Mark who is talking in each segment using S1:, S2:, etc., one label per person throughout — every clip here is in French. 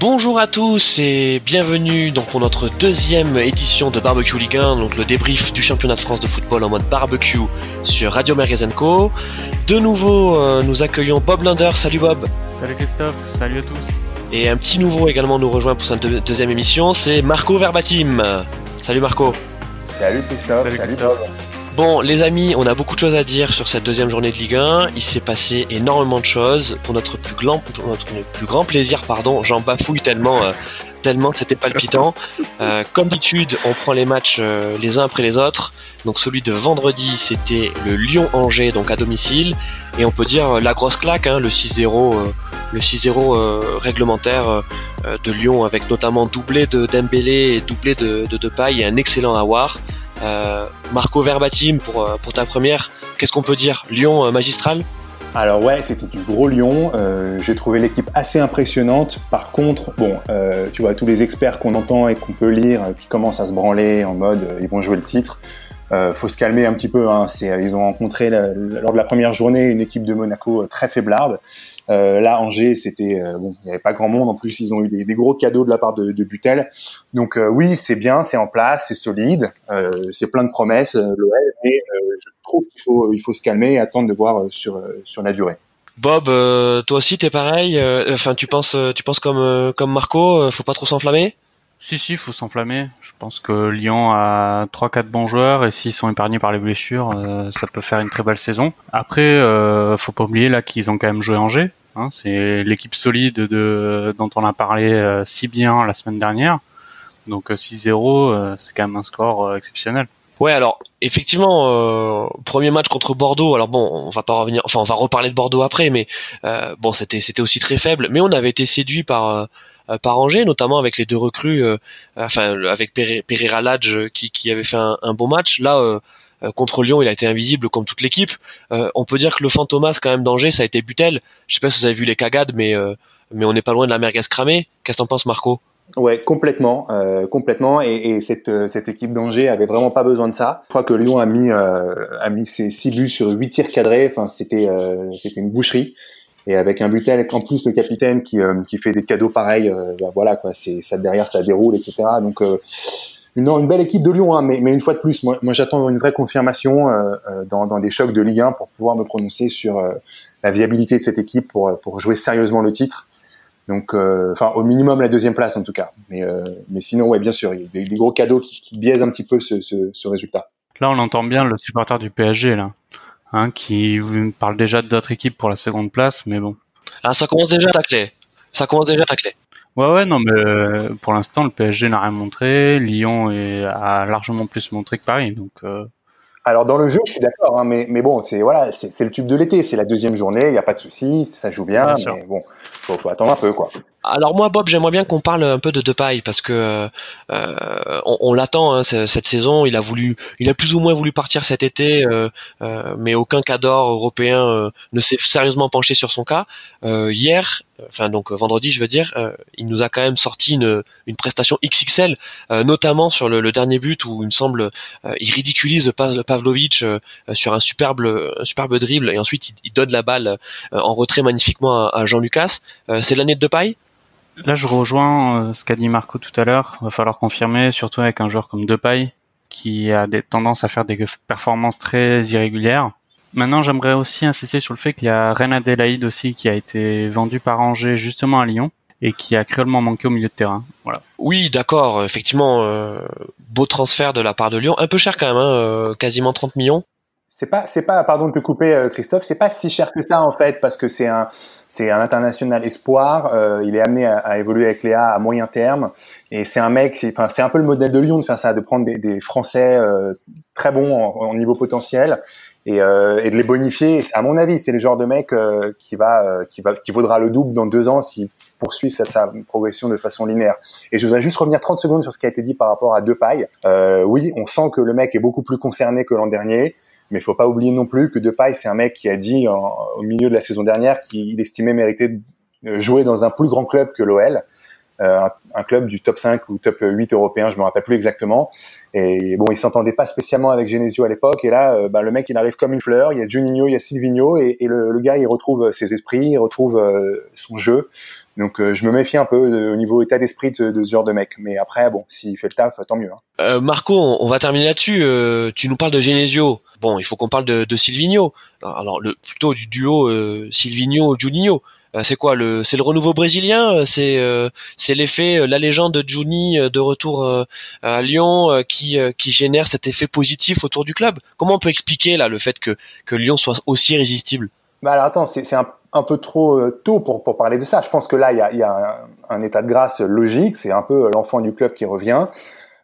S1: Bonjour à tous et bienvenue donc pour notre deuxième édition de Barbecue Ligue 1, donc le débrief du championnat de France de football en mode barbecue sur Radio Co. De nouveau, euh, nous accueillons Bob Lunder. Salut Bob.
S2: Salut Christophe, salut à tous.
S1: Et un petit nouveau également nous rejoint pour cette deuxième émission, c'est Marco Verbatim. Salut Marco.
S3: Salut Christophe, salut, Bob.
S1: Bon, les amis, on a beaucoup de choses à dire sur cette deuxième journée de Ligue 1. Il s'est passé énormément de choses. Pour notre plus grand, notre plus grand plaisir, pardon, j'en bafouille tellement, euh, tellement c'était palpitant. Euh, comme d'habitude, on prend les matchs euh, les uns après les autres. Donc celui de vendredi, c'était le Lyon-Angers, donc à domicile. Et on peut dire la grosse claque, hein, le 6-0, le 6-0 réglementaire de Lyon, avec notamment doublé de Dembélé et doublé de, de Depay et un excellent Awar. Euh, Marco Verbatim pour, euh, pour ta première, qu'est-ce qu'on peut dire? Lyon euh, magistral?
S3: Alors ouais, c'était du gros Lyon. J'ai trouvé l'équipe assez impressionnante. Par contre, bon, tu vois, tous les experts qu'on entend et qu'on peut lire qui commencent à se branler en mode ils vont jouer le titre. faut se calmer un petit peu. Hein. Ils ont rencontré lors de la première journée une équipe de Monaco très faiblarde. Euh, là, Angers, c'était euh, bon, il n'y avait pas grand monde. En plus, ils ont eu des, des gros cadeaux de la part de, de Butel. Donc euh, oui, c'est bien, c'est en place, c'est solide, euh, c'est plein de promesses, l'OL. Mais je trouve qu'il faut, il faut se calmer et attendre de voir sur sur la durée.
S1: Bob, toi aussi, t'es pareil. Enfin, tu penses, tu penses comme comme Marco, faut pas trop s'enflammer?
S2: Si si, faut s'enflammer. Je pense que Lyon a trois quatre bons joueurs et s'ils sont épargnés par les blessures, ça peut faire une très belle saison. Après, euh, faut pas oublier là qu'ils ont quand même joué Angers. Hein, c'est l'équipe solide de, dont on a parlé euh, si bien la semaine dernière. Donc 6-0, euh, euh, c'est quand même un score exceptionnel.
S1: Ouais, alors effectivement, premier match contre Bordeaux. Alors bon, on va pas revenir, enfin on va reparler de Bordeaux après, mais bon, c'était c'était aussi très faible. Mais on avait été séduit par par Angers, notamment avec les deux recrues, enfin avec Pereira Ladj qui, qui avait fait un, un bon match. Là, contre Lyon, il a été invisible comme toute l'équipe. Euh, on peut dire que le fantomas quand même danger, ça a été Butel. Je sais pas si vous avez vu les cagades, mais euh, mais on n'est pas loin de la merguez cramée. Qu'est-ce que t'en penses, Marco?
S3: Ouais, complètement, complètement. Et, et cette, cette équipe d'Angers avait vraiment pas besoin de ça. Je crois que Lyon a mis a mis ses six buts sur huit tirs cadrés. Enfin, c'était c'était une boucherie. Et avec un Butel, en plus le capitaine qui qui fait des cadeaux pareils, bah, voilà quoi. C'est ça derrière, ça déroule, etc. Donc une, une belle équipe de Lyon, hein, mais, mais, une fois de plus, moi, moi j'attends une vraie confirmation euh, euh, dans, dans, des chocs de Ligue 1 pour pouvoir me prononcer sur euh, la viabilité de cette équipe pour, pour jouer sérieusement le titre. Donc, enfin, au minimum la deuxième place en tout cas. Mais, mais sinon, ouais, bien sûr, il y a des, gros cadeaux qui, qui, biaisent un petit peu ce, ce, ce, résultat.
S2: Là, on entend bien le supporter du PSG là, hein, qui parle déjà d'autres équipes pour la seconde place, mais bon.
S1: Ah, ça commence déjà à tacler. Ça commence déjà à tacler.
S2: Ouais, ouais, non, mais euh, pour l'instant, le PSG n'a rien montré. Lyon est, a largement plus montré que Paris, donc. Euh...
S3: Alors dans le jeu, je suis d'accord, hein, mais, mais bon, c'est voilà, c'est le tube de l'été, c'est la deuxième journée, il n'y a pas de souci, ça joue bien, bien mais bon, faut, faut attendre un peu quoi.
S1: Alors moi, Bob, j'aimerais bien qu'on parle un peu de Depay parce que euh, on, on l'attend hein, cette saison. Il a voulu, il a plus ou moins voulu partir cet été, euh, euh, mais aucun cadre européen euh, ne s'est sérieusement penché sur son cas. Euh, hier, enfin donc vendredi, je veux dire, euh, il nous a quand même sorti une, une prestation XXL, notamment sur le, dernier but où il me semble il ridiculise Pavlovic sur un superbe, superbe dribble et ensuite il, donne la balle en retrait magnifiquement à, à Jean Lucas. C'est l'année de Depay?
S2: Là, je rejoins euh, ce qu'a dit Marco tout à l'heure. Va falloir confirmer, surtout avec un joueur comme Depay, qui a des tendances à faire des performances très irrégulières. Maintenant, j'aimerais aussi insister sur le fait qu'il y a Ren Adelaide aussi qui a été vendu par Angers justement à Lyon et qui a cruellement manqué au milieu de terrain. Voilà.
S1: Oui, d'accord, effectivement, euh, beau transfert de la part de Lyon, un peu cher quand même, hein, euh, quasiment 30 millions
S3: c'est pas c'est pas pardon de te couper euh, Christophe c'est pas si cher que ça en fait parce que c'est un c'est un international espoir euh, il est amené à, à, évoluer avec Léa à moyen terme et c'est un mec enfin c'est un peu le modèle de Lyon de faire ça de prendre des, des Français euh, très bons en, niveau potentiel et, et, de les bonifier à mon avis c'est le genre de mec qui va qui va qui vaudra le double dans deux ans s'il poursuit sa, sa, progression de façon linéaire. Et je voudrais juste revenir 30 secondes sur ce qui a été dit par rapport à Depay. Euh, oui, on sent que le mec est beaucoup plus concerné que l'an dernier. Mais il faut pas oublier non plus que Depay, c'est un mec qui a dit au milieu de la saison dernière qu'il estimait mériter de jouer dans un plus grand club que l'OL. Euh, un, club du top 5 ou top 8 européen, je me rappelle plus exactement. Et bon, il s'entendait pas spécialement avec Genesio à l'époque. Et là, euh, bah, le mec, il arrive comme une fleur. Il y a Juninho, il y a Silvino, et, le, gars, il retrouve ses esprits, il retrouve euh, son jeu. Donc je me méfie un peu au niveau état d'esprit de, ce genre de mec. Mais après, bon, s'il fait le taf, tant mieux.
S1: Hein. Marco, on, va terminer là-dessus. tu nous parles de Genesio. Bon, il faut qu'on parle de, de Silvino. Alors, le, plutôt du duo Silvino-Juninho. Euh, c'est quoi le c'est le renouveau brésilien euh, c'est euh, c'est l'effet la légende de Juni de retour à Lyon qui qui génère cet effet positif autour du club comment on peut expliquer là le fait que que Lyon soit aussi irrésistible?
S3: Bah alors attends c'est un, un, peu trop tôt pour pour parler de ça. Je pense que là il y a y a un, état de grâce logique. C'est un peu l'enfant du club qui revient.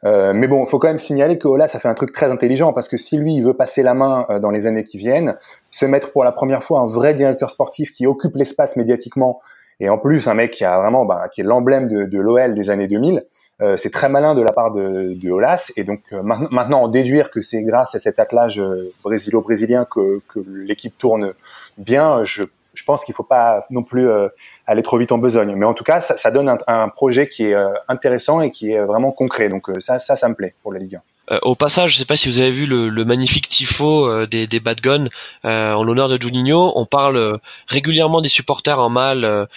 S3: Euh, mais bon, faut quand même signaler que Ola, ça fait un truc très intelligent. Parce que si lui, il veut passer la main euh, dans les années qui viennent, se mettre pour la première fois un vrai directeur sportif qui occupe l'espace médiatiquement et en plus un mec qui a vraiment, bah, qui est l'emblème de, de l'OL des années 2000, euh, c'est très malin de la part de, de Olas. Et donc euh, maintenant, en déduire que c'est grâce à cet attelage brésilo-brésilien que, que l'équipe tourne bien, je je pense qu'il faut pas non plus euh, aller trop vite en besogne. Mais en tout cas, ça, ça donne un, un, projet qui est euh, intéressant et qui est vraiment concret. Donc euh, ça, ça, ça me plaît pour la Ligue 1.
S1: Euh, au passage, je sais pas si vous avez vu le, le magnifique tifo euh, des, des Bad Guns euh, en l'honneur de Juninho. On parle régulièrement des supporters en mal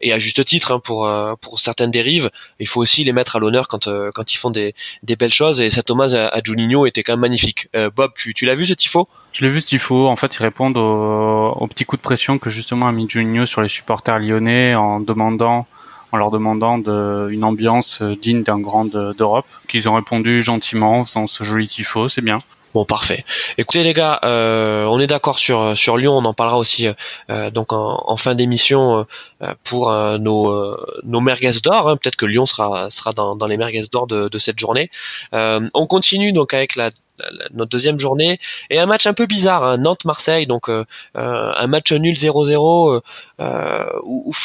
S1: et à juste titre hein, pour pour certaines dérives. Il faut aussi les mettre à l'honneur quand quand ils font des, des belles choses. Et cet hommage à, à Juninho était quand même magnifique. Bob, tu, tu l'as vu ce tifo?
S2: Je l'ai vu ce tifo. En fait, ils répondent au, au petit coup de pression que justement a mis Juninho sur les supporters lyonnais en demandant en leur demandant de, une ambiance digne d'un grand d'Europe, qu'ils ont répondu gentiment sans ce joli tifo, c'est bien.
S1: Bon, parfait. Écoutez les gars, euh, on est d'accord sur sur Lyon. On en parlera aussi euh, donc en, fin d'émission euh, pour nos nos merguez d'or. Hein. Peut-être que Lyon sera sera dans, dans les merguez d'or de, de cette journée. on continue donc avec la notre deuxième journée et un match un peu bizarre hein, Nantes-Marseille donc euh, euh, un match nul 0-0 euh,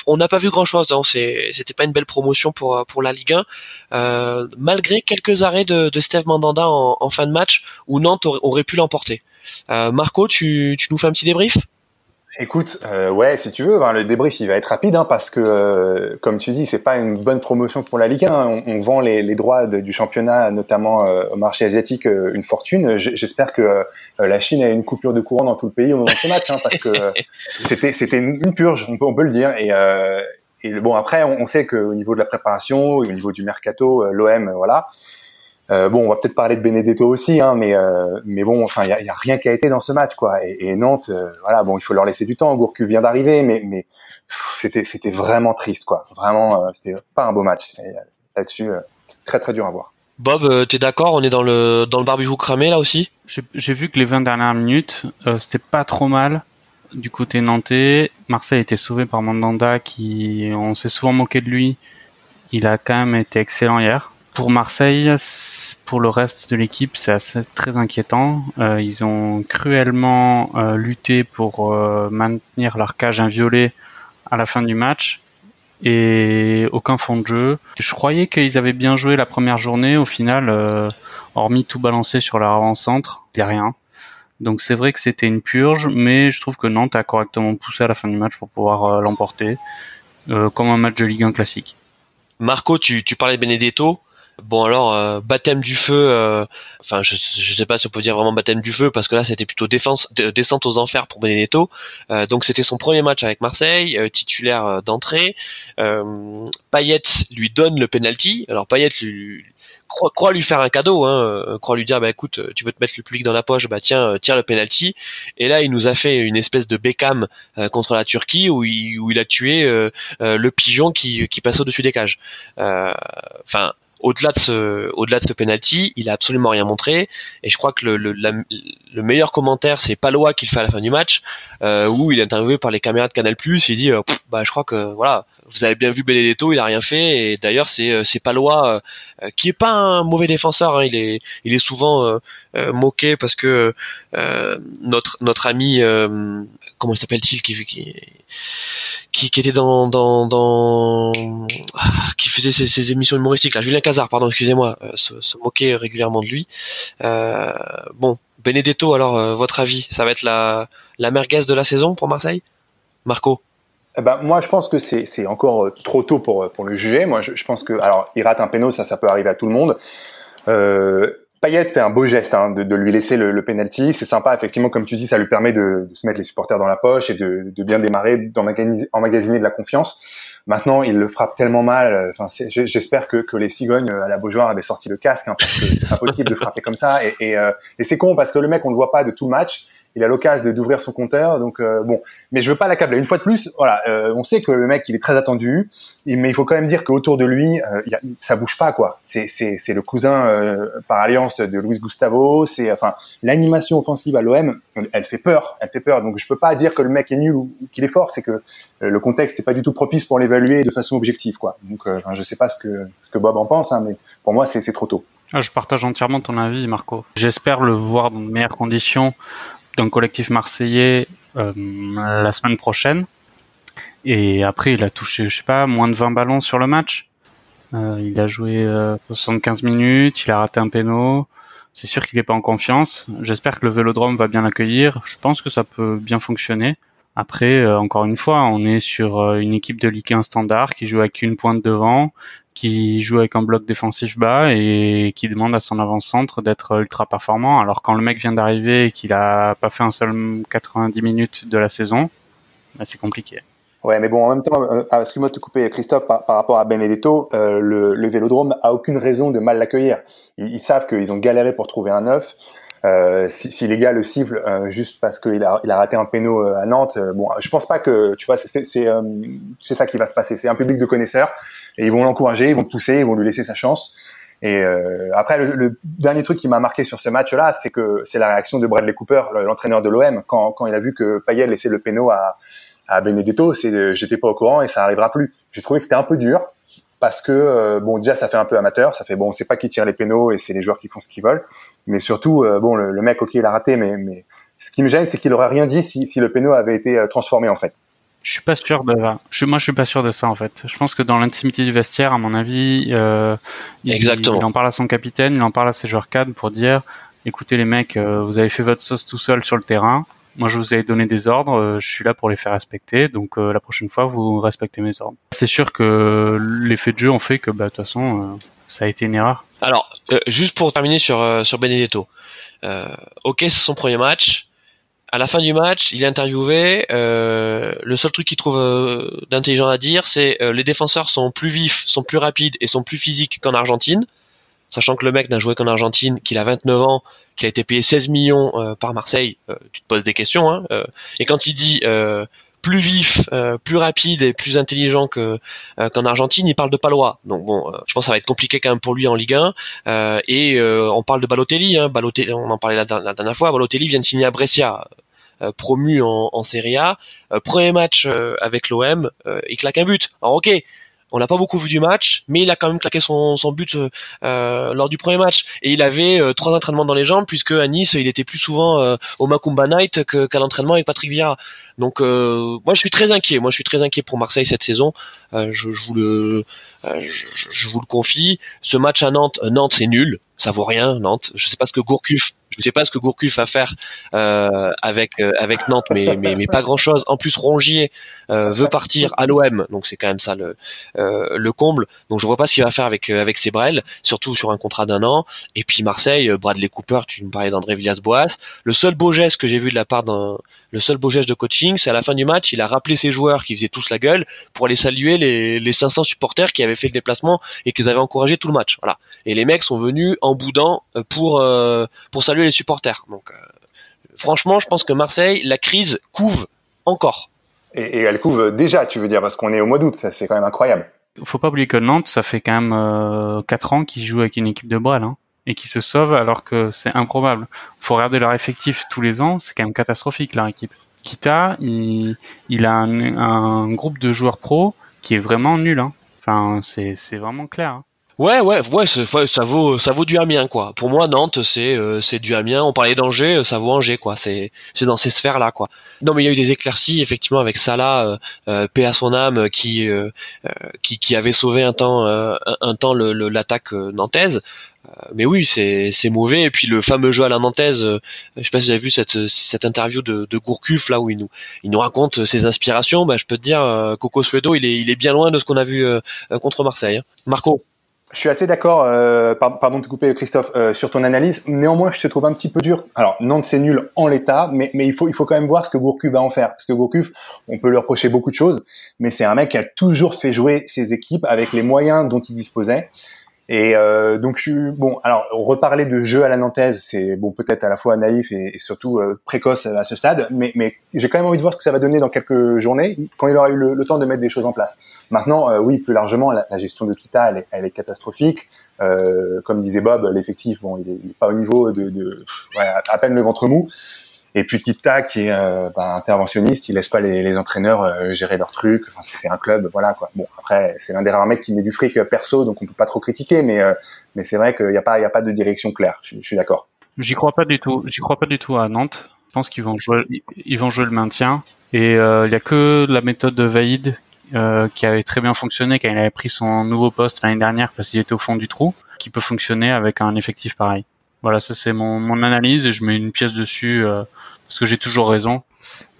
S1: on n'a pas vu grand chose hein, c'était pas une belle promotion pour pour la Ligue 1 malgré quelques arrêts de, de Steve Mandanda en, fin de match où Nantes aurait, pu l'emporter Marco tu, tu nous fais un petit débrief?
S3: Écoute, euh, ouais, si tu veux, le débrief il va être rapide hein, parce que, euh, comme tu dis, c'est pas une bonne promotion pour la Ligue 1. On, on vend les, les droits du championnat, notamment euh, au marché asiatique, une fortune. J'espère que la Chine a une coupure de courant dans tout le pays au moment de ce match, hein, parce que c'était c'était une purge, on peut on peut le dire. Et, et bon, après, on, on sait qu'au niveau de la préparation, au niveau du mercato, l'OM, voilà. Euh, bon, on va peut-être parler de Benedetto aussi, hein, mais euh, mais bon, enfin, il y a, rien qui a été dans ce match, quoi. Et, et Nantes, euh, voilà, bon, il faut leur laisser du temps. Gourcu vient d'arriver, mais mais c'était c'était vraiment triste, quoi. Vraiment, c'était pas un beau match. Là-dessus, très très dur à voir.
S1: Bob, t'es d'accord? On est dans le dans le barbecue cramé là aussi?
S2: J'ai vu que les 20 dernières minutes, c'était pas trop mal du côté nantais. Marseille a été sauvé par Mandanda, qui on s'est souvent moqué de lui. Il a quand même été excellent hier. Pour Marseille, pour le reste de l'équipe, c'est assez très inquiétant. Euh, ils ont cruellement euh, lutté pour euh, maintenir leur cage inviolée à la fin du match et aucun fond de jeu. Je croyais qu'ils avaient bien joué la première journée. Au final, hormis tout balancer sur leur avant-centre, il n'y a rien. Donc c'est vrai que c'était une purge, mais je trouve que Nantes a correctement poussé à la fin du match pour pouvoir l'emporter, comme un match de Ligue 1 classique.
S1: Marco, tu, parlais de Benedetto. Bon alors euh, baptême du feu, euh, enfin je, je sais pas si on peut dire vraiment baptême du feu parce que là c'était plutôt défense, descente aux enfers pour Benedetto. Euh, donc c'était son premier match avec Marseille, titulaire d'entrée. Payet lui donne le penalty. Alors Payet lui, croit, lui faire un cadeau, hein, croit lui dire bah écoute tu veux te mettre le public dans la poche, bah tiens tire le penalty. Et là il nous a fait une espèce de Beckham contre la Turquie où il, où a tué le pigeon qui, qui passait au-dessus des cages. Enfin au-delà de ce, au-delà de ce penalty, il a absolument rien montré. Et je crois que le, le, le meilleur commentaire, c'est Palois qui le fait à la fin du match, euh, où il est interviewé par les caméras de Canal+. Il dit, euh, bah, je crois que voilà, vous avez bien vu Benedetto, il a rien fait. Et d'ailleurs, c'est euh, c'est Palois euh, qui est pas un mauvais défenseur. Hein, il est il est souvent moqué parce que notre notre ami comment s'appelle-t-il qui, qui qui, qui était dans, dans, dans ah, qui faisait ses, ses, émissions humoristiques là Julien Pardon excusez-moi euh, se, moquait régulièrement de lui euh, bon Benedetto alors euh, votre avis ça va être la la merguez de la saison pour Marseille? Marco?
S3: Eh ben, moi, je pense que c'est, encore trop tôt pour, pour le juger. Moi, je, pense que, alors, il rate un péno, ça, ça peut arriver à tout le monde. Euh, Payet fait un beau geste hein, de, de, lui laisser le, le penalty. C'est sympa, effectivement, comme tu dis, ça lui permet de, de, se mettre les supporters dans la poche et de, de bien démarrer, d'emmagasiner de la confiance. Maintenant, il le frappe tellement mal. Enfin, j'espère que, que les cigognes à la Beaujoire avaient sorti le casque, hein, parce que c'est pas possible de frapper comme ça. Et, et, et c'est con parce que le mec, on le voit pas de tout le match il a l'occasion d'ouvrir son compteur. Donc euh, bon, mais je veux pas l'accabler. Une fois de plus, voilà, euh, on sait que le mec il est très attendu, mais il faut quand même dire qu'autour de lui, euh, il a, ça bouge pas quoi. C'est c'est le cousin euh, par alliance de Luis Gustavo. C'est enfin l'animation offensive à l'OM, elle fait peur, elle fait peur. Donc je peux pas dire que le mec est nul ou qu'il est fort. C'est que le contexte n'est pas du tout propice pour l'évaluer de façon objective quoi. Donc enfin, je sais pas ce que ce que Bob en pense, hein, mais pour moi c'est c'est trop tôt.
S2: Ah, je partage entièrement ton avis, Marco. J'espère le voir dans de meilleures conditions d'un collectif marseillais euh, la semaine prochaine. Et après, il a touché, je sais pas, moins de 20 ballons sur le match. Euh, il a joué 75 euh, minutes, il a raté un péno. C'est sûr qu'il n'est pas en confiance. J'espère que le Vélodrome va bien l'accueillir. Je pense que ça peut bien fonctionner. Après, encore une fois, on est sur une équipe de Ligue 1 standard qui joue avec une pointe devant, qui joue avec un bloc défensif bas et qui demande à son avant-centre d'être ultra performant. Alors quand le mec vient d'arriver et qu'il a pas fait un seul 90 minutes de la saison, bah, c'est compliqué.
S3: Ouais, mais bon, en même temps, euh, ah, excuse-moi de te couper, Christophe, par, rapport à Benedetto, euh, le, le, Vélodrome a aucune raison de mal l'accueillir. Ils, savent qu'ils ont galéré pour trouver un neuf. Euh, si, si, les gars le ciblent euh, juste parce qu'il a, il a raté un péno euh, à Nantes, bon, je pense pas que, tu vois, c'est c'est ça qui va se passer. C'est un public de connaisseurs et ils vont l'encourager, ils vont le pousser, ils vont lui laisser sa chance. Et après, le, dernier truc qui m'a marqué sur ce match-là, c'est que c'est la réaction de Bradley Cooper, l'entraîneur de l'OM, quand, quand il a vu que Payet laissait le péno à, à Benedetto, c'est j'étais pas au courant et ça arrivera plus. J'ai trouvé que c'était un peu dur parce que bon déjà ça fait un peu amateur, ça fait bon on sait pas qui tire les pénaux et c'est les joueurs qui font ce qu'ils veulent. Mais surtout, euh, bon, le, mec, ok, il a raté, mais, mais ce qui me gêne, c'est qu'il aurait rien dit si, si le péno avait été euh, transformé en fait.
S2: Je suis pas sûr de. Je, moi, je suis pas sûr de ça en fait. Je pense que dans l'intimité du vestiaire, à mon avis, euh, il, en parle à son capitaine, il en parle à ses joueurs cadres pour dire écoutez les mecs, euh, vous avez fait votre sauce tout seul sur le terrain. Moi, je vous ai donné des ordres. je suis là pour les faire respecter. Donc, la prochaine fois, vous respectez mes ordres. C'est sûr que l'effet de jeu ont fait que, bah, de toute façon, ça a été une erreur.
S1: Alors, euh, juste pour terminer sur, euh, sur Benedetto. Euh, ok, c'est son premier match. À la fin du match, il est interviewé. le seul truc qu'il trouve d'intelligent à dire, c'est les défenseurs sont plus vifs, sont plus rapides et sont plus physiques qu'en Argentine. Sachant que le mec n'a joué qu'en Argentine, qu'il a 29 ans, qu'il a été payé 16 millions par Marseille, tu te poses des questions. Hein, et quand il dit plus vif, euh, plus rapide et plus intelligent que euh, qu'en Argentine. Il parle de Palois, donc bon, euh, je pense que ça va être compliqué quand même pour lui en Ligue 1. et on parle de Balotelli, hein, Balotelli, on en parlait la, dernière fois. Balotelli vient de signer à Brescia, promu en, Serie A. premier match avec l'OM, il claque un but. Alors ok, on n'a pas beaucoup vu du match, mais il a quand même claqué son, but euh, lors du premier match. Et il avait euh, trois entraînements dans les jambes, puisque à Nice, il était plus souvent euh, au Macumba Night qu'à l'entraînement avec Patrick Vieira. Donc moi, je suis très inquiet. Moi, je suis très inquiet pour Marseille cette saison. Je, vous le, je, vous le confie. Ce match à Nantes, Nantes, c'est nul. Ça vaut rien, Nantes. Je sais pas ce que Gourcuff je sais pas ce que Gourcuff va faire euh, avec euh, avec Nantes, mais, pas grand chose. En plus, Rongier euh, veut partir à l'OM, donc c'est quand même ça le le comble. Donc je vois pas ce qu'il va faire avec avec Sebrel, surtout sur un contrat d'un an. Et puis Marseille, Bradley Cooper, tu me parlais d'André Villas-Boas. Le seul beau geste que j'ai vu de la part d'un le seul beau geste de coaching, c'est à la fin du match, il a rappelé ses joueurs qui faisaient tous la gueule pour aller saluer les, les 500 supporters qui avaient fait le déplacement et qui les avaient encouragés tout le match. Voilà. Et les mecs sont venus en boudant pour pour saluer les supporters. Donc, euh, franchement, je pense que Marseille, la crise couve encore.
S3: Et, elle couve déjà, tu veux dire, parce qu'on est au mois d'août, ça c'est quand même incroyable.
S2: Il Faut pas oublier que Nantes, ça fait quand même euh, 4 ans qu'ils jouent avec une équipe de Brel, hein, et qui se sauve alors que c'est improbable. Faut regarder leur effectif tous les ans, c'est quand même catastrophique leur équipe. Kita, il, il a un, groupe de joueurs pros qui est vraiment nul. Hein. Enfin, c'est vraiment clair. Hein.
S1: Ouais, ouais, ouais, ça vaut, ça vaut du Amiens, quoi. Pour moi, Nantes, c'est, euh, c'est du Amiens. On parlait d'Angers, euh, ça vaut Angers, quoi. C'est, c'est dans ces sphères-là, quoi. Non, mais il y a eu des éclaircies, effectivement, avec Salah, euh, euh paix à son âme, qui, qui, qui avait sauvé un temps, un, temps le, l'attaque nantaise. Mais oui, c'est, c'est mauvais. Et puis le fameux jeu à la nantaise, je sais pas si vous avez vu cette, cette interview de, de Gourcuff là où il nous, il nous raconte ses inspirations. Bah, je peux te dire, Coco Suedo, il est, il est bien loin de ce qu'on a vu contre Marseille. Hein. Marco.
S3: Je suis assez d'accord, euh, pardon de te couper Christophe, euh, sur ton analyse. Néanmoins, je te trouve un petit peu dur. Alors, Nantes, c'est nul en l'état, mais, mais il, faut, il faut quand même voir ce que Gourcuff va en faire. Parce que Gourcuff, on peut lui reprocher beaucoup de choses, mais c'est un mec qui a toujours fait jouer ses équipes avec les moyens dont il disposait. Et euh, donc je suis bon. Alors reparler de jeu à la nantaise, c'est bon peut-être à la fois naïf et, surtout euh, précoce à ce stade, mais, mais j'ai quand même envie de voir ce que ça va donner dans quelques journées quand il aura eu le, temps de mettre des choses en place. Maintenant, euh, oui, plus largement, la, gestion de Kita, elle est, elle est catastrophique. Euh, comme disait Bob, l'effectif, bon, il est, pas au niveau de, de ouais, à peine le ventre mou. Et puis Kita qui est euh, bah, interventionniste, il laisse pas les, les entraîneurs euh, gérer leurs trucs. Enfin, c'est un club, voilà quoi. Bon après c'est l'un des rares mecs qui met du fric euh, perso, donc on peut pas trop critiquer, mais mais c'est vrai qu'il n'y a pas il y a pas de direction claire. Je, suis d'accord.
S2: J'y crois pas du tout. J'y crois pas du tout à Nantes. Je pense qu'ils vont jouer ils vont jouer le maintien et il y a que la méthode de Vaïd qui avait très bien fonctionné quand il avait pris son nouveau poste l'année dernière parce qu'il était au fond du trou, qui peut fonctionner avec un effectif pareil. Voilà, ça c'est mon, mon analyse et je mets une pièce dessus euh, parce que j'ai toujours raison.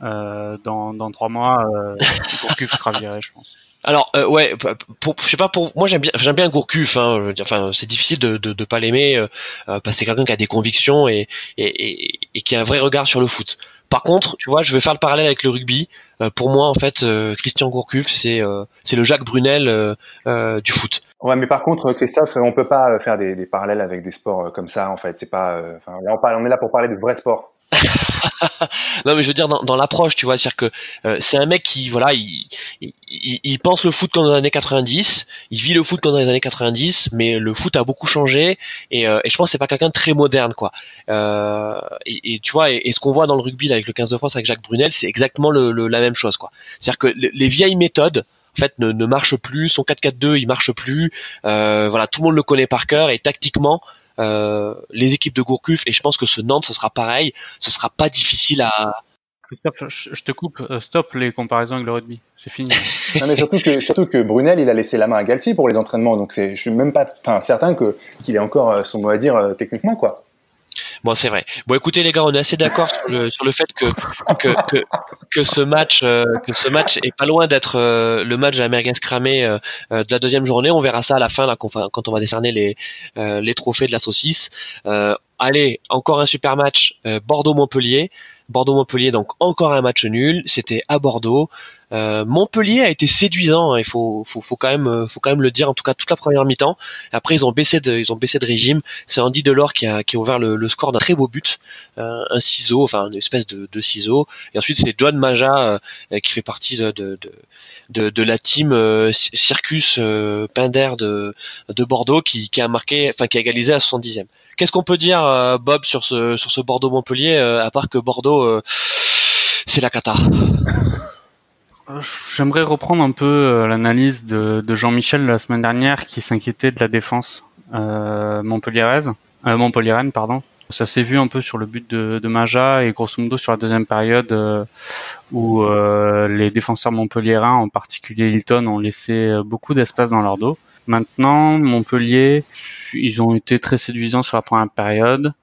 S2: Euh, dans, dans trois mois, euh, Gourcuff sera viré, je pense.
S1: Alors euh, ouais, pour, je sais pas pour moi j'aime bien j'aime bien Gourcuff. Hein, enfin c'est difficile de, de, de pas l'aimer euh, parce que c'est quelqu'un qui a des convictions et, et, et, qui a un vrai regard sur le foot. Par contre, tu vois, je vais faire le parallèle avec le rugby. pour moi, en fait, Christian Gourcuff, c'est c'est le Jacques Brunel du foot.
S3: Ouais, mais par contre, Christophe, on peut pas faire des, des parallèles avec des sports comme ça. En fait, c'est pas. Enfin, là, on, est là pour parler de vrais sports.
S1: non mais je veux dire dans, dans l'approche tu vois c'est à dire que euh, c'est un mec qui voilà il, il, il, pense le foot comme dans les années 90 il vit le foot comme dans les années 90 mais le foot a beaucoup changé et, euh, et je pense que c'est pas quelqu'un de très moderne quoi euh, et, et, tu vois et, ce qu'on voit dans le rugby avec le 15 de France avec Jacques Brunel c'est exactement le, la même chose quoi c'est à dire que les vieilles méthodes en fait ne, ne marchent plus son 4-4-2 il marche plus euh, voilà tout le monde le connaît par cœur et tactiquement euh, les équipes de Gourcuff et je pense que ce Nantes ce sera pareil ce sera pas difficile à
S2: Christophe, je te coupe, euh, stop les comparaisons avec le rugby, c'est fini.
S3: non mais surtout que surtout que Brunel, il a laissé la main à Galtier pour les entraînements, donc c'est, je suis même pas, enfin certain que qu'il ait encore euh, son mot à dire techniquement quoi.
S1: Bon, c'est vrai. Bon, écoutez les gars, on est assez d'accord sur le, sur le fait que que, que, ce match euh, que ce match est pas loin d'être euh, le match à merguez cramé euh, de la deuxième journée. On verra ça à la fin là quand on va décerner les les trophées de la saucisse. allez, encore un super match Bordeaux Montpellier. Bordeaux-Montpellier, donc encore un match nul. C'était à Bordeaux. Euh, Montpellier a été séduisant. Hein, il faut, faut, faut, quand même, faut quand même le dire. En tout cas, toute la première mi-temps. Après, ils ont baissé de, ils ont baissé de régime. C'est Andy Delors qui a, qui a ouvert le, le score d'un très beau but, euh, un ciseau, enfin une espèce de, de ciseau. Et ensuite, c'est John Maja euh, qui fait partie de, de, de, de la team euh, Circus Pinder de, de Bordeaux qui, qui a marqué, enfin qui a égalisé à 70e. Qu'est-ce qu'on peut dire, euh, Bob, sur ce sur ce Bordeaux-Montpellier, euh, à part que Bordeaux, euh, c'est la cata
S2: J'aimerais reprendre un peu l'analyse de, Jean-Michel la semaine dernière, qui s'inquiétait de la défense euh, montpelliéraise, pardon. Ça s'est vu un peu sur le but de, de Maja et grosso modo sur la deuxième période où les défenseurs montpelliérains, en particulier Hilton, ont laissé beaucoup d'espace dans leur dos. Maintenant, Montpellier, ils ont été très séduisants sur la première période.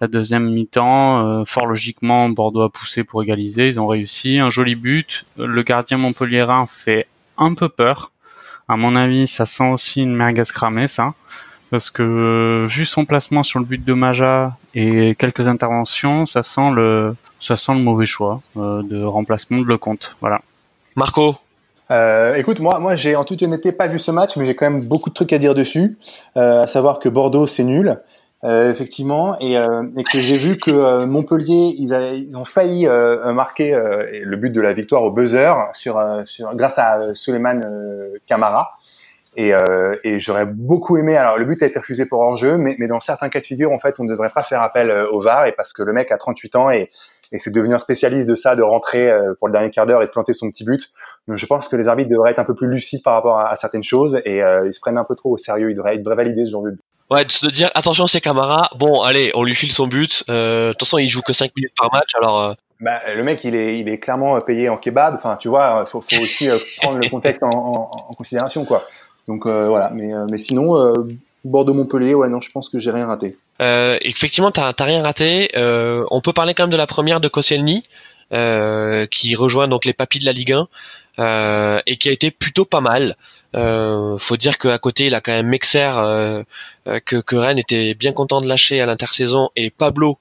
S2: La deuxième mi-temps, euh, fort logiquement, Bordeaux a poussé pour égaliser. Ils ont réussi. Un joli but. Le gardien montpelliérain fait un peu peur. À mon avis, ça sent aussi une merguez cramée, ça. Parce que euh, vu son placement sur le but de Maja et quelques interventions, ça sent le, ça sent le mauvais choix euh, de remplacement de Lecomte. Voilà.
S1: Marco,
S3: euh, écoute, moi, moi, j'ai en toute honnêteté pas vu ce match, mais j'ai quand même beaucoup de trucs à dire dessus. Euh, à savoir que Bordeaux c'est nul, euh, effectivement, et, euh, et, que j'ai vu que euh, Montpellier ils, ils, ont failli marquer le but de la victoire au buzzer sur, sur grâce à Suleiman Camara. Et, et j'aurais beaucoup aimé. Alors le but a été refusé pour hors-jeu, mais, mais dans certains cas de figure, en fait, on ne devrait pas faire appel au VAR, et parce que le mec a 38 ans et et c'est devenir spécialiste de ça, de rentrer euh, pour le dernier quart d'heure et de planter son petit but. Donc je pense que les arbitres devraient être un peu plus lucides par rapport à, certaines choses et euh, ils se prennent un peu trop au sérieux. Ils devraient, valider ce genre de but.
S1: Ouais, de se dire attention c'est Camara. Bon, allez, on lui file son but. Euh, de toute façon, il joue que 5 minutes par match, alors. Euh...
S3: Bah, le mec, il est, il est clairement payé en kebab. Enfin, tu vois, faut, faut aussi prendre le contexte en, en, en, considération, quoi. Donc voilà. Mais, mais sinon, Bordeaux-Montpellier, ouais, non, je pense que j'ai rien raté.
S1: Euh, effectivement, t'as rien raté. Euh, on peut parler quand même de la première de Koscielny. qui rejoint donc les papis de la Ligue 1 et qui a été plutôt pas mal. Euh, faut dire qu'à côté, il a quand même Mexer que, que Rennes était bien content de lâcher à l'intersaison et Pablo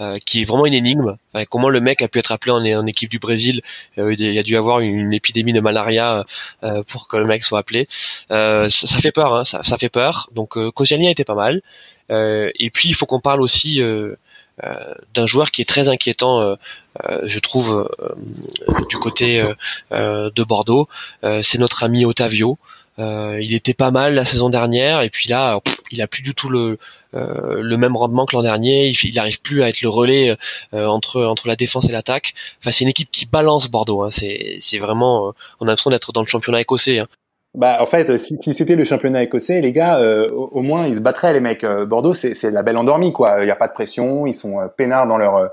S1: euh, qui est vraiment une énigme. comment le mec a pu être appelé en, équipe du Brésil euh, Il y a dû avoir une, épidémie de malaria euh, pour que le mec soit appelé. Ça, ça, fait peur, hein, ça, fait peur. Donc Koscielny a été pas mal. et puis il faut qu'on parle aussi d'un joueur qui est très inquiétant, je trouve, du côté de Bordeaux. C'est notre ami Otavio. il était pas mal la saison dernière et puis là, il a plus du tout le euh, le même rendement que l'an dernier. Il, il arrive plus à être le relais euh, entre entre la défense et l'attaque. Enfin, c'est une équipe qui balance Bordeaux. Hein. C'est c'est vraiment, euh, on a l'impression d'être dans le championnat écossais. Hein.
S3: Bah, en fait, si, si c'était le championnat écossais, les gars, au, moins ils se battraient, les mecs. Bordeaux, c'est la belle endormie, quoi. Il n'y a pas de pression, ils sont peinards dans leur,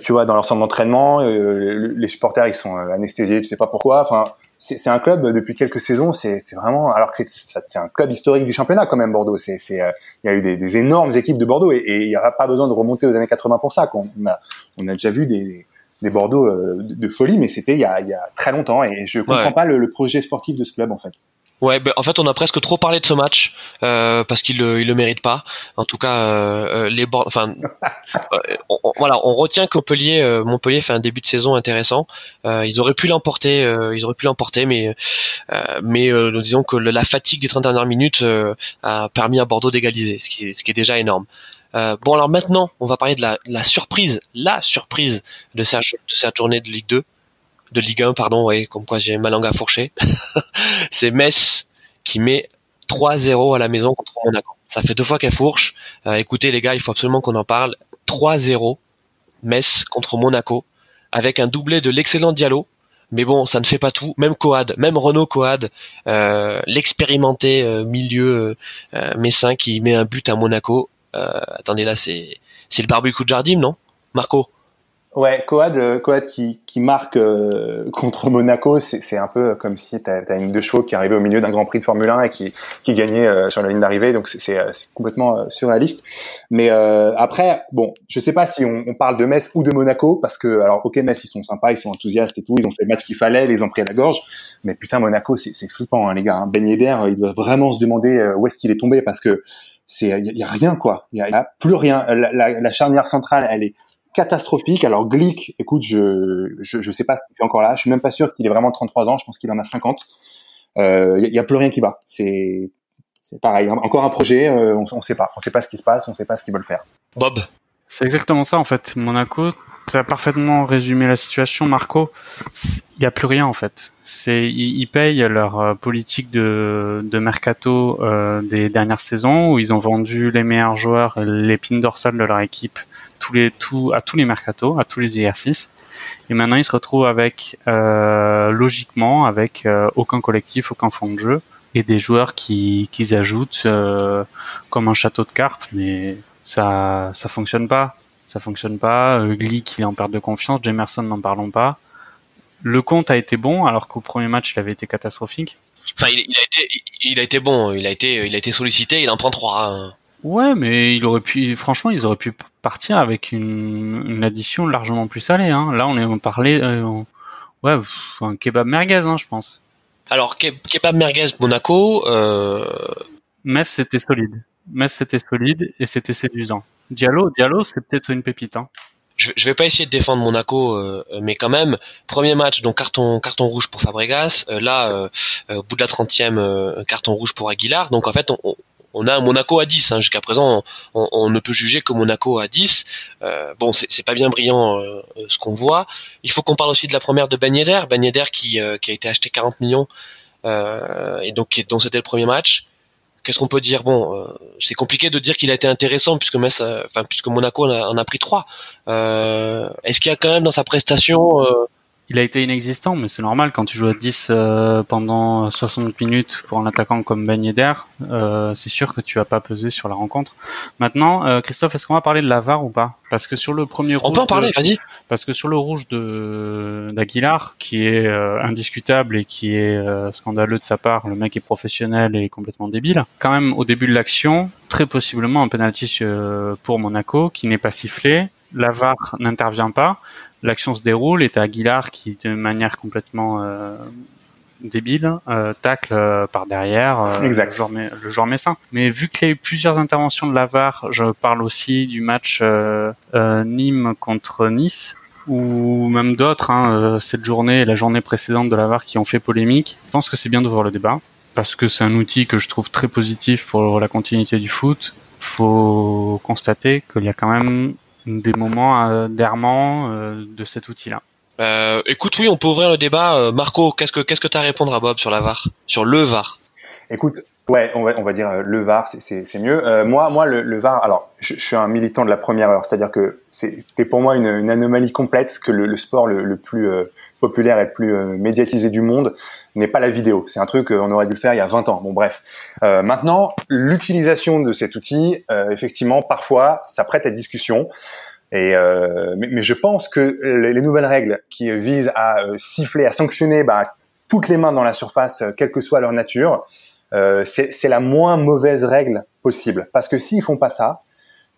S3: tu vois, dans leur centre d'entraînement. les supporters, ils sont anesthésiés, tu sais pas pourquoi. Enfin, c'est un club depuis quelques saisons, c'est vraiment alors que c'est un club historique du championnat quand même Bordeaux. C'est il y a eu des, des, énormes équipes de Bordeaux et il n'y aura pas besoin de remonter aux années 80 pour ça. On a on a déjà vu des, des Bordeaux euh, de, folie, mais c'était il, y a, il y a très longtemps et je comprends pas le, le projet sportif de ce club en fait.
S1: Ouais, ben, en fait, on a presque trop parlé de ce match euh, parce qu'il le, il le mérite pas. En tout cas, euh, euh les enfin, on, voilà, on retient que Montpellier, Montpellier fait un début de saison intéressant. Ils auraient pu l'emporter, ils auraient pu l'emporter, mais mais nous disons que la fatigue des 30 dernières minutes a permis à Bordeaux d'égaliser, ce qui est, ce qui est déjà énorme. bon alors maintenant, on va parler de la, la surprise, la surprise de de cette journée de Ligue 2 de Ligue 1, pardon, ouais, comme quoi j'ai ma langue à fourcher. c'est Metz qui met 3-0 à la maison contre Monaco. Ça fait deux fois qu'elle fourche. Euh, écoutez les gars, il faut absolument qu'on en parle. 3-0 Metz contre Monaco avec un doublé de l'excellent Diallo. Mais bon, ça ne fait pas tout. Même Coad, même Renault Coad, euh, l'expérimenté euh, milieu messin qui met un but à Monaco. attendez là, c'est c'est le barbecue de Jardim, non? Marco?
S3: Ouais, Coad, euh, Coad qui, qui marque euh, contre Monaco, c'est un peu comme si tu as, une deux chevaux qui arrivait au milieu d'un Grand Prix de Formule 1 et qui, qui gagnait euh, sur la ligne d'arrivée, donc c'est complètement surréaliste. Mais après, bon, je sais pas si on, on, parle de Metz ou de Monaco, parce que, alors ok, Metz, ils sont sympas, ils sont enthousiastes et tout, ils ont fait le match qu'il fallait, ils ont pris à la gorge, mais putain, Monaco, c'est flippant, hein, les gars. Hein. Ben Yedder, il doit vraiment se demander où est-ce qu'il est tombé, parce que c'est il y, a rien quoi il y, a, plus rien la, la, charnière centrale elle est catastrophique. Alors Glick, écoute, je, je, je sais pas ce qu'il fait encore là. Je suis même pas sûr qu'il ait vraiment 33 ans. Je pense qu'il en a 50. Il euh, y, a plus rien qui va. C'est pareil. Encore un projet. Euh, on, on sait pas. On sait pas ce qui se passe. On sait pas ce qu'ils veulent faire.
S1: Bob.
S2: C'est exactement ça en fait. Monaco, ça a parfaitement résumé la situation. Marco, il y a plus rien en fait. C'est ils, payent leur euh, politique de, de mercato euh, des dernières saisons où ils ont vendu les meilleurs joueurs, l'épine dorsale de leur équipe tous les tout à tous les mercatos, à tous les exercices. Et maintenant, ils se retrouvent avec euh, logiquement avec euh, aucun collectif, aucun fond de jeu et des joueurs qui qu'ils ajoutent euh, comme un château de cartes, mais ça ça fonctionne pas. Ça fonctionne pas. Glick, il est en perte de confiance. Jamerson, n'en parlons pas. Le compte a été bon, alors qu'au premier match, il avait été catastrophique.
S1: Enfin, il, il, a été, il a été bon. Il a été, il a été sollicité. Il en prend trois.
S2: Ouais, mais il aurait pu, franchement, ils auraient pu partir avec une, une addition largement plus salée. Hein. Là, on est parlé, euh, ouais, un kebab merguez, hein, je pense.
S1: Alors, kebab merguez Monaco. Euh...
S2: Metz, c'était solide. Metz, c'était solide et c'était séduisant. Diallo, Diallo, c'est peut-être une pépite. Hein.
S1: Je, je vais pas essayer de défendre Monaco, euh, mais quand même, premier match, donc carton carton rouge pour Fabregas. Euh, là, euh, au bout de la 30e, carton rouge pour Aguilar. Donc en fait, on, on a un Monaco à 10. Hein. Jusqu'à présent, on, ne peut juger que Monaco à 10. Euh, bon, c'est pas bien brillant euh, ce qu'on voit. Il faut qu'on parle aussi de la première de Ben Yedder. Ben euh, qui a été acheté 40 millions et donc dont c'était le premier match. Qu'est-ce qu'on peut dire? Bon, c'est compliqué de dire qu'il a été intéressant puisque enfin puisque Monaco en a, pris 3. Est-ce qu'il y a quand même dans sa prestation
S2: il a été inexistant, mais c'est normal quand tu joues à 10 euh, pendant 60 minutes pour un attaquant comme Ben Yedder, euh, c'est sûr que tu vas pas peser sur la rencontre. Maintenant, euh, Christophe, est-ce qu'on va parler de la VAR ou pas? Parce que sur le premier
S1: rouge, on peut en parler, vas-y.
S2: Parce que sur le rouge de d'Aguilar, qui est indiscutable et qui est scandaleux de sa part, le mec est professionnel et complètement débile. Quand même, au début de l'action, très possiblement un penalty pour Monaco qui n'est pas sifflé la VAR n'intervient pas, l'action se déroule et t'as Aguilar qui, de manière complètement euh, débile, euh, tacle euh, par derrière
S3: Exact.
S2: le joueur, le joueur messin. Mais vu qu'il y a eu plusieurs interventions de la VAR, je parle aussi du match Nîmes contre Nice, ou même d'autres, hein, cette journée et la journée précédente de la VAR qui ont fait polémique. Je pense que c'est bien d'ouvrir le débat, parce que c'est un outil que je trouve très positif pour la continuité du foot. Faut constater qu'il y a quand même des moments euh, d'errement euh, de cet outil-là.
S1: Euh, écoute, oui, on peut ouvrir le débat. Euh, Marco, qu'est-ce que qu'est-ce que t'as à répondre à Bob sur la VAR, sur le VAR?
S3: Écoute, ouais, on va, on va dire euh, le VAR, c'est- mieux. Euh, moi, moi, le, le VAR, alors, je, je suis un militant de la première heure, c'est-à-dire que c'était pour moi une, une anomalie complète que le, le sport le, le plus euh, populaire et le plus euh, médiatisé du monde n'est pas la vidéo. C'est un truc qu'on aurait dû le faire il y a 20 ans. Bon, bref. Euh, maintenant, l'utilisation de cet outil, euh, effectivement, parfois, ça prête à discussion. Et mais, mais je pense que les, les nouvelles règles qui visent à siffler, à sanctionner bah, toutes les mains dans la surface, quelle que soit leur nature, euh, c'est la moins mauvaise règle possible. Parce que s'ils font pas ça,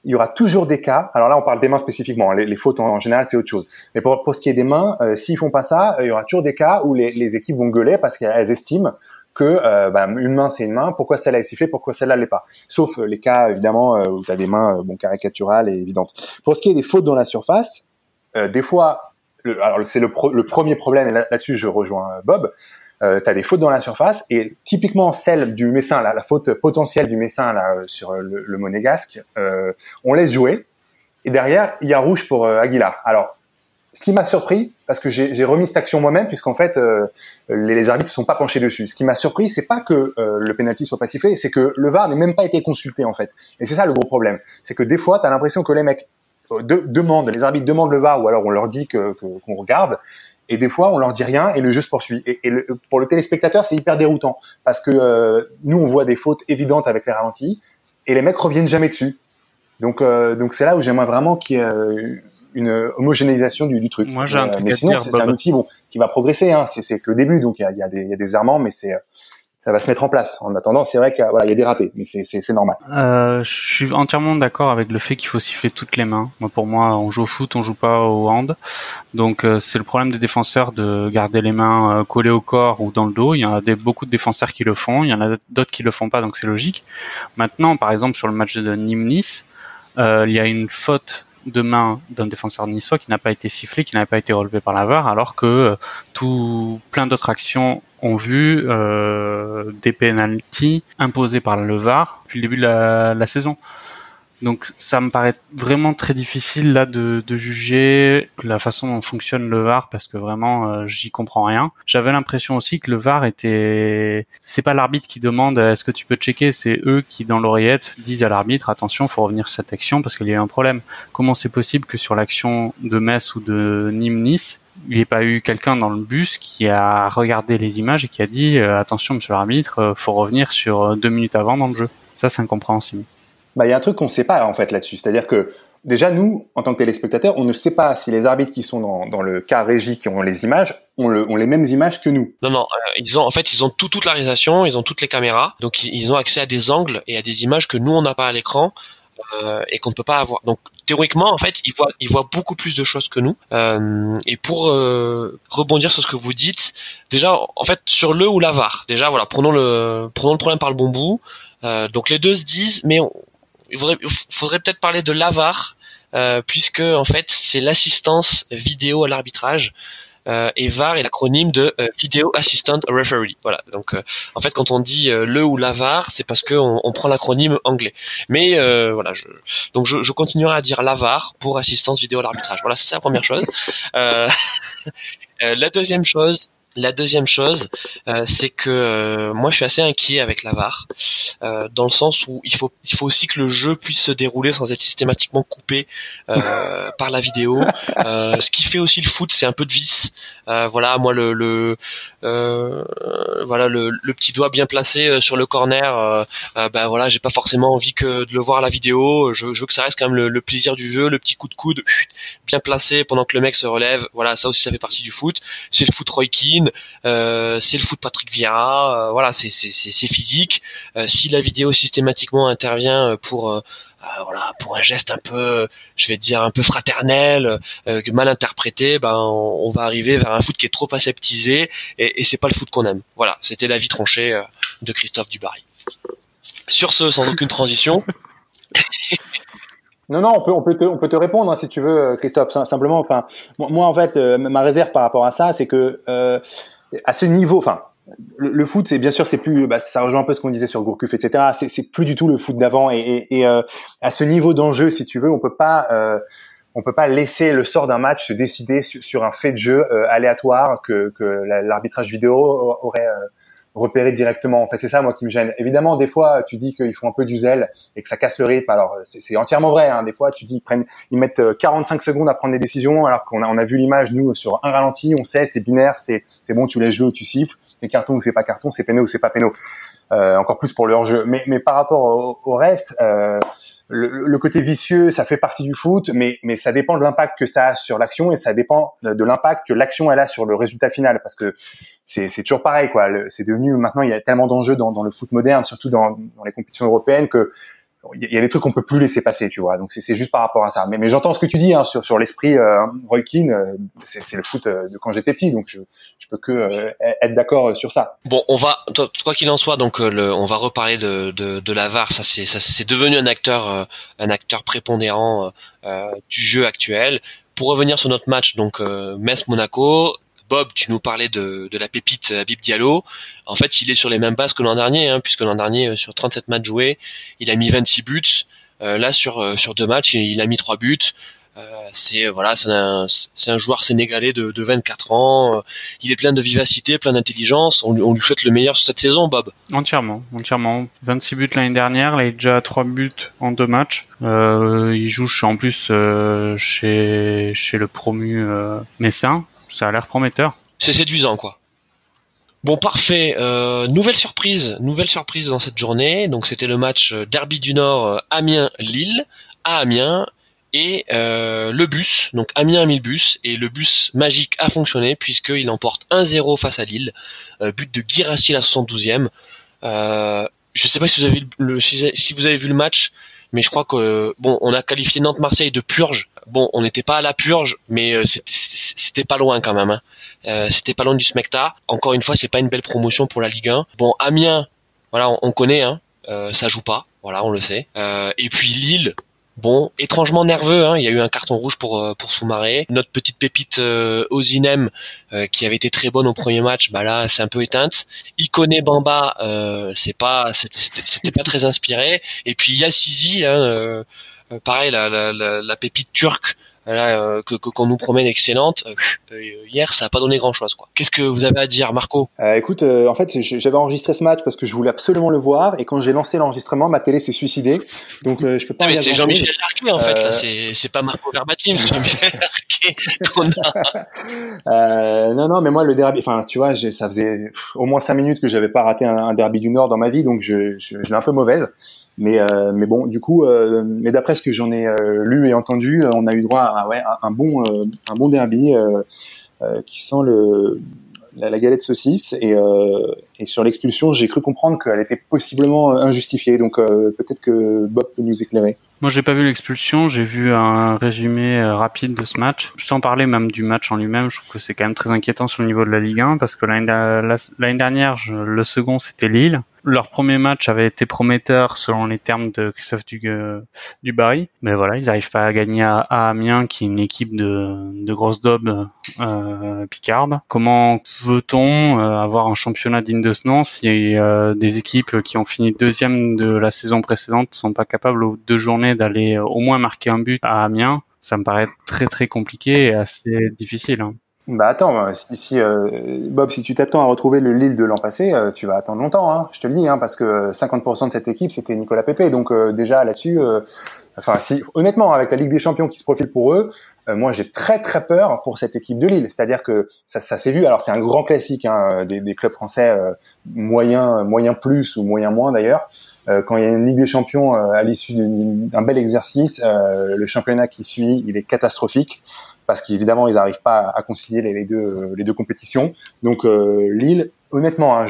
S3: il y aura toujours des cas. Alors là, on parle des mains spécifiquement. Les, les fautes en, général, c'est autre chose. Mais pour, pour ce qui est des mains, euh, s'ils font pas ça, euh, il y aura toujours des cas où les, les équipes vont gueuler parce qu'elles estiment que euh, bah, une main c'est une main. Pourquoi celle-là est sifflée? Pourquoi celle-là l'est pas? Sauf euh, les cas évidemment euh, où tu as des mains bon caricaturales et évidentes. Pour ce qui est des fautes dans la surface, euh, des fois, le, alors c'est le, le premier problème. Et là- là-dessus, je rejoins Bob. Euh, tu as des fautes dans la surface et typiquement celle du Messin, la, faute potentielle du Messin euh, sur euh, le, le monégasque, euh, on laisse jouer et derrière il y a rouge pour Aguilar. Alors ce qui m'a surpris, parce que j'ai remis cette action moi-même, puisqu'en fait les, arbitres ne sont pas penchés dessus. Ce qui m'a surpris, c'est pas que le penalty soit pas c'est que le VAR n'ait même pas été consulté en fait. Et c'est ça le gros problème, c'est que des fois, tu as l'impression que les mecs de- demandent, les arbitres demandent le VAR, ou alors on leur dit que- qu'on regarde, et des fois on leur dit rien et le jeu se poursuit. Et, et le- pour le téléspectateur, c'est hyper déroutant, parce que euh, nous on voit des fautes évidentes avec les ralentis, et les mecs reviennent jamais dessus. Donc euh, donc c'est là où j'aimerais vraiment qu'il y ait euh, une homogénéisation du, du truc.
S2: Moi, j'ai un
S3: Euh,
S2: truc
S3: mais
S2: à
S3: sinon, c'est un outil bon, qui va progresser. Hein. C'est que le début, donc il y a, y, a y a des errements, mais c'est ça va se mettre en place. En attendant, c'est vrai qu'il y, a- des ratés, mais c'est- normal.
S2: Euh, je suis entièrement d'accord avec le fait qu'il faut siffler toutes les mains. Pour moi, on joue au foot, on joue pas au hand. Donc, euh, c'est le problème des défenseurs de garder les mains euh, collées au corps ou dans le dos. Il y en a beaucoup de défenseurs qui le font, il y en a d'autres qui le font pas, donc c'est logique. Maintenant, par exemple, sur le match de Nîmes-Nice, il y a une faute de main d'un défenseur niçois qui n'a pas été sifflé, qui n'a pas été relevé par la VAR, alors que tout plein d'autres actions ont vu euh, des pénalties imposés par le VAR depuis le début de la saison. Donc ça me paraît vraiment très difficile là de, de juger la façon dont fonctionne le VAR parce que vraiment euh, j'y comprends rien. J'avais l'impression aussi que le VAR était c'est pas l'arbitre qui demande euh, est-ce que tu peux checker, c'est eux qui dans l'oreillette disent à l'arbitre attention, faut revenir sur cette action parce qu'il y a eu un problème. Comment c'est possible que sur l'action de Metz ou de Nîmes-Nice, il n'y ait pas eu quelqu'un dans le bus qui a regardé les images et qui a dit euh, attention monsieur l'arbitre, faut revenir sur deux minutes avant dans le jeu? Ça c'est incompréhensible.
S3: Bah, il y a un truc qu'on ne sait pas en fait là-dessus, c'est-à-dire que déjà nous, en tant que téléspectateurs, on ne sait pas si les arbitres qui sont dans, dans le cas régie, qui ont les images, ont, le, ont les mêmes images que nous.
S1: Non, non, euh, ils ont en fait ils ont tout, toute la réalisation, ils ont toutes les caméras, donc ils, ont accès à des angles et à des images que nous on n'a pas à l'écran euh, et qu'on ne peut pas avoir. Donc théoriquement en fait ils voient ils voient beaucoup plus de choses que nous. Euh, et pour euh, rebondir sur ce que vous dites, déjà en fait sur le ou la VAR, déjà voilà prenons le prenons le problème par le bon bout. Euh, donc les deux se disent, mais il faudrait, peut-être parler de l'AVAR, euh, puisque en fait c'est l'assistance vidéo à l'arbitrage. Euh, et VAR est l'acronyme de euh, Video Assistant Referee. Voilà. Donc, euh, en fait, quand on dit euh, le ou la VAR, c'est parce qu'on on prend l'acronyme anglais. Mais voilà, je, donc je, continuerai à dire la VAR pour assistance vidéo à l'arbitrage. Voilà, c'est la première chose. La deuxième chose, la deuxième chose, euh, c'est que euh, moi je suis assez inquiet avec la VAR, euh, dans le sens où il faut il faut aussi que le jeu puisse se dérouler sans être systématiquement coupé par la vidéo. Ce qui fait aussi le foot, c'est un peu de vice. Voilà, moi le, le voilà le, petit doigt bien placé sur le corner, ben voilà, j'ai pas forcément envie que de le voir la vidéo. Je, je veux que ça reste quand même le, plaisir du jeu, le petit coup de coude bien placé pendant que le mec se relève. Voilà, ça aussi ça fait partie du foot. C'est le foot Roy euh, c'est le foot Patrick Vieira. euh, voilà, c'est physique. Euh, si la vidéo systématiquement intervient pour euh, voilà, pour un geste un peu, je vais dire un peu fraternel, mal interprété, ben on, va arriver vers un foot qui est trop aseptisé et, et c'est pas le foot qu'on aime. Voilà, c'était la vie tranchée de Christophe Dubarry. Sur ce, sans aucune transition.
S3: Non, non, on peut, on peut, te, on peut te répondre hein, si tu veux, Christophe. Simplement, enfin, moi, en fait, euh, ma réserve par rapport à ça, c'est que euh, à ce niveau, enfin, le, foot, c'est bien sûr, c'est plus, bah, ça rejoint un peu ce qu'on disait sur Gourcuff, etc. C'est plus du tout le foot d'avant, et, et, euh, à ce niveau d'enjeu, si tu veux, on peut pas, euh, on peut pas laisser le sort d'un match se décider sur, un fait de jeu aléatoire que, que l'arbitrage vidéo aurait repérer directement. En fait, c'est ça moi qui me gêne. Évidemment, des fois, tu dis qu'ils font un peu du zèle et que ça casse le rythme. Alors, c'est entièrement vrai. Hein. Des fois, tu dis ils prennent, ils mettent 45 euh, secondes à prendre des décisions, alors qu'on a, on a vu l'image nous sur un ralenti, on sait, c'est binaire, c'est c'est bon, tu laisses jouer ou tu siffles, c'est carton ou c'est pas carton, c'est péno ou c'est pas péno. Euh, encore plus pour leur jeu. Mais mais par rapport au, reste. Euh, le, le, côté vicieux, ça fait partie du foot, mais, mais ça dépend de l'impact que ça a sur l'action et ça dépend de l'impact que l'action elle a sur le résultat final. Parce que c'est toujours pareil, quoi. C'est devenu maintenant, il y a tellement d'enjeux dans, dans, le foot moderne, surtout dans, dans les compétitions européennes, que il y a des trucs qu'on peut plus laisser passer, tu vois. Donc c'est juste par rapport à ça. Mais, mais j'entends ce que tu dis hein, sur, sur l'esprit euh, Roy Keane. Euh, c'est le foot euh, de quand j'étais petit, donc je, je peux que euh, être d'accord sur ça.
S1: Bon, on va quoi qu'il en soit, donc le, on va reparler de, de, de la VAR. Ça c'est c'est devenu un acteur un acteur prépondérant du jeu actuel. Pour revenir sur notre match, donc Metz Monaco, Bob, tu nous parlais de, de la pépite Habib Diallo. En fait, il est sur les mêmes bases que l'an dernier, hein, puisque l'an dernier, euh, sur 37 matchs joués, il a mis 26 buts. Euh, là, sur euh, sur deux matchs, il, a mis trois buts. c'est voilà, c'est un, un, joueur sénégalais de, de 24 ans. il est plein de vivacité, plein d'intelligence. On, on, lui souhaite le meilleur sur cette saison, Bob.
S2: Entièrement, entièrement. 26 buts l'année dernière. Là, il est déjà à 3 buts en deux matchs. il joue en plus chez chez le promu Messin ça a l'air prometteur.
S1: C'est séduisant, quoi. Bon, parfait. Euh, nouvelle surprise, nouvelle surprise dans cette journée. Donc, c'était le match euh, Derby du Nord euh, Amiens-Lille à Amiens et le bus. Donc, Amiens a mis le bus et le bus magique a fonctionné puisqu'il emporte 1-0 face à Lille. but de Girassi à la 72e. Euh, je sais pas si vous avez vu le match mais je crois que on a qualifié Nantes-Marseille de purge. Bon, on n'était pas à la purge, mais euh, c'était pas loin quand même. Hein. Euh, c'était pas loin du smecta. Encore une fois, c'est pas une belle promotion pour la Ligue 1. Bon, Amiens, voilà, on, connaît, hein, euh, ça joue pas, voilà, on le sait. et puis Lille, Bon, étrangement nerveux, hein, il y a eu un carton rouge pour euh, pour Soumaré. Notre petite pépite euh, Ozinem, euh, qui avait été très bonne au premier match, bah là c'est un peu éteinte. Ikoné Bamba, euh, c'est pas c'était pas très inspiré. Et puis Yassizi, hein, pareil la, la, la, la, pépite turque, euh, que qu'on nous promet excellente. Euh, euh, hier, ça a pas donné grand chose. quoi. Qu'est-ce que vous avez à dire, Marco?
S3: Écoute, en fait, j'avais enregistré ce match parce que je voulais absolument le voir, et quand j'ai lancé l'enregistrement, ma télé s'est suicidée, donc je peux pas.
S1: Non, mais c'est Jean-Michel Larquet en fait. Là, c'est pas Marco Verbatim, c'est Jean-Michel
S3: a. non, non, mais moi le derby, enfin, tu vois, ça faisait au moins cinq minutes que j'avais pas raté un, un, derby du Nord dans ma vie, donc je, je, je l'ai un peu mauvaise. Mais, euh, mais bon, du coup, euh, mais d'après ce que j'en ai euh, lu et entendu, on a eu droit à, ouais, un bon, un bon derby qui sent le, la, la galette saucisse et, et sur l'expulsion, j'ai cru comprendre qu'elle était possiblement injustifiée. Donc peut-être que Bob peut nous éclairer.
S2: Moi, j'ai pas vu l'expulsion, j'ai vu un résumé rapide de ce match. Sans parler même du match en lui-même, je trouve que c'est quand même très inquiétant sur le niveau de la Ligue 1 parce que l'année dernière, le second c'était Lille leur premier match avait été prometteur selon les termes de Christophe du, euh, Dubarry, mais voilà, ils n'arrivent pas à gagner à, Amiens, qui est une équipe de, de grosses daubes euh, picardes. Comment veut-on euh, avoir un championnat digne de ce nom si euh, des équipes qui ont fini deuxième de la saison précédente sont pas capables aux deux journées d'aller au moins marquer un but à Amiens? Ça me paraît très très compliqué et assez difficile. Hein.
S3: Bah attends, euh, si, euh, Bob, si tu t'attends à retrouver le Lille de l'an passé, euh, tu vas attendre longtemps, hein, je te le dis, hein, parce que 50% de cette équipe c'était Nicolas Pepe, donc déjà là-dessus, enfin si, honnêtement, avec la Ligue des Champions qui se profile pour eux, moi j'ai très très peur pour cette équipe de Lille, c'est-à-dire que ça, s'est vu, alors c'est un grand classique hein, des, des, clubs français moyens, moyen plus ou moyen moins d'ailleurs. quand il y a une Ligue des Champions à l'issue d'un bel exercice, le championnat qui suit, il est catastrophique parce qu'évidemment ils n'arrivent pas à concilier les, deux les deux compétitions. Donc euh, Lille, honnêtement, hein,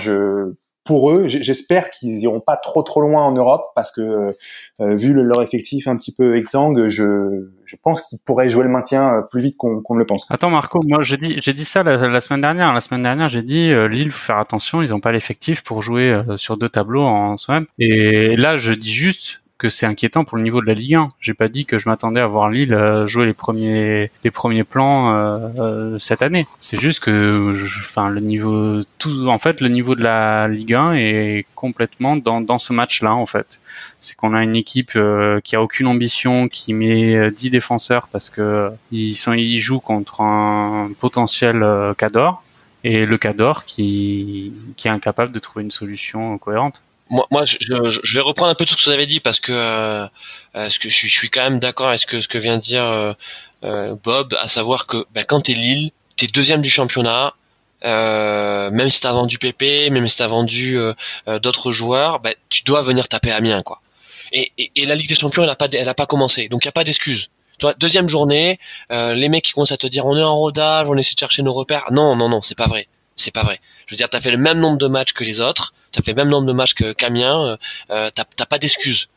S3: pour eux, j'espère qu'ils iront pas trop trop loin en Europe parce que euh, vu leur effectif un petit peu exsangue, je, pense qu'ils pourraient jouer le maintien euh, plus vite qu'on le pense.
S2: Attends Marco, moi j'ai dit ça la, semaine dernière. La semaine dernière, j'ai dit euh, Lille faut faire attention, ils n'ont pas l'effectif pour jouer sur deux tableaux en soi-même. Et là, je dis juste que c'est inquiétant pour le niveau de la Ligue 1. J'ai pas dit que je m'attendais à voir Lille euh, jouer les premiers les premiers plans euh, euh, cette année. C'est juste que, enfin, le niveau tout, en fait, le niveau de la Ligue 1 est complètement dans dans ce match-là en fait. C'est qu'on a une équipe qui a aucune ambition, qui met 10 défenseurs parce que ils sont ils jouent contre un potentiel Cador et le Cador qui qui est incapable de trouver une solution cohérente
S1: moi, moi je, je, vais reprendre un peu tout ce que vous avez dit parce que, euh, euh que je, suis, je suis quand même d'accord avec ce que, ce que vient de dire euh, euh Bob, à savoir que ben, quand t'es Lille, t'es deuxième du championnat, euh, même si t'as vendu PP, même si t'as vendu d'autres joueurs, ben, tu dois venir taper Amiens, quoi. Et, et, et, la Ligue des Champions, elle a pas, pas commencé, donc il y a pas d'excuse. Deuxième journée, les mecs qui commencent à te dire on est en rodage, on essaie de chercher nos repères. Non, non, non, c'est pas vrai. C'est pas vrai. Je veux dire, t'as fait le même nombre de matchs que les autres t'as fait le même nombre de matchs que qu'Amiens, euh, euh t'as pas d'excuses.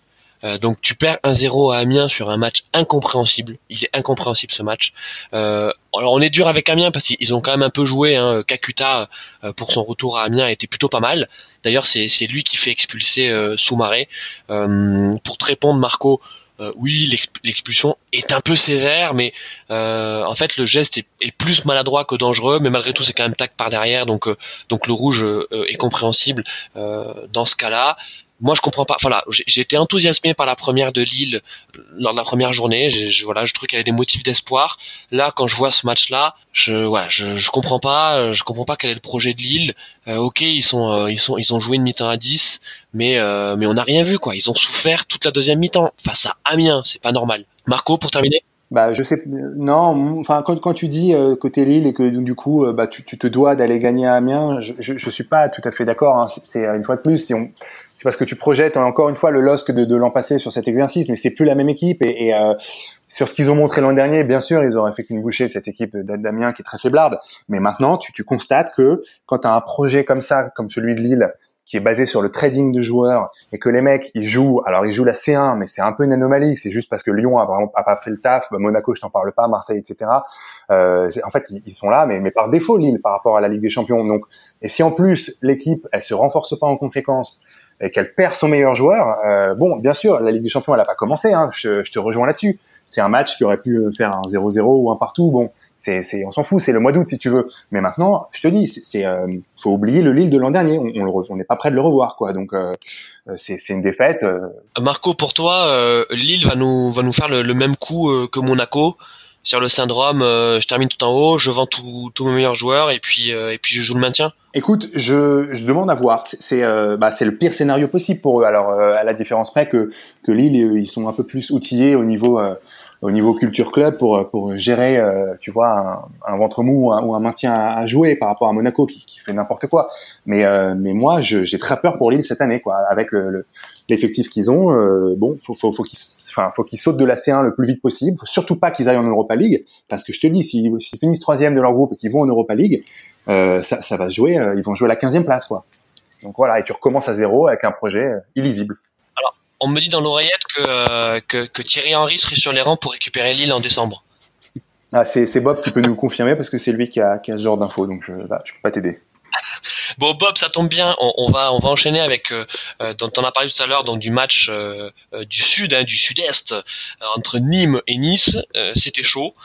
S1: Euh, donc tu perds 1-0 à Amiens sur un match incompréhensible. Il est incompréhensible ce match. Euh, alors on est dur avec Amiens parce qu'ils ont quand même un peu joué. Hein. Kakuta euh, pour son retour à Amiens était plutôt pas mal. D'ailleurs c'est lui qui fait expulser euh, Soumaré. pour te répondre Marco, euh, oui, l'expulsion est un peu sévère, mais euh, en fait le geste est, plus maladroit que dangereux, mais malgré tout c'est quand même tac par derrière, donc euh, donc le rouge est compréhensible dans ce cas-là moi je comprends pas. Voilà, j'ai été enthousiasmé par la première de Lille lors de la première journée. Je, voilà, je trouve qu'il y avait des motifs d'espoir. Là, quand je vois ce match-là, je voilà, je, je comprends pas. Je comprends pas quel est le projet de Lille. Euh, ok, ils sont euh, ils sont ils ont joué une mi-temps à 10, mais euh, mais on n'a rien vu quoi. Ils ont souffert toute la deuxième mi-temps face à Amiens. C'est pas normal. Marco, pour terminer.
S3: Bah, je sais, non, enfin, quand, quand tu dis euh, côté Lille et que du coup, euh, bah, tu, tu te dois d'aller gagner à Amiens, je, je, je suis pas tout à fait d'accord. Hein. C'est une fois de plus, si on, c'est parce que tu projettes encore une fois le LOSC de, de l'an passé sur cet exercice, mais c'est plus la même équipe. Et, euh, sur ce qu'ils ont montré l'an dernier, bien sûr, ils auraient fait qu'une bouchée de cette équipe d'Amiens qui est très faiblarde. Mais maintenant, tu, tu constates que quand tu as un projet comme ça, comme celui de Lille, qui est basé sur le trading de joueurs et que les mecs ils jouent alors ils jouent la C1 mais c'est un peu une anomalie c'est juste parce que Lyon a vraiment a pas fait le taf bah, Monaco je t'en parle pas Marseille etc euh, en fait ils, sont là mais mais par défaut Lille par rapport à la Ligue des Champions. Donc et si en plus l'équipe elle se renforce pas en conséquence et qu'elle perd son meilleur joueur, euh, bon, bien sûr, la Ligue des Champions, elle a pas commencé. Hein, je, je, te rejoins là-dessus. C'est un match qui aurait pu faire un 0-0 ou un partout. Bon, c'est, c'est, on s'en fout, c'est le mois d'août si tu veux. Mais maintenant, je te dis, c'est, c'est euh, faut oublier le Lille de l'an dernier. On, on n'est pas prêt de le revoir, quoi. Donc, euh, euh c'est, c'est une défaite. Euh.
S1: Marco, pour toi, euh, Lille va nous va nous faire le, même coup que Monaco sur le syndrome. je termine tout en haut, je vends tous mes meilleurs joueurs et puis et puis je joue le maintien.
S3: Écoute, je, je demande à voir. C'est bah, c'est le pire scénario possible pour eux. Alors à la différence près que que Lille, ils sont un peu plus outillés au niveau au niveau culture club pour pour gérer euh, tu vois un, un ventre mou ou un, maintien à, jouer par rapport à Monaco qui, qui fait n'importe quoi mais euh, mais moi j'ai très peur pour Lille cette année quoi avec le l'effectif qu'ils ont euh, bon faut faut faut qu'ils qu'ils sautent de la C1 le plus vite possible faut surtout pas qu'ils aillent en Europa League parce que je te dis s'ils finissent troisième de leur groupe et qu'ils vont en Europa League ça ça va jouer ils vont jouer à la 15e place quoi donc voilà et tu recommences à zéro avec un projet illisible
S1: on me dit dans l'oreillette que, euh, que, que, Thierry Henry serait sur les rangs pour récupérer Lille en décembre.
S3: Ah, c'est Bob qui peut nous confirmer parce que c'est lui qui a, qui a ce genre d'infos, donc je ne bah, peux pas t'aider.
S1: Bon Bob, ça tombe bien. On, va on va enchaîner avec euh, euh dont on a parlé tout à l'heure donc du match euh, euh du sud, hein, du sud-est entre Nîmes et Nice. C'était chaud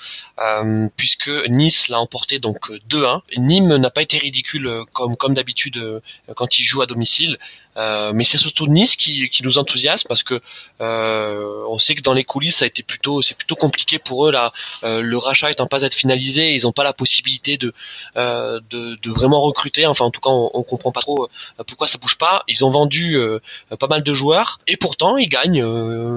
S1: puisque Nice l'a emporté donc 2-1. Nîmes n'a pas été ridicule comme comme d'habitude quand il joue à domicile. Euh, mais c'est surtout Nice qui, qui, nous enthousiasme parce que euh, on sait que dans les coulisses ça a été plutôt c'est plutôt compliqué pour eux là. Euh, le rachat étant pas être finalisé ils n'ont pas la possibilité de, euh, de, de vraiment recruter. Enfin en tout cas on, on comprend pas trop euh, pourquoi ça bouge pas. Ils ont vendu pas mal de joueurs et pourtant ils gagnent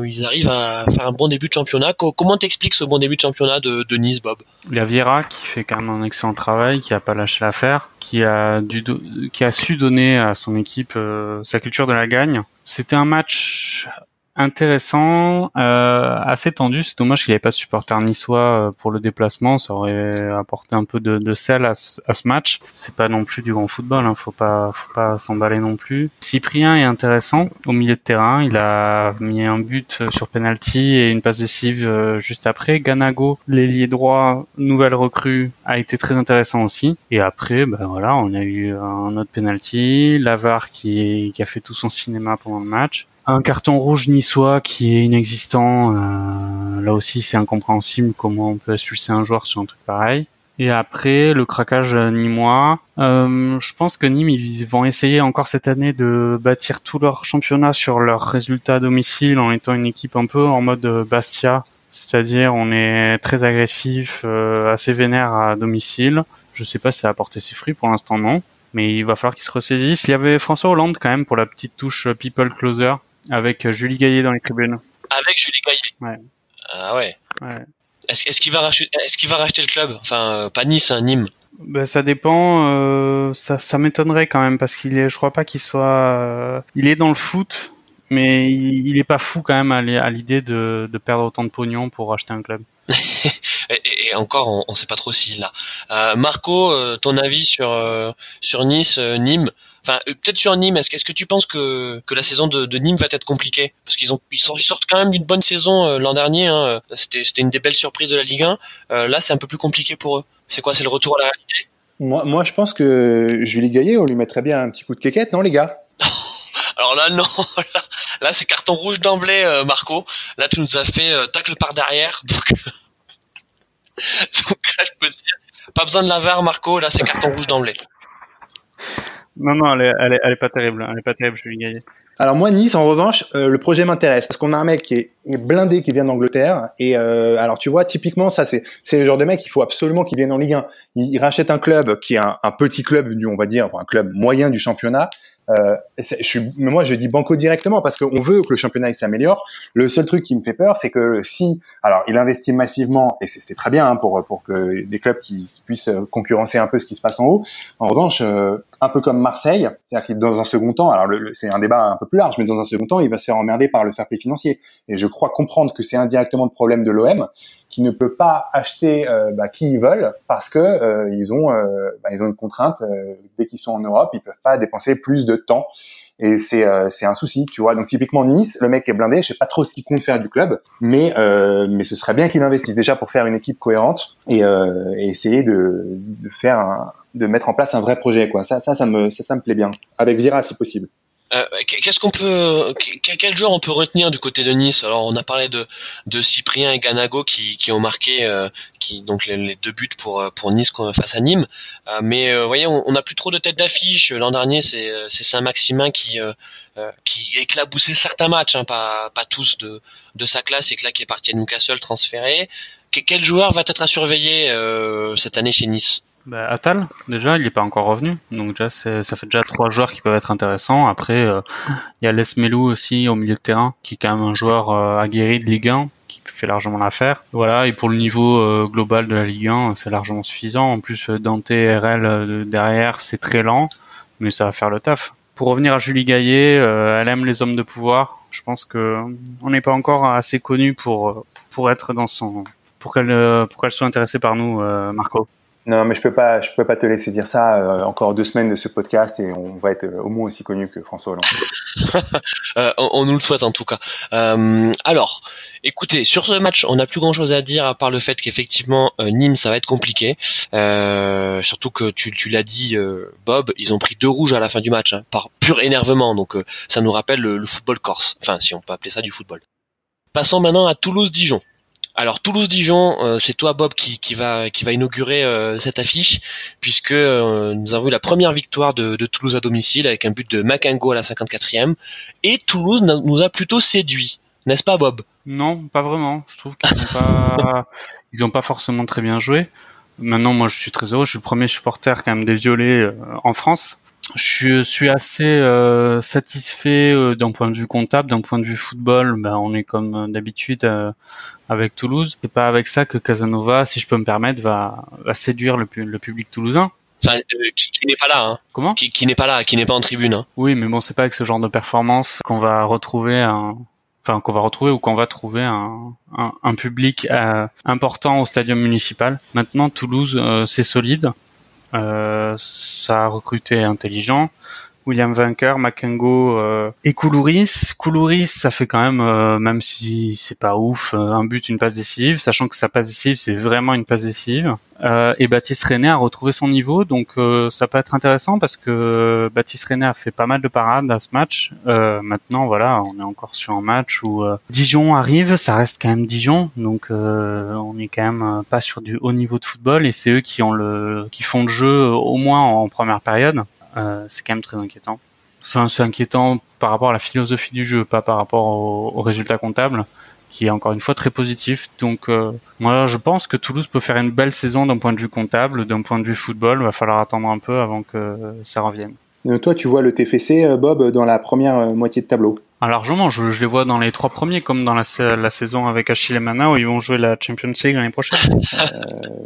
S1: ils arrivent à faire un bon début de championnat. Comment t'expliques ce bon début de championnat de, de Nice Bob?
S2: Il y a Vieira qui fait quand même un excellent travail qui a pas lâché l'affaire qui a dû qui a su donner à son équipe sa culture de la gagne. C'était un match intéressant, euh, assez tendu. C'est dommage qu'il n'y ait pas de supporter niçois euh, pour le déplacement. Ça aurait apporté un peu de, de sel à, à ce match. C'est pas non plus du grand football. Hein. Faut pas, faut pas s'emballer non plus. Cyprien est intéressant au milieu de terrain. Il a mis un but sur penalty et une passe décisive euh, juste après. Ganago, l'ailier droit, nouvelle recrue, a été très intéressant aussi. Et après, ben voilà, on a eu un autre penalty. Lavar qui, qui a fait tout son cinéma pendant le match un carton rouge niçois qui est inexistant. Euh, là aussi, c'est incompréhensible comment on peut expulser un joueur sur un truc pareil. Et après, le craquage nîmois. Euh, je pense que Nîmes, ils vont essayer encore cette année de bâtir tout leur championnat sur leurs résultats à domicile en étant une équipe un peu en mode Bastia. C'est-à-dire, on est très agressif, euh, assez vénère à domicile. Je sais pas si ça a apporté ses fruits, pour l'instant non. Mais il va falloir qu'ils se ressaisissent. Il y avait François Hollande quand même pour la petite touche People Closer avec Julie Gaillet dans les tribunes.
S1: Avec Julie Gaillet
S2: Ouais.
S1: Ah ouais.
S2: Ouais.
S1: Est-ce est qu'il va, racheter, est qu'il va racheter le club? Enfin, euh, pas Nice, hein, Nîmes.
S2: Ben, ça dépend. Euh, ça, ça m'étonnerait quand même parce qu'il est, je crois pas qu'il soit. Euh, il est dans le foot, mais il, il est pas fou quand même à, l'idée de, de perdre autant de pognon pour acheter un club.
S1: et, et, encore, on, on sait pas trop s'il l'a. Euh, Marco, euh, ton avis sur euh, sur Nice, Nîmes? Enfin, peut-être sur Nîmes. Est-ce, est-ce que tu penses que, que la saison de, de Nîmes va être compliquée? Parce qu'ils ont ils, sortent, ils sortent quand même d'une bonne saison l'an dernier. Hein. C'était, c'était une des belles surprises de la Ligue 1. là, c'est un peu plus compliqué pour eux. C'est quoi C'est le retour à la réalité?
S3: Moi, moi, je pense que Julie Gaillet, on lui mettrait bien un petit coup de quéquette, non, les gars?
S1: Alors là, non. Là, là c'est carton rouge d'emblée, Marco. Là, tu nous as fait euh, tacle par derrière. Donc, donc là, je peux te dire, pas besoin de la VAR, Marco. Là, c'est carton rouge d'emblée.
S2: Non, non, elle est, elle est, elle est pas terrible. Elle est pas terrible, Julie Gaillet.
S3: Alors moi Nice en revanche euh, le projet m'intéresse parce qu'on a un mec qui est, blindé qui vient d'Angleterre et euh, alors tu vois typiquement ça c'est c'est le genre de mec il faut absolument qu'il vienne en Ligue 1 il, il, rachète un club qui est un, petit club du on va dire un club moyen du championnat euh, je suis, mais moi, je dis banco directement parce qu'on veut que le championnat s'améliore. Le seul truc qui me fait peur, c'est que si, alors, il investit massivement et c'est très bien hein, pour pour que des clubs qui, qui, puissent concurrencer un peu ce qui se passe en haut. En revanche, euh, un peu comme Marseille, c'est-à-dire qu'il dans un second temps, alors c'est un débat un peu plus large, mais dans un second temps, il va se faire emmerder par le fair play financier. Et je crois comprendre que c'est indirectement le problème de l'OM qui ne peut pas acheter euh, bah, qui ils veulent parce que euh, ils ont euh, bah, ils ont une contrainte dès qu'ils sont en Europe, ils peuvent pas dépenser plus de temps et c'est c'est un souci, tu vois. Donc typiquement Nice, le mec est blindé, je sais pas trop ce qu'il compte faire du club, mais mais ce serait bien qu'il investisse déjà pour faire une équipe cohérente et, et essayer de, de faire un, de mettre en place un vrai projet quoi. Ça ça ça me ça, ça me plaît bien avec Vira si possible.
S1: Euh, Qu'est-ce qu'on peut, quel joueur on peut retenir du côté de Nice? Alors on a parlé de, de Cyprien et Ganago qui, qui ont marqué, euh, qui donc les, les, deux buts pour pour Nice face à Nîmes. Euh, mais euh, vous voyez, on n'a plus trop de tête d'affiche. L'an dernier, c'est c'est Saint-Maximin qui euh, qui éclaboussait certains matchs, hein, pas pas tous de de sa classe, et que là qui est parti à Newcastle transféré. quel joueur va être à surveiller cette année chez Nice?
S2: Bah, Atal, déjà, il n'est pas encore revenu. Donc déjà, ça fait déjà trois joueurs qui peuvent être intéressants. Après, il euh, y a Les Melou aussi au milieu de terrain, qui est quand même un joueur euh, aguerri de Ligue 1, qui fait largement l'affaire. Voilà, et pour le niveau euh, global de la Ligue 1, c'est largement suffisant. En plus, Dante RL derrière, c'est très lent, mais ça va faire le taf. Pour revenir à Julie Gaillet, elle aime les hommes de pouvoir. Je pense que on n'est pas encore assez connu pour pour être dans son pour qu'elle pour qu'elle soit intéressée par nous, Marco.
S3: Non, mais je peux pas, je peux pas te laisser dire ça. Euh, encore deux semaines de ce podcast et on va être au moins aussi connu que François Hollande.
S1: euh, on, nous le souhaite en tout cas. Euh, alors, écoutez, sur ce match, on n'a plus grand-chose à dire à part le fait qu'effectivement euh, Nîmes, ça va être compliqué. Euh, surtout que tu, tu l'as dit, Bob, ils ont pris deux rouges à la fin du match hein, par pur énervement. Donc, ça nous rappelle le, le football corse. Enfin, si on peut appeler ça du football. Passons maintenant à Toulouse-Dijon. Alors Toulouse-Dijon, euh, c'est toi Bob qui, qui, va qui va inaugurer euh, cette affiche puisque euh, nous avons eu la première victoire de, de, Toulouse à domicile avec un but de Macango à la 54e et Toulouse nous a plutôt séduit, n'est-ce pas Bob?
S2: Non, pas vraiment. Je trouve qu'ils n'ont pas ils ont pas forcément très bien joué. Maintenant, moi, je suis très heureux. Je suis le premier supporter quand même des Violets en France je suis assez euh, satisfait euh, d'un point de vue comptable, d'un point de vue football. Ben, on est comme d'habitude euh, avec Toulouse. C'est pas avec ça que Casanova, si je peux me permettre, va, va séduire le, le public toulousain.
S1: Enfin, euh, qui, qui n'est pas là. Hein.
S2: Comment?
S1: Qui, qui n'est pas là, qui n'est pas en tribune. Hein.
S2: Oui, mais bon, c'est pas avec ce genre de performance qu'on va retrouver un, enfin qu'on va retrouver ou qu'on va trouver un, un, public important au stadium municipal. Maintenant, Toulouse, c'est solide. Ça a recruté intelligent. William Vainqueur, Makengo euh, et Koulouris. Koulouris, ça fait quand même, euh, même si c'est pas ouf, euh, un but, une passe décisive, sachant que sa passe décisive, c'est vraiment une passe décisive. et Baptiste René a retrouvé son niveau, donc ça peut être intéressant parce que Baptiste René a fait pas mal de parades à ce match. maintenant, voilà, on est encore sur un match où Dijon arrive, ça reste quand même Dijon, donc on est quand même pas sur du haut niveau de football et c'est eux qui ont le, qui font le jeu au moins en première période. Euh, c'est quand même très inquiétant. c'est inquiétant par rapport à la philosophie du jeu, pas par rapport au, résultat comptable, qui est encore une fois très positif. Donc euh, moi, je pense que Toulouse peut faire une belle saison d'un point de vue comptable, d'un point de vue football. Va falloir attendre un peu avant que ça revienne.
S3: Euh, toi, tu vois le TFC, Bob, dans la première moitié de tableau
S2: ah, largement, je, je, les vois dans les trois premiers, comme dans la, la saison avec Achille et Mana, où ils vont jouer la Champions League l'année prochaine.
S3: euh,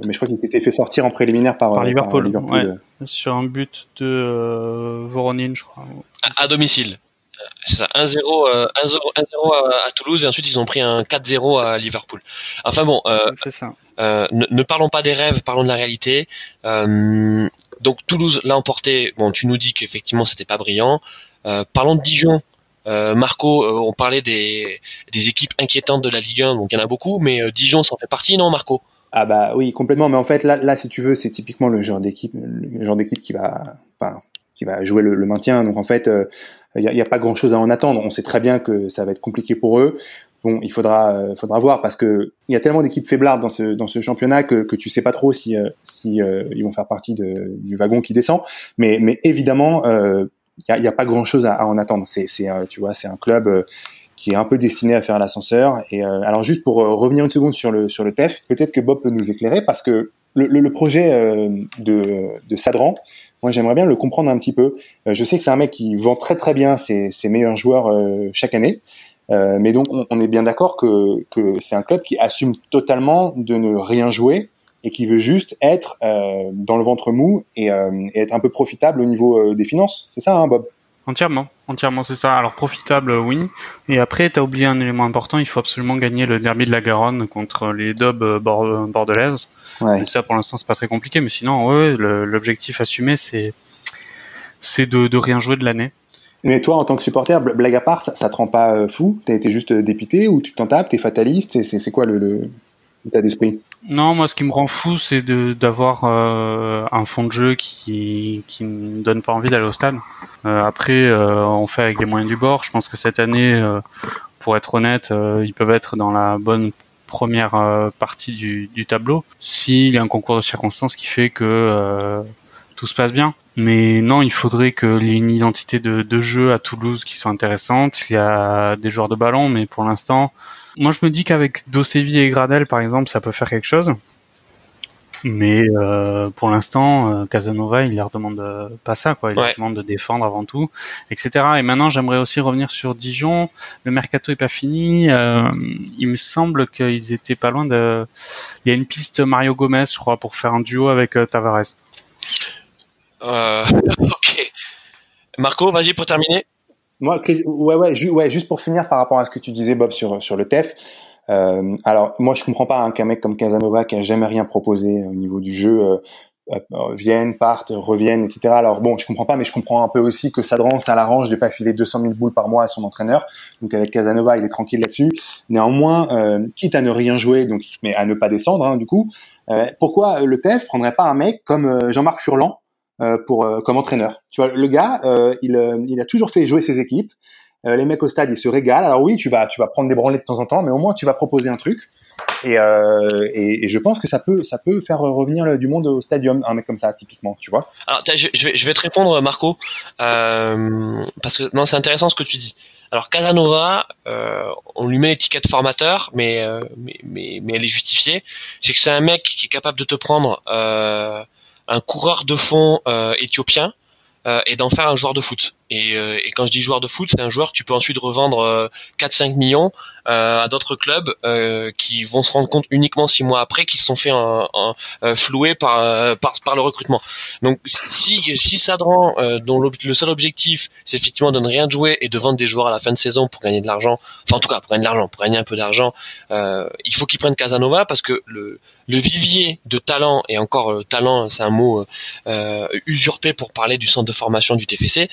S3: mais je crois qu'il était fait sortir en préliminaire par,
S2: par Liverpool. ouais, sur un but de euh, Voronin, je crois.
S1: À, domicile. C'est ça, 1-0 euh, 1-0 à, à, Toulouse et ensuite ils ont pris un 4-0 à Liverpool. Enfin bon, euh, c'est ça. Euh, ne, ne, parlons pas des rêves, parlons de la réalité. Euh, donc Toulouse l'a emporté. Bon, tu nous dis qu'effectivement c'était pas brillant. parlons de Dijon euh, Marco, euh, on parlait des, équipes inquiétantes de la Ligue 1, donc il y en a beaucoup, mais euh, Dijon s'en fait partie, non, Marco?
S3: Ah bah oui, complètement. Mais en fait, là, là, si tu veux, c'est typiquement le genre d'équipe, le genre d'équipe qui va, qui va jouer le, maintien. Donc en fait, il n'y a, pas grand-chose à en attendre. On sait très bien que ça va être compliqué pour eux. Bon, il faudra, faudra voir parce que il y a tellement d'équipes faiblardes dans ce dans ce championnat que que tu sais pas trop si si ils vont faire partie du wagon qui descend. Mais mais évidemment, il n'y a, pas grand chose à, en attendre. C'est, euh, tu vois, c'est un club euh, qui est un peu destiné à faire l'ascenseur. Et euh, alors juste pour revenir une seconde sur le sur le TEF, peut-être que Bob peut nous éclairer parce que le, le, projet de, de Sadran, moi j'aimerais bien le comprendre un petit peu. je sais que c'est un mec qui vend très très bien ses, ses meilleurs joueurs chaque année. Mais donc on, on est bien d'accord que, que c'est un club qui assume totalement de ne rien jouer et qui veut juste être euh, dans le ventre mou et, euh, et, être un peu profitable au niveau euh, des finances. C'est ça, hein, Bob?
S2: Entièrement, entièrement, c'est ça. Alors profitable, oui. Et après, tu as oublié un élément important. Il faut absolument gagner le derby de la Garonne contre les Dobs bordelaises. Ouais. ça, pour l'instant, c'est pas très compliqué, mais sinon, ouais, l'objectif assumé, c'est c'est de, de rien jouer de l'année.
S3: Mais toi, en tant que supporter, blague à part, ça, ça te rend pas fou? T'as été juste dépité ou tu t'en tapes T'es fataliste? C'est quoi le, l'état d'esprit?
S2: Non, moi, ce qui me rend fou, c'est d'avoir euh, un fond de jeu qui qui ne donne pas envie d'aller au stade. Euh, après, euh, on fait avec les moyens du bord. Je pense que cette année, pour être honnête, ils peuvent être dans la bonne première partie du tableau. S'il y a un concours de circonstances qui fait que tout se passe bien. Mais non, il faudrait qu'il y ait une identité de, de jeu à Toulouse qui soit intéressante. Il y a des joueurs de ballon, mais pour l'instant, moi, je me dis qu'avec Dosevi et Gradel, par exemple, ça peut faire quelque chose. Mais euh, pour l'instant, euh, Casanova, il leur demande pas ça, quoi. Il leur demande de défendre avant tout, etc. Et maintenant, j'aimerais aussi revenir sur Dijon. Le mercato est pas fini. Euh, il me semble qu'ils étaient pas loin de. Il y a une piste Mario Gomez, je crois, pour faire un duo avec Tavares.
S1: ok. Marco, vas-y pour terminer.
S3: Moi, ouais, ouais, ouais, juste pour finir par rapport à ce que tu disais, Bob, sur, sur le TEF. Euh, alors, moi, je comprends pas hein, qu'un mec comme Casanova, qui a jamais rien proposé au niveau du jeu, euh, euh vienne, parte, revienne, etc. Alors bon, je comprends pas, mais je comprends un peu aussi que Sadran, ça l'arrange de pas filer 200 000 boules par mois à son entraîneur. Donc avec Casanova, il est tranquille là-dessus. Néanmoins, euh, quitte à ne rien jouer, donc mais à ne pas descendre, hein, du coup, euh, pourquoi le TEF prendrait pas un mec comme euh, Jean-Marc Furlan, euh, pour euh, comme entraîneur. Tu vois, le gars, euh, il, il a toujours fait jouer ses équipes. les mecs au stade, ils se régalent. Alors oui, tu vas, tu vas prendre des branlées de temps en temps, mais au moins tu vas proposer un truc. Et, et, et, je pense que ça peut, ça peut faire revenir du monde au stadium, un mec comme ça, typiquement, tu vois.
S1: Alors, je, je, vais, je vais te répondre, Marco, euh, parce que non, c'est intéressant ce que tu dis. Alors Casanova, euh, on lui met l'étiquette formateur, mais, mais, mais, mais elle est justifiée. C'est que c'est un mec qui est capable de te prendre euh, un coureur de fond euh, éthiopien euh, et d'en faire un joueur de foot. Et, et quand je dis joueur de foot, c'est un joueur que tu peux ensuite revendre 4-5 millions à d'autres clubs qui vont se rendre compte uniquement six mois après qu'ils se sont fait un, un, flouer par, par par le recrutement. Donc si si Sadran dont le seul objectif c'est effectivement de ne rien jouer et de vendre des joueurs à la fin de saison pour gagner de l'argent, enfin en tout cas pour gagner de l'argent, pour gagner un peu d'argent, il faut qu'il prenne Casanova parce que le le vivier de talent et encore euh, talent c'est un mot euh, usurpé pour parler du centre de formation du TFC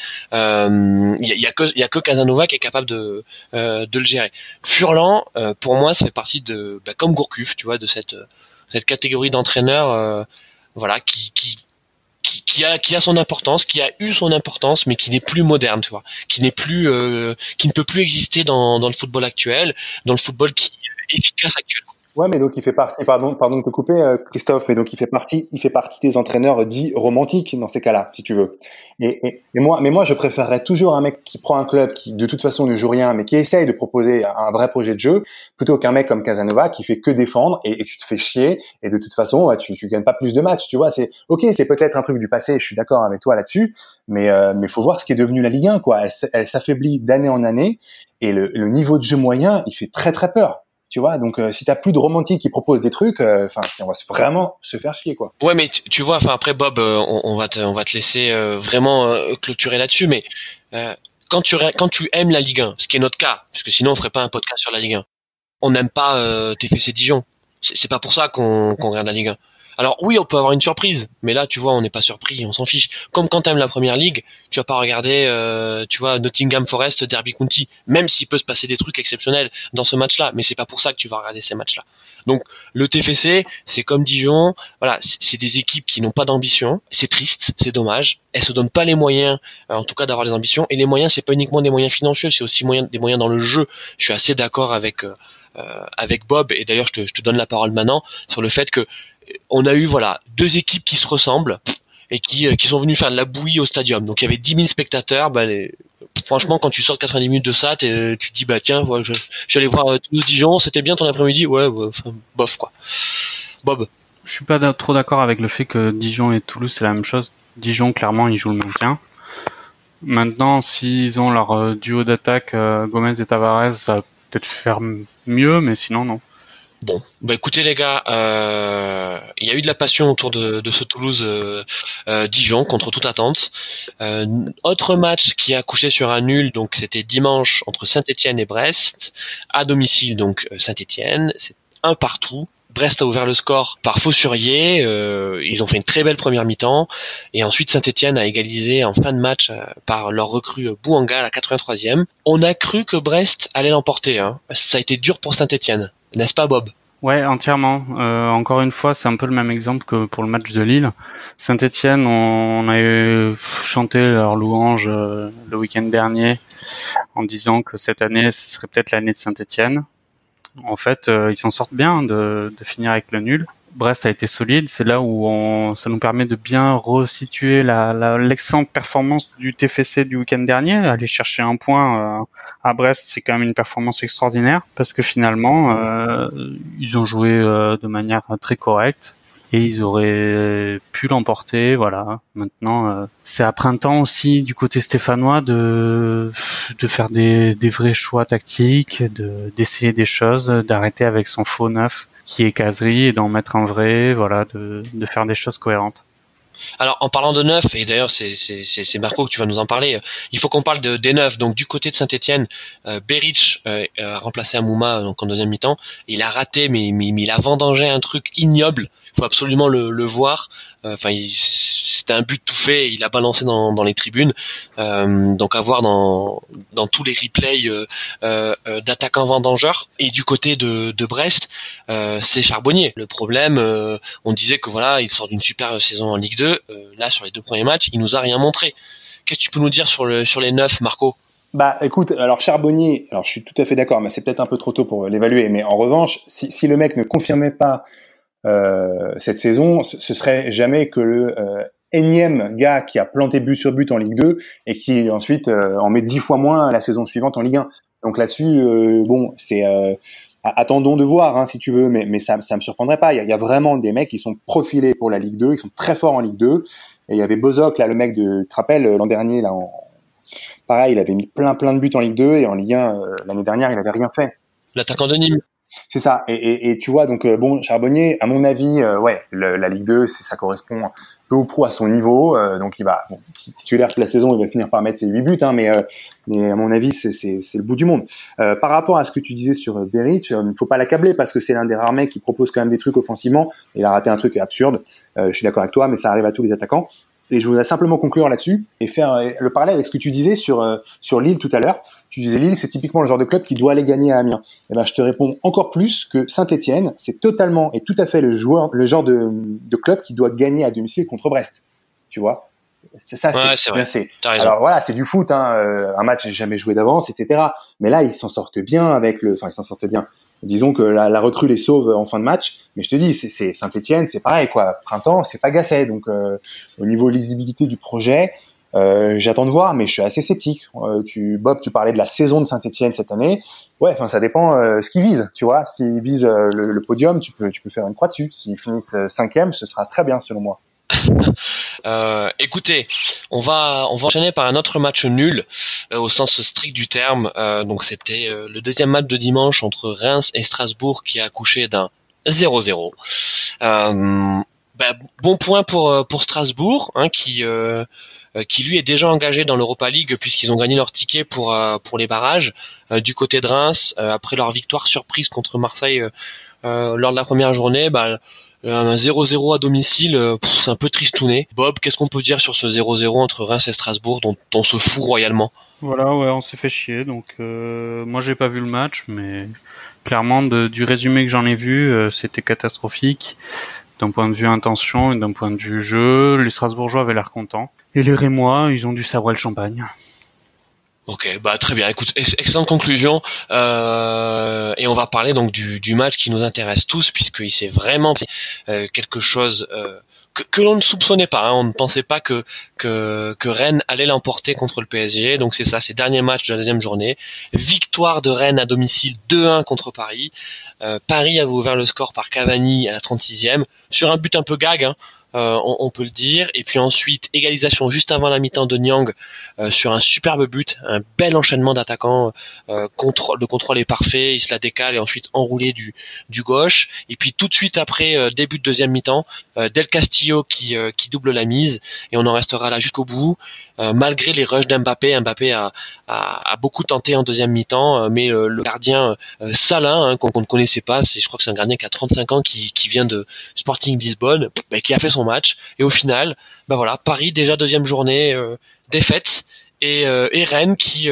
S1: il euh, y, a, que Casanova qui est capable de de le gérer Furlan pour moi ça fait partie de bah, comme Gourcuff tu vois de cette catégorie d'entraîneurs voilà qui, a son importance, qui a eu son importance, mais qui n'est plus moderne, tu vois, qui n'est plus, qui ne peut plus exister dans, dans le football actuel, dans le football qui est efficace actuellement.
S3: Ouais, mais donc il fait partie, pardon, pardon de te couper, euh, Christophe, mais donc il fait partie, il fait partie des entraîneurs dits romantiques dans ces cas-là, si tu veux. Et, et, moi, mais moi, je préférerais toujours un mec qui prend un club qui, de toute façon, ne joue rien, mais qui essaye de proposer un vrai projet de jeu, plutôt qu'un mec comme Casanova qui fait que défendre et, et tu te fais chier et de toute façon, tu, tu gagnes pas plus de matchs, tu vois. C'est ok, c'est peut-être un truc du passé, je suis d'accord avec toi là-dessus, mais euh, mais faut voir ce qui est devenu la Ligue 1, quoi. Elle, elle s'affaiblit d'année en année et le, le niveau de jeu moyen, il fait très très peur. Tu vois, donc euh, si t'as plus de romantiques qui proposent des trucs, euh, enfin, on va vraiment se faire chier, quoi.
S1: Ouais, mais tu, vois, enfin après Bob, euh, on, va te, on va te laisser vraiment clôturer là-dessus, mais quand tu quand tu aimes la Ligue 1, ce qui est notre cas, parce que sinon on ferait pas un podcast sur la Ligue 1. On n'aime pas TFC Dijon. C'est pas pour ça qu'on qu'on regarde la Ligue 1. Alors oui, on peut avoir une surprise, mais là, tu vois, on n'est pas surpris, on s'en fiche. Comme quand t'aimes la première ligue, tu vas pas regarder, euh, tu vois, Nottingham Forest, Derby County, même s'il peut se passer des trucs exceptionnels dans ce match-là, mais c'est pas pour ça que tu vas regarder ces matchs-là. Donc le TFC, c'est comme Dijon, voilà, c'est des équipes qui n'ont pas d'ambition. C'est triste, c'est dommage. Elles se donnent pas les moyens, euh, en tout cas d'avoir des ambitions. Et les moyens, c'est pas uniquement des moyens financiers, c'est aussi des moyens dans le jeu. Je suis assez d'accord avec euh, avec Bob, et d'ailleurs je te, je te donne la parole maintenant sur le fait que on a eu voilà deux équipes qui se ressemblent et qui, euh, qui sont venues faire de la bouillie au stadium. Donc il y avait 10 000 spectateurs. Bah, franchement, quand tu sors 90 minutes de ça, tu te dis bah tiens, je, je vais aller voir euh, Toulouse-Dijon. C'était bien ton après-midi. Ouais, bof quoi. Bob.
S2: Je suis pas trop d'accord avec le fait que Dijon et Toulouse c'est la même chose. Dijon clairement ils jouent le maintien. Maintenant, s'ils ont leur euh, duo d'attaque Gomez et Tavares, ça va peut-être faire mieux, mais sinon non.
S1: Bon, bah écoutez les gars, euh, il y a eu de la passion autour de, ce Toulouse euh, euh, Dijon contre toute attente. autre match qui a couché sur un nul, donc c'était dimanche entre Saint-Étienne et Brest, à domicile donc Saint-Étienne, c'est un partout. Brest a ouvert le score par Faussurier, ils ont fait une très belle première mi-temps, et ensuite Saint-Etienne a égalisé en fin de match par leur recrue Bouanga à la 83e. On a cru que Brest allait l'emporter, hein. ça a été dur pour Saint-Etienne. N'est-ce pas, Bob?
S2: Ouais, entièrement. Euh, encore une fois, c'est un peu le même exemple que pour le match de Lille. Saint-Etienne, on, a chanté leur louange euh, le week-end dernier en disant que cette année, ce serait peut-être l'année de Saint-Etienne. En fait, euh, ils s'en sortent bien de finir avec le nul. Brest a été solide. C'est là où on, ça nous permet de bien resituer la, l'excellente performance du TFC du week-end dernier. Aller chercher un point euh, à Brest, c'est quand même une performance extraordinaire parce que finalement, euh, ils ont joué euh, de manière très correcte et ils auraient pu l'emporter. Voilà. Maintenant, c'est à printemps aussi du côté stéphanois de de faire des, des vrais choix tactiques, de d'essayer des choses, d'arrêter avec son faux neuf qui est caserie et d'en mettre un vrai, voilà, de, de faire des choses cohérentes.
S1: Alors en parlant de neuf, et d'ailleurs c'est, c'est, c'est Marco que tu vas nous en parler, il faut qu'on parle de, des neufs. Donc du côté de Saint-Etienne, euh, Beric euh, a remplacé Amouma donc en deuxième mi-temps. Il a raté, mais, mais, mais il a vendangé un truc ignoble faut absolument le, le voir. Euh, enfin, c'était un but tout fait. Il a balancé dans, dans les tribunes. Euh, donc à voir dans dans tous les replays euh, euh, euh d'attaquants vendangeurs. Et du côté de, de Brest, c'est Charbonnier. Le problème, on disait que voilà, il sort d'une super saison en Ligue 2. là, sur les deux premiers matchs, il nous a rien montré. Qu'est-ce que tu peux nous dire sur le sur les neuf, Marco?
S3: Bah écoute, alors Charbonnier, alors je suis tout à fait d'accord, mais c'est peut-être un peu trop tôt pour l'évaluer. Mais en revanche, si, si le mec ne confirmait pas euh, cette saison, ce serait jamais que le euh, énième gars qui a planté but sur but en Ligue 2 et qui ensuite euh, en met dix fois moins la saison suivante en Ligue 1. Donc là-dessus, bon, c'est attendons de voir hein, si tu veux, mais, mais ça, ça me surprendrait pas. Il y, a, il y, a, vraiment des mecs qui sont profilés pour la Ligue 2, ils sont très forts en Ligue 2. Et il y avait Bozok, là, le mec de, tu te rappelles, l'an dernier, là, en, pareil, il avait mis plein plein de buts en Ligue 2 et en Ligue 1 l'année dernière, il avait rien fait.
S1: L'attaquant de Nîmes.
S3: C'est ça. Et, tu vois, donc bon, Charbonnier, à mon avis, ouais, la Ligue 2, ça correspond peu ou prou à son niveau. Euh, donc il va titulaire toute la saison, il va finir par mettre ses 8 buts, hein, mais, euh, mais à mon avis c'est, le bout du monde. Euh, par rapport à ce que tu disais sur Beric, il ne faut pas l'accabler parce que c'est l'un des rares mecs qui propose quand même des trucs offensivement. Il a raté un truc absurde. je suis d'accord avec toi, mais ça arrive à tous les attaquants. Et je voudrais simplement conclure là-dessus et faire euh, le parallèle avec ce que tu disais sur euh, sur Lille tout à l'heure. Tu disais Lille, c'est typiquement le genre de club qui doit aller gagner à Amiens. Et eh ben, je te réponds encore plus que Saint-Etienne, c'est totalement et tout à fait le joueur, le genre de, de club qui doit gagner à domicile contre Brest. Tu vois?
S1: C'est ça, c'est
S3: ouais, c'est alors voilà, c'est du foot, hein, euh, un match jamais joué d'avance, etc. Mais là, ils s'en sortent bien avec le, enfin, ils s'en sortent bien disons que la, recrue les sauve en fin de match. Mais je te dis, c'est Saint-Etienne, c'est pareil quoi. Printemps, c'est pas Gasset. Donc euh, au niveau lisibilité du projet, euh, j'attends de voir, mais je suis assez sceptique. Euh, tu, Bob, tu parlais de la saison de Saint-Etienne cette année. Ouais, enfin ça dépend euh, ce qu'ils visent, tu vois. S'ils visent le, le, podium, tu peux, tu peux faire une croix dessus. S'ils finissent cinquième, ce sera très bien selon moi.
S1: Euh, écoutez, on va on va enchaîner par un autre match nul euh, au sens strict du terme. Euh, donc c'était euh, le deuxième match de dimanche entre Reims et Strasbourg qui a accouché d'un 0-0. Bah, bon point pour pour Strasbourg hein, qui qui lui est déjà engagé dans l'Europa League puisqu'ils ont gagné leur ticket pour pour les barrages du côté de Reims après leur victoire surprise contre Marseille lors de la première journée. Bah, euh, un 0-0 à domicile, euh, c'est un peu tristouné. Bob, qu'est-ce qu'on peut dire sur ce 0-0 entre Reims et Strasbourg dont on se fout royalement?
S2: Voilà, ouais, on s'est fait chier. Donc euh, moi j'ai pas vu le match, mais clairement du résumé que j'en ai vu, c'était catastrophique d'un point de vue intention et d'un point de vue jeu. Les Strasbourgeois avaient l'air contents et les Rémois, ils ont dû sabrer le champagne.
S1: Ok, bah très bien. Écoute, excellente conclusion. Euh, et on va parler donc du, match qui nous intéresse tous, puisqu'il s'est vraiment euh, quelque chose euh, que, que l'on ne soupçonnait pas. Hein. On ne pensait pas que, que, que Rennes allait l'emporter contre le PSG. Donc c'est ça, c'est dernier match de la deuxième journée. Victoire de Rennes à domicile 2-1 contre Paris. Euh, Paris avait ouvert le score par Cavani à la 36e sur un but un peu gag. Hein. Euh, on, peut le dire. Et puis ensuite, égalisation juste avant la mi-temps de Nyang euh, sur un superbe but, un bel enchaînement d'attaquants. Euh, le contrôle est parfait, il se la décale et ensuite enroulé du, gauche. Et puis tout de suite après, début de deuxième mi-temps, Del Castillo qui double la mise et on en restera là jusqu'au bout. Euh, malgré les rushs d'Mbappé. Mbappé a, a, a, beaucoup tenté en deuxième mi-temps, euh, mais le, gardien euh, Salin, hein, qu'on ne connaissait pas, c'est, je crois que c'est un gardien qui a 35 ans, qui, qui vient de Sporting Lisbonne, bah, qui a fait son match. Et au final, bah voilà, Paris déjà deuxième journée, défaite. Et, et Rennes qui,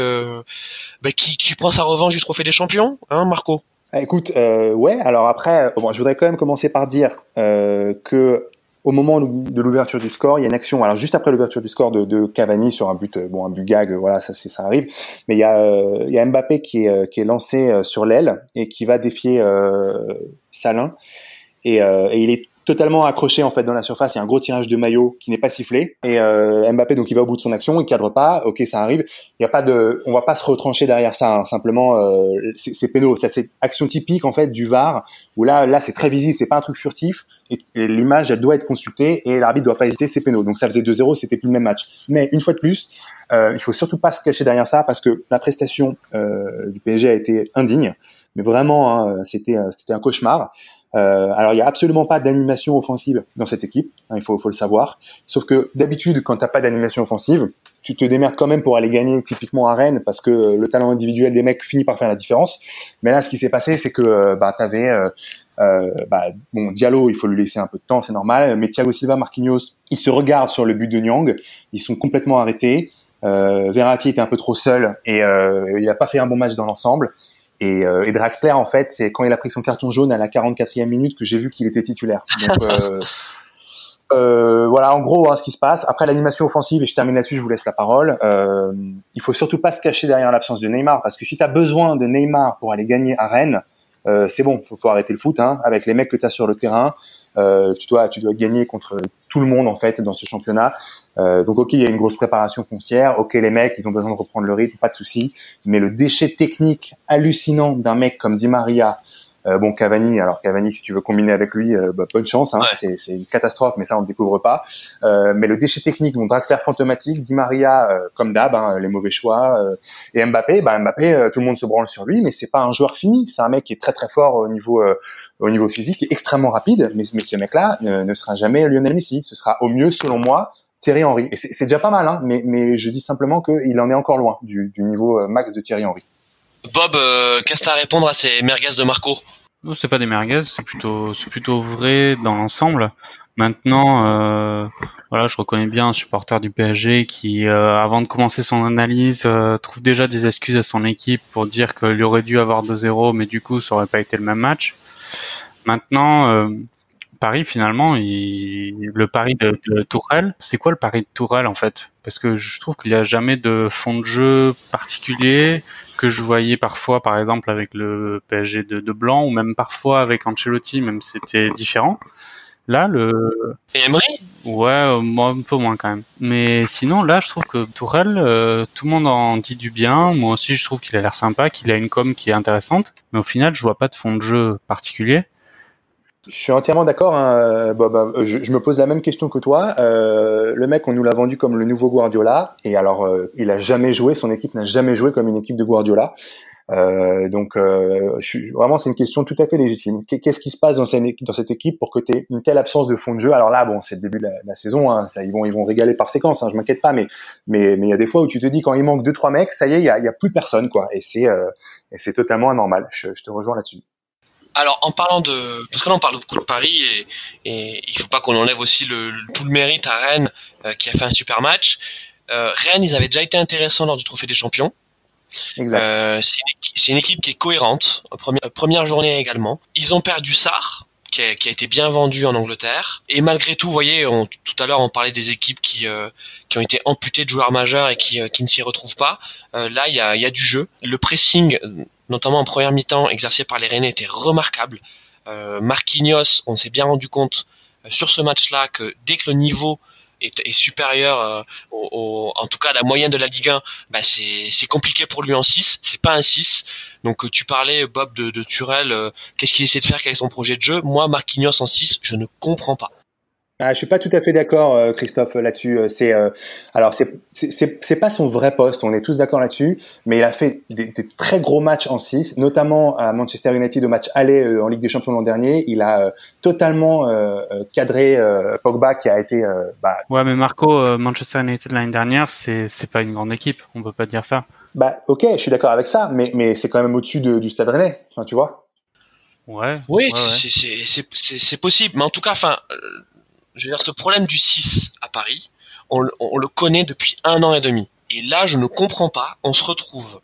S1: bah, qui, qui prend sa revanche du trophée des champions, hein, Marco?
S3: Ah, écoute, euh, ouais. Alors après, bon, je voudrais quand même commencer par dire euh, que au moment de l'ouverture du score, il y a une action. Alors juste après l'ouverture du score de, Cavani sur un but, bon un but gag, voilà, ça ça arrive. Mais il y a, euh, il y a Mbappé qui est, qui est lancé euh, sur l'aile et qui va défier euh, Salin. Euh, et il est totalement accroché en fait dans la surface. Il y a un gros tirage de maillot qui n'est pas sifflé. Et euh, Mbappé donc il va au bout de son action, il cadre pas. Ok, ça arrive. Il y a pas de, on va pas se retrancher derrière ça. Hein. Simplement, euh, c'est péno. Ça c'est action typique en fait du VAR où là, là c'est très visible. C'est pas un truc furtif. Et, l'image elle doit être consultée et l'arbitre doit pas hésiter. C'est péno. Donc ça faisait 2-0, c'était plus le même match. Mais une fois de plus, euh, il faut surtout pas se cacher derrière ça parce que la prestation euh, du PSG a été indigne. Mais vraiment, hein, c'était c'était un cauchemar. Euh, alors il y a absolument pas d'animation offensive dans cette équipe, hein, il faut, faut, le savoir. Sauf que d'habitude, quand t'as pas d'animation offensive, tu te démerdes quand même pour aller gagner typiquement à Rennes parce que euh, le talent individuel des mecs finit par faire la différence. Mais là, ce qui s'est passé, c'est que euh, bah t'avais euh, euh, bah, bon Diallo, il faut lui laisser un peu de temps, c'est normal. Mais Thiago Silva, Marquinhos, ils se regardent sur le but de Nyang, ils sont complètement arrêtés. Euh, Verratti était un peu trop seul et il a pas fait un bon match dans l'ensemble. Et, euh, et, Draxler, en fait, c'est quand il a pris son carton jaune à la 44e minute que j'ai vu qu'il était titulaire. Donc, euh, euh, voilà, en gros, hein, ce qui se passe. Après l'animation offensive, et je termine là-dessus, je vous laisse la parole. Euh, il faut surtout pas se cacher derrière l'absence de Neymar, parce que si tu as besoin de Neymar pour aller gagner à Rennes, euh, c'est bon, faut, faut arrêter le foot. Hein, avec les mecs que tu as sur le terrain, euh, tu dois, tu dois gagner contre tout le monde en fait dans ce championnat. Euh, donc ok, il y a une grosse préparation foncière. Ok, les mecs, ils ont besoin de reprendre le rythme, pas de souci. Mais le déchet technique hallucinant d'un mec comme Di Maria, Euh, bon, Cavani, alors Cavani, si tu veux combiner avec lui, euh, bah, bonne chance. Hein, c'est, c'est une catastrophe, mais ça on ne découvre pas. Euh, mais le déchet technique, mon Draxler fantomatique, Di Maria euh, comme d'hab, hein, les mauvais choix, et Mbappé, bah Mbappé, tout le monde se branle sur lui, mais c'est pas un joueur fini. C'est un mec qui est très très fort au niveau au niveau physique, extrêmement rapide. Mais, mais ce mec-là ne sera jamais Lionel Messi. Ce sera au mieux, selon moi, Thierry Henry. Et c'est déjà pas mal, hein, mais, mais je dis simplement qu'il en est encore loin du, du niveau max de Thierry Henry.
S1: Bob, euh, qu'est-ce que tu as à répondre à ces merguez de Marco?
S2: Non, c'est pas des merguez, c'est plutôt, c'est plutôt vrai dans l'ensemble. Maintenant, euh, voilà, je reconnais bien un supporter du PSG qui, euh, avant de commencer son analyse, trouve déjà des excuses à son équipe pour dire qu'il aurait dû avoir 2-0, mais du coup, ça aurait pas été le même match. Maintenant, Paris, finalement, il... le pari de, de Tourelle, c'est quoi le pari de Tourelle en fait? Parce que je trouve qu'il n'y a jamais de fond de jeu particulier que je voyais parfois, par exemple, avec le PSG de, de Blanc, ou même parfois avec Ancelotti, même c'était différent. Là, le...
S1: Et Emery?
S2: Ouais, euh, moi un peu moins quand même. Mais sinon, là, je trouve que Tourelle, euh, tout le monde en dit du bien. Moi aussi, je trouve qu'il a l'air sympa, qu'il a une com qui est intéressante. Mais au final, je vois pas de fond de jeu particulier.
S3: Je suis entièrement d'accord, hein, Bob. Euh, je, me pose la même question que toi. Euh, le mec, on nous l'a vendu comme le nouveau Guardiola, et alors euh, il a jamais joué, son équipe n'a jamais joué comme une équipe de Guardiola. Euh, donc, euh, je suis, vraiment, c'est une question tout à fait légitime. Qu'est-ce qui se passe dans cette, équipe pour que tu une telle absence de fond de jeu? Alors là, bon, c'est le début de la, saison, hein, ça, ils vont, ils vont régaler par séquence. Hein, je m'inquiète pas, mais mais mais il y a des fois où tu te dis quand il manque deux trois mecs, ça y est, il y a, y a plus personne, quoi. Et c'est et c'est totalement anormal. Je, je te rejoins là-dessus.
S1: Alors, en parlant de, parce que là on parle beaucoup de Paris et, et il faut pas qu'on enlève aussi le, tout le mérite à Rennes euh, qui a fait un super match. Euh, Rennes, ils avaient déjà été intéressants lors du Trophée des Champions. Euh, c'est une, équipe qui est cohérente. Première, première journée également. Ils ont perdu Sarr, qui a, été bien vendu en Angleterre. Et malgré tout, vous voyez, tout à l'heure on parlait des équipes qui euh, qui ont été amputées de joueurs majeurs et qui, euh, qui ne s'y retrouvent pas. Euh, là, il y a, y a du jeu. Le pressing notamment en première mi-temps, exercé par les Rennais était remarquable. Euh, Marquinhos, on s'est bien rendu compte sur ce match-là que dès que le niveau est, supérieur, euh, au, en tout cas à la moyenne de la Ligue 1, bah c'est compliqué pour lui en 6, c'est pas un 6. Donc tu parlais, Bob, de, de Turel, qu'est-ce qu'il essaie de faire, quel est son projet de jeu? Moi, Marquinhos en 6, je ne comprends pas.
S3: Ah, je suis pas tout à fait d'accord, euh, Christophe, là-dessus. Euh, c'est euh, alors c'est c'est pas son vrai poste. On est tous d'accord là-dessus. Mais il a fait des, très gros matchs en 6, notamment à Manchester United au match aller en Ligue des Champions l'an dernier. Il a totalement cadré Pogba qui a été.
S2: Bah... Ouais, mais Marco, Manchester United l'année dernière, c'est c'est pas une grande équipe. On peut pas dire ça.
S3: Bah ok, je suis d'accord avec ça, mais mais c'est quand même au-dessus de, du Stade Rennais. Enfin, tu vois.
S2: Ouais.
S1: Oui, c'est c'est possible, mais en tout cas, enfin je veux dire, ce problème du 6 à Paris, on, le connaît depuis un an et demi. Et là, je ne comprends pas. On se retrouve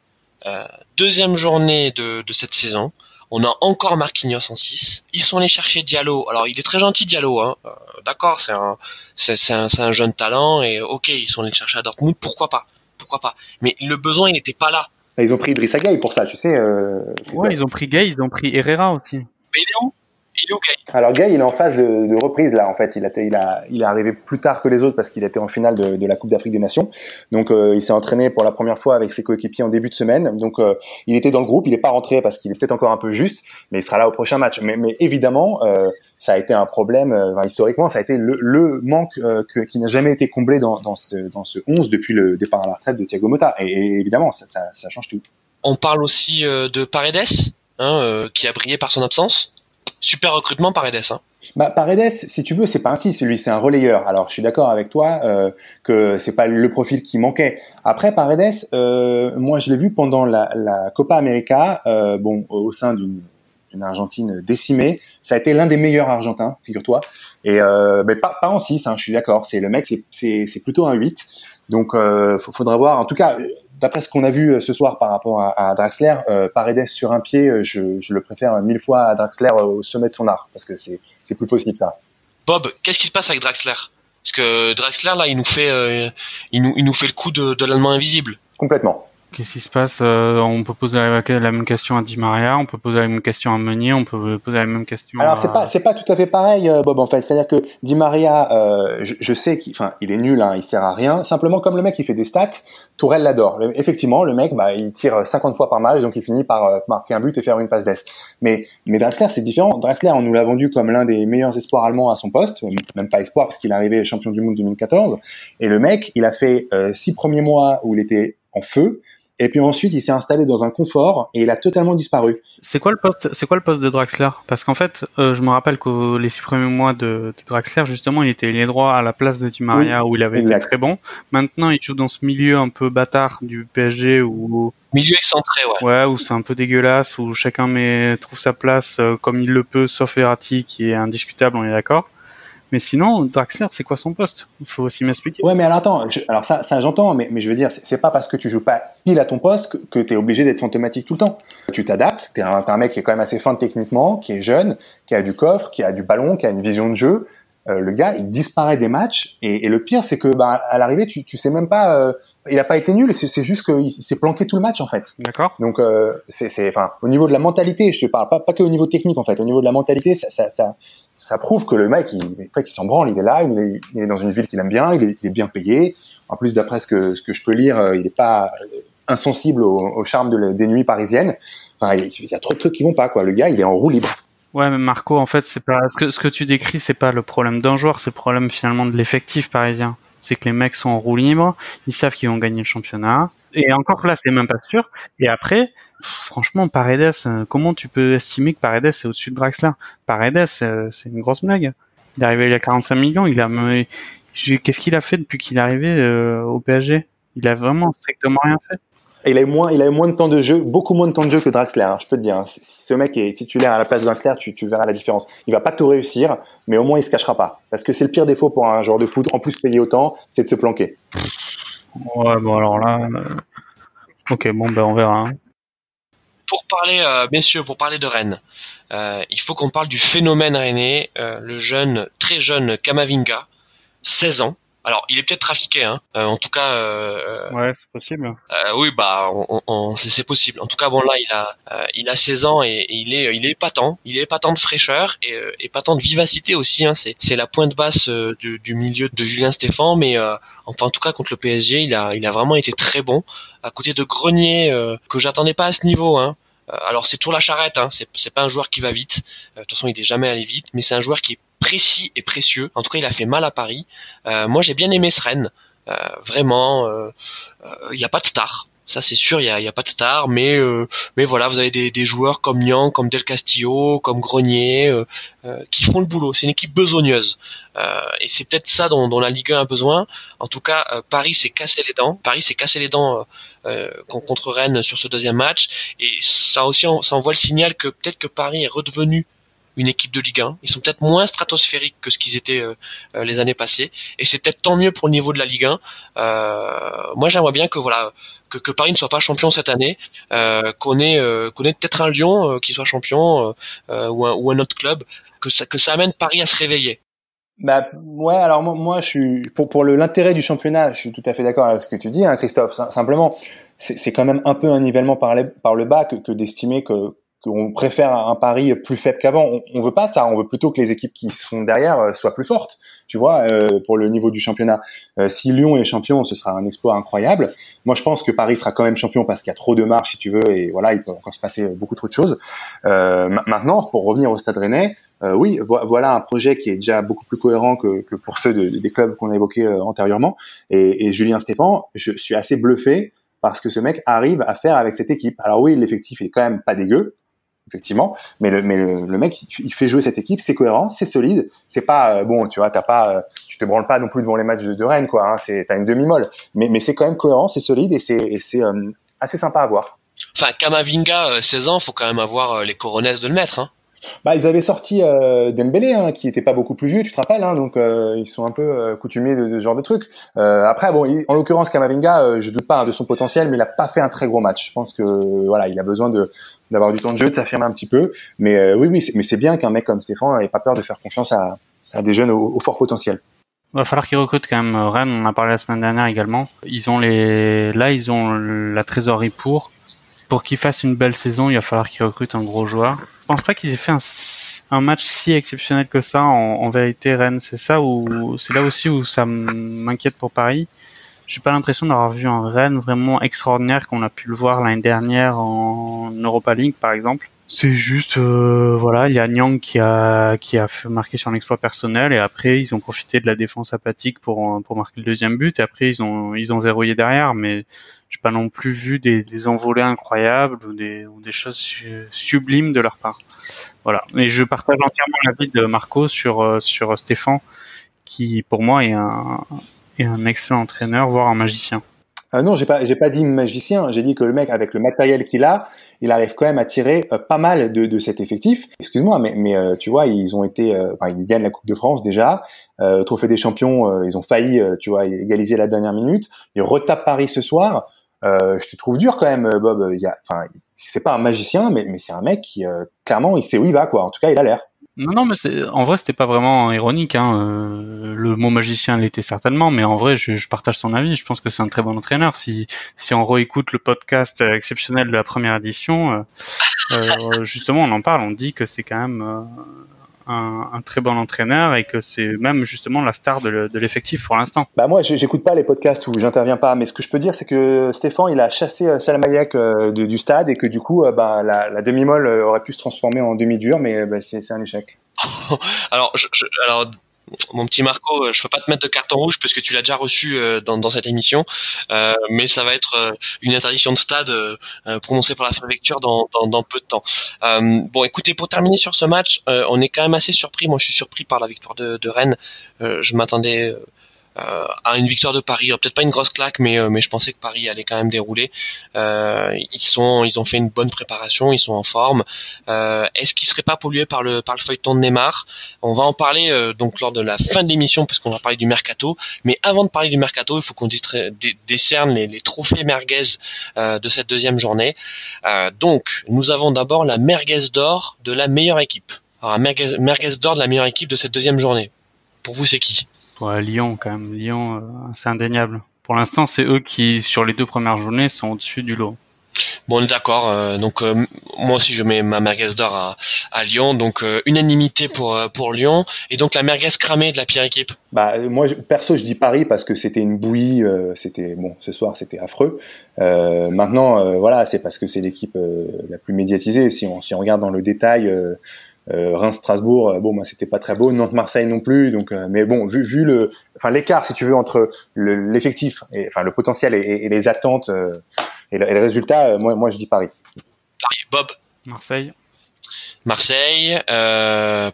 S1: euh, deuxième journée de, cette saison. On a encore Marquinhos en 6. Ils sont allés chercher Diallo. Alors, il est très gentil, Diallo. Hein. Euh, d'accord, c'est un, c'est, un, un, jeune talent. Et ok, ils sont allés chercher à Dortmund. Pourquoi pas? Pourquoi pas? Mais le besoin, il n'était pas là.
S3: Ils ont pris Idrissa Gueye pour ça, tu sais. Euh,
S2: ouais, ils ont pris Gay, ils ont pris Herrera aussi.
S1: Mais il est où?
S3: Alors Gay, il est en phase de, reprise là. En fait, il, a, il, a, il est arrivé plus tard que les autres parce qu'il était en finale de, la Coupe d'Afrique des Nations. Donc, euh, il s'est entraîné pour la première fois avec ses coéquipiers en début de semaine. Donc, euh, il était dans le groupe. Il n'est pas rentré parce qu'il est peut-être encore un peu juste, mais il sera là au prochain match. Mais, mais évidemment, euh, ça a été un problème. historiquement, ça a été le, manque que, qui n'a jamais été comblé dans, dans, ce, dans ce 11 depuis le départ à la retraite de Thiago Motta. Et, évidemment, ça, ça, ça, change tout.
S1: On parle aussi de Paredes, hein, qui a brillé par son absence super recrutement Paredes. Hein.
S3: Bah, Paredes, si tu veux, c'est pas un 6, lui, c'est un relayeur. Alors, je suis d'accord avec toi euh, que c'est pas le profil qui manquait. Après, Paredes, euh, moi, je l'ai vu pendant la, la Copa América, euh, bon, au sein d'une Argentine décimée. Ça a été l'un des meilleurs Argentins, figure-toi. Et euh, mais pas, pas en 6, hein, je suis d'accord. C'est le mec, c'est plutôt un 8. Donc, euh, faudra voir. En tout cas, d'après ce qu'on a vu euh, ce soir par rapport à, Draxler, euh, Paredes sur un pied, euh, je, le préfère mille fois à Draxler au sommet de son art, parce que c'est, plus possible ça.
S1: Bob, qu'est-ce qui se passe avec Draxler? Parce que Draxler, là, il nous fait, il, nous, il nous fait le coup de, l'allemand invisible.
S3: Complètement.
S2: Qu'est-ce qui se passe euh, On peut poser la, même question à Di Maria, on peut poser la même question à Meunier, on peut poser la même question.
S3: Alors c'est pas c'est pas tout à fait pareil, euh, Bob. En fait, c'est-à-dire que Di Maria, euh, je, je, sais qu'il, enfin, il est nul, hein, il sert à rien. Simplement comme le mec, il fait des stats. Tourelle l'adore. Effectivement, le mec, bah, il tire 50 fois par match, donc il finit par marquer un but et faire une passe d'ess. Mais mais Draxler, c'est différent. Draxler, on nous l'a vendu comme l'un des meilleurs espoirs allemands à son poste, même pas espoir parce qu'il est arrivé champion du monde 2014. Et le mec, il a fait six premiers mois où il était en feu. Et puis ensuite, il s'est installé dans un confort et il a totalement disparu.
S2: C'est quoi le poste C'est quoi le poste de Draxler? Parce qu'en fait, euh, je me rappelle que les six premiers mois de, de, Draxler, justement, il était lié droit à la place de Di Maria où il avait été très bon. Maintenant, il joue dans ce milieu un peu bâtard du PSG où
S1: milieu excentré, ouais.
S2: Ouais, où c'est un peu dégueulasse, où chacun met trouve sa place euh, comme il le peut, sauf Verratti qui est indiscutable, on est d'accord. Mais sinon, Draxler, c'est quoi son poste? Il faut aussi m'expliquer.
S3: Ouais, mais alors attends, alors ça, ça j'entends, mais, mais je veux dire, c'est pas parce que tu joues pas pile à ton poste que, que tu es obligé d'être fantomatique tout le temps. Tu t'adaptes, t'es un, un mec qui est quand même assez fin techniquement, qui est jeune, qui a du coffre, qui a du ballon, qui a une vision de jeu. Euh, le gars, il disparaît des matchs, et, et le pire, c'est que bah, à l'arrivée, tu, tu sais même pas. Euh, il a pas été nul, c'est juste qu'il s'est planqué tout le match en fait.
S2: D'accord.
S3: Donc euh, c'est, enfin, au niveau de la mentalité, je te parle pas pas que au niveau technique en fait. Au niveau de la mentalité, ça, ça, ça ça prouve que le mec, il, s'en branle, il est là, il est, il est, dans une ville qu'il aime bien, il est, il est, bien payé. En plus, d'après ce que, ce que je peux lire, euh, il n'est pas insensible au, au charme de, des nuits parisiennes. Enfin, il, y a trop de trucs qui vont pas, quoi. Le gars, il est en roue libre.
S2: Ouais, mais Marco, en fait, c'est pas ce que, ce que tu décris, c'est pas le problème d'un joueur, c'est le problème finalement de l'effectif parisien. C'est que les mecs sont en roue libre, ils savent qu'ils vont gagner le championnat. Et encore là, c'est même pas sûr. Et après, franchement, Paredes, euh, comment tu peux estimer que Paredes est au-dessus de Draxler? Paredes, euh, c'est une grosse blague. Il est arrivé il y a 45 millions. Il a, qu'est-ce qu'il a fait depuis qu'il est arrivé euh, au PSG Il a vraiment strictement rien fait.
S3: Il a eu moins, il a eu moins de temps de jeu, beaucoup moins de temps de jeu que Draxler. Hein, je peux te dire. Hein. Si ce mec est titulaire à la place de Draxler, tu, tu verras la différence. Il va pas tout réussir, mais au moins il se cachera pas. Parce que c'est le pire défaut pour un joueur de foot, en plus payé autant, c'est de se planquer.
S2: Ouais, bon alors là, ok, bon ben on verra. Hein
S1: pour parler, euh, messieurs, pour parler de Rennes, euh, il faut qu'on parle du phénomène rennais, euh, le jeune, très jeune Kamavinga, 16 ans. Alors, il est peut-être trafiqué, hein. en tout cas.
S2: ouais, c'est possible.
S1: oui, bah, on, on, c'est possible. En tout cas, bon là, il a, il a 16 ans et, il est, il est épatant. Il est épatant de fraîcheur et épatant de vivacité aussi. Hein. C'est, c'est la pointe basse du, du, milieu de Julien Stéphan, mais enfin, en tout cas contre le PSG, il a, il a vraiment été très bon. À côté de Grenier, que j'attendais pas à ce niveau, hein. Euh, alors c'est toujours la charrette, hein. c'est pas un joueur qui va vite. Euh, de toute façon, il est jamais allé vite, mais c'est un joueur qui est précis et précieux. En tout cas, il a fait mal à Paris. Euh, moi, j'ai bien aimé ce Rennes. vraiment, il n'y a pas de star. Ça c'est sûr, il y a, pas de star, mais euh, mais voilà, vous avez des, joueurs comme Niang, comme Del Castillo, comme Grenier, euh, euh, qui font le boulot. C'est une équipe besogneuse, et c'est peut-être ça dont, la Ligue 1 a besoin. En tout cas, Paris s'est cassé les dents. Paris s'est cassé les dents contre Rennes sur ce deuxième match, et ça aussi, ça envoie le signal que peut-être que Paris est redevenu une équipe de Ligue 1. Ils sont peut-être moins stratosphériques que ce qu'ils étaient euh, euh, les années passées, et c'est peut-être tant mieux pour le niveau de la Ligue 1. Euh, moi, j'aimerais bien que voilà que, que, Paris ne soit pas champion cette année, qu'on ait qu'on ait peut-être un Lyon qui soit champion ou un, ou un autre club, que ça que ça amène Paris à se réveiller.
S3: Bah ouais, alors moi, moi je suis pour pour l'intérêt du championnat, je suis tout à fait d'accord avec ce que tu dis, hein, Christophe. Simplement, c'est quand même un peu un nivellement par, par le bas que, que d'estimer que qu'on préfère un pari plus faible qu'avant. On, veut pas ça. On veut plutôt que les équipes qui sont derrière euh, soient plus fortes. Tu vois, euh, pour le niveau du championnat. Euh, si Lyon est champion, ce sera un exploit incroyable. Moi, je pense que Paris sera quand même champion parce qu'il y a trop de marches, si tu veux, et voilà, il peut encore se passer beaucoup trop de choses. maintenant, pour revenir au Stade Rennais, oui, voilà un projet qui est déjà beaucoup plus cohérent que, que pour ceux de, des clubs qu'on a évoqués antérieurement. Et, et Julien Stéphan, je suis assez bluffé parce que ce mec arrive à faire avec cette équipe. Alors oui, l'effectif est quand même pas dégueu, effectivement. Mais le, mais le, mec, il fait jouer cette équipe, c'est cohérent, c'est solide. C'est pas euh, bon, tu vois, t'as pas, euh, tu te branles pas non plus devant les matchs de, Rennes, quoi. Hein, c'est t'as une demi-molle, mais mais c'est quand même cohérent, c'est solide et c'est c'est euh, assez sympa à voir.
S1: Enfin, Kamavinga, 16 ans, faut quand même avoir les coronesses de le mettre. Hein.
S3: Bah, ils avaient sorti euh, Dembélé, hein, qui était pas beaucoup plus vieux, tu te rappelles, hein, donc euh, ils sont un peu euh, coutumiers de, ce genre de trucs. Euh, après, bon, en l'occurrence, Kamavinga, euh, je doute pas hein, de son potentiel, mais il a pas fait un très gros match. Je pense que voilà, il a besoin d'avoir du temps de jeu, de s'affirmer un petit peu. Mais oui, oui, mais c'est bien qu'un mec comme Stéphane ait pas peur de faire confiance à, des jeunes au, fort potentiel.
S2: Va falloir qu'ils recrutent quand même. Rennes, on en a parlé la semaine dernière également. Ils ont les, là, ils ont la trésorerie pour. Pour qu'ils fassent une belle saison, il va falloir qu'ils recrutent un gros joueur. Je pense pas qu'ils aient fait un, match si exceptionnel que ça. En, vérité, Rennes, c'est ça ou c'est là aussi où ça m'inquiète pour Paris? J'ai pas l'impression d'avoir vu un Rennes vraiment extraordinaire qu'on a pu le voir l'année dernière en Europa League, par exemple. C'est juste, euh, voilà, il y a Nyang qui a qui a marquer sur un exploit personnel et après ils ont profité de la défense apathique pour pour marquer le deuxième but et après ils ont ils ont verrouillé derrière, mais j'ai pas non plus vu des, des envolées incroyables ou des ou des choses sublimes de leur part. Voilà. Mais je partage entièrement l'avis de Marco sur euh, sur Stéphane, qui pour moi est un est un excellent entraîneur, voire un magicien.
S3: Euh, non, j'ai pas, j'ai pas dit magicien. J'ai dit que le mec, avec le matériel qu'il a, il arrive quand même à tirer euh, pas mal de, de cet effectif. Excuse-moi, mais, mais euh, tu vois, ils ont été, euh, enfin, ils gagnent la Coupe de France déjà. Trophée des Champions, ils ont failli, tu vois, égaliser la dernière minute. Ils retapent Paris ce soir. Je te trouve dur quand même, Bob. Il y a, enfin, c'est pas un magicien, mais, mais c'est un mec qui, clairement, il sait où il va, quoi. En tout cas, il a l'air.
S2: Non, non, mais c'est, en vrai, c'était pas vraiment ironique. Hein. Euh, le mot magicien l'était certainement, mais en vrai, je, je, partage son avis. Je pense que c'est un très bon entraîneur. Si, si on réécoute le podcast exceptionnel de la première édition, euh, euh justement, on en parle. On dit que c'est quand même un, très bon entraîneur et que c'est même justement la star de l'effectif pour l'instant.
S3: Bah moi, j'écoute pas les podcasts où j'interviens pas, mais ce que je peux dire, c'est que Stéphane, il a chassé euh, Salamayak euh, du stade et que du coup, euh, bah, la, demi-molle aurait pu se transformer en demi-dur, mais bah, c'est un échec.
S1: alors, je, alors mon petit Marco, euh, je peux pas te mettre de carton rouge parce que tu l'as déjà reçu euh, dans, cette émission, euh, mais ça va être une interdiction de stade prononcée par la préfecture dans, dans, dans, peu de temps. bon, écoutez, pour terminer sur ce match, on est quand même assez surpris. Moi, je suis surpris par la victoire de, de Rennes. je m'attendais à une victoire de Paris. Peut-être pas une grosse claque, mais euh, mais je pensais que Paris allait quand même dérouler. Euh, ils sont ils ont fait une bonne préparation, ils sont en forme. Est-ce qu'ils seraient pas pollués par le par le feuilleton de Neymar? On va en parler donc lors de la fin de l'émission parce qu'on va parler du mercato. Mais avant de parler du mercato, il faut qu'on décerne les, les trophées merguez de cette deuxième journée. donc nous avons d'abord la merguez d'or de la meilleure équipe. Alors, merguez, merguez d'or de la meilleure équipe de cette deuxième journée. Pour vous, c'est qui?
S2: Ouais, Lyon quand même. Lyon, euh, c'est indéniable. Pour l'instant, c'est eux qui, sur les deux premières journées, sont au-dessus du lot.
S1: Bon, on est d'accord. Euh, donc euh, moi aussi, je mets ma merguez d'or à, à, Lyon. Donc unanimité pour pour Lyon. Et donc la merguez cramée de la pire équipe?
S3: Bah moi, perso, je dis Paris parce que c'était une bouillie. c'était bon, ce soir, c'était affreux. maintenant, voilà, c'est parce que c'est l'équipe la plus médiatisée. Si on si on regarde dans le détail euh, Reims-Strasbourg, euh, bon, bah, c'était pas très beau. Nantes-Marseille non plus. Donc, euh, mais bon, vu, vu le, enfin l'écart, si tu veux, entre l'effectif, et enfin le potentiel et, les attentes et, le, résultat, moi, moi, je dis Paris.
S1: Paris. Bob.
S2: Marseille.
S1: Marseille.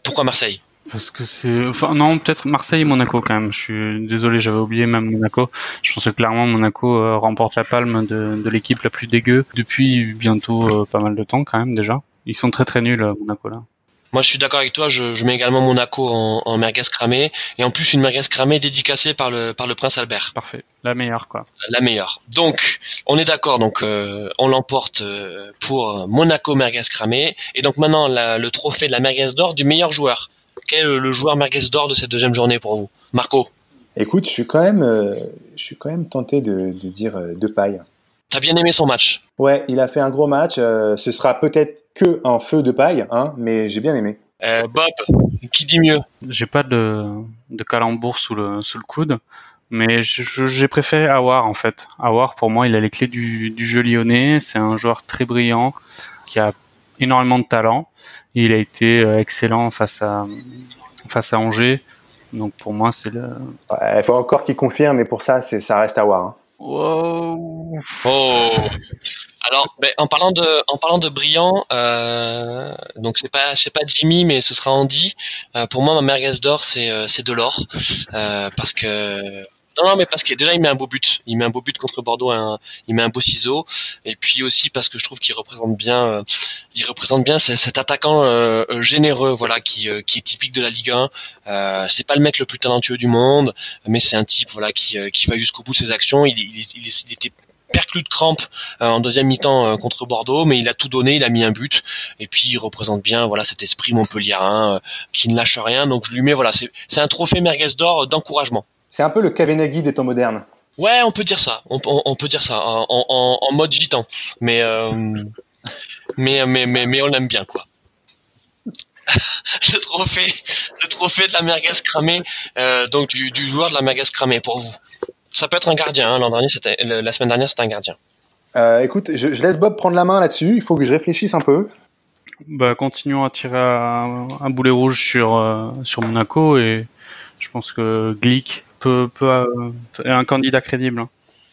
S1: pourquoi Marseille?
S2: Parce que c'est, enfin non, peut-être Marseille et Monaco quand même. Je suis désolé, j'avais oublié même Monaco. Je pense que clairement Monaco remporte la palme de, de l'équipe la plus dégueu depuis bientôt pas mal de temps quand même déjà. Ils sont très très nuls Monaco là.
S1: Moi, je suis d'accord avec toi. Je, je, mets également Monaco en, en merguez cramée et en plus une merguez cramée dédicacée par le par le prince Albert.
S2: Parfait, la meilleure quoi.
S1: La meilleure. Donc, on est d'accord. Donc, euh, on l'emporte euh, pour Monaco merguez cramée et donc maintenant le trophée de la merguez d'or du meilleur joueur. Quel est le joueur merguez d'or de cette deuxième journée pour vous, Marco?
S3: Écoute, je suis quand même, euh, je suis quand même tenté de, de dire de paille.
S1: T'as bien aimé son match
S3: Ouais, il a fait un gros match. ce sera peut-être que un feu de paille, hein, mais j'ai bien aimé.
S1: Euh, Bob, qui dit mieux?
S2: J'ai pas de, de calembour sous le, sous le coude, mais j'ai préféré Awar en fait. Awar, pour moi, il a les clés du, du jeu lyonnais. C'est un joueur très brillant qui a énormément de talent. Il a été euh, excellent face à face à Angers. Donc pour moi, c'est le.
S3: Il faut encore qu'il confirme, mais pour ça, ça reste Awar. Hein.
S1: Oh. Alors, ben, en parlant de, en parlant de brillant, euh, donc c'est pas, c'est pas Jimmy, mais ce sera Andy. Euh, pour moi, ma merguez d'or, c'est, euh, c'est Delors, euh, parce que non, non, mais parce que déjà il met un beau but, il met un beau but contre Bordeaux, il met un beau ciseau, et puis aussi parce que je trouve qu'il représente bien, euh, il représente bien cet attaquant euh, euh, généreux, voilà, qui, qui est typique de la Ligue 1. Euh, c'est pas le mec le plus talentueux du monde, mais c'est un type, voilà, qui, qui va jusqu'au bout de ses actions. Il, il, il, il était perclus de crampes en deuxième mi-temps contre Bordeaux, mais il a tout donné, il a mis un but, et puis il représente bien voilà cet esprit montpelliérain qui ne lâche rien. Donc je lui mets voilà, c'est un trophée merguez d'or d'encouragement.
S3: C'est un peu le Kavenaghi des temps modernes.
S1: Ouais, on peut dire ça. On, peut dire ça en, en, mode gitan. Mais, mais, mais, mais, mais on l'aime bien, quoi. le trophée, le trophée de la merguez cramée, euh, donc du, du, joueur de la merguez cramée pour vous. Ça peut être un gardien. Hein. L'an dernier, c'était la semaine dernière, c'était un gardien.
S3: Euh, écoute, je, je, laisse Bob prendre la main là-dessus. Il faut que je réfléchisse un peu.
S2: Bah, continuons à tirer un, un boulet rouge sur euh, sur Monaco et je pense que Glick peut peut euh, un candidat crédible. Hein.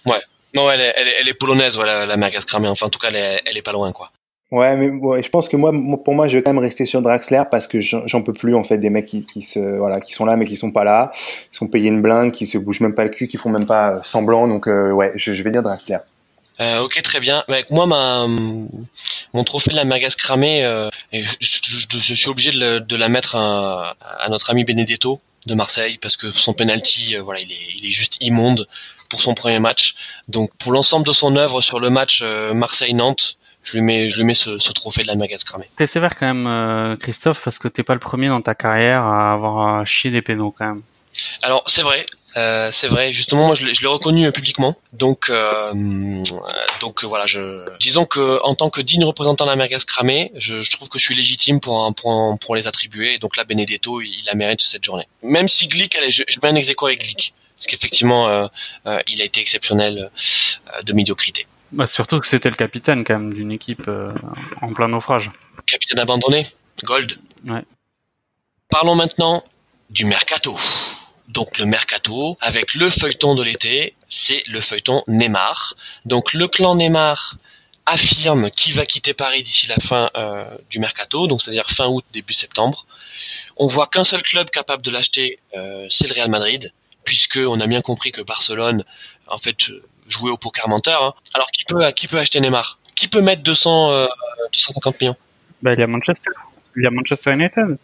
S1: Ouais. Non, elle est, elle est, elle est polonaise, voilà, la merguez cramée. Enfin, en tout cas, elle est, elle est pas loin, quoi.
S3: Ouais, mais je pense que moi, pour moi, je vais quand même rester sur Draxler parce que j'en peux plus en fait des mecs qui, qui, se, voilà, qui sont là mais qui sont pas là, qui sont payés une blinde, qui se bougent même pas le cul, qui font même pas semblant. Donc euh, ouais, je, je, vais dire Draxler.
S1: Euh, ok, très bien. Avec moi, ma, mon trophée de la merguez cramée, euh, je, je, je, suis obligé de, de la mettre à, à, notre ami Benedetto de Marseille parce que son penalty, euh, voilà, il est, il est juste immonde pour son premier match. Donc pour l'ensemble de son œuvre sur le match euh, Marseille-Nantes, je lui mets, je lui mets ce, ce trophée de la merguez cramée.
S2: T'es sévère quand même, euh, Christophe, parce que t'es pas le premier dans ta carrière à avoir chié des pénaux quand même.
S1: Alors c'est vrai, euh, c'est vrai. Justement, moi je l'ai reconnu euh, publiquement. Donc, euh, donc voilà. Je disons que en tant que digne représentant de la merguez cramée, je, je, trouve que je suis légitime pour pour, pour les attribuer. Et donc là, Benedetto, il, la mérite cette journée. Même si Glick, allez, je, je mets un ex avec Glick, parce qu'effectivement, euh, euh, il a été exceptionnel de médiocrité.
S2: Bah surtout que c'était le capitaine quand même d'une équipe euh, en plein naufrage.
S1: Capitaine abandonné, Gold.
S2: Ouais.
S1: Parlons maintenant du mercato. Donc le mercato, avec le feuilleton de l'été, c'est le feuilleton Neymar. Donc le clan Neymar affirme qu'il va quitter Paris d'ici la fin euh, du mercato, donc c'est-à-dire fin août, début septembre. On voit qu'un seul club capable de l'acheter, euh, c'est le Real Madrid, puisque on a bien compris que Barcelone, en fait, jouer au poker menteur. Hein. Alors qui peut qui peut acheter Neymar? Qui peut mettre 200 euh, 250 millions?
S2: Bah il y a Manchester, il y a Manchester United.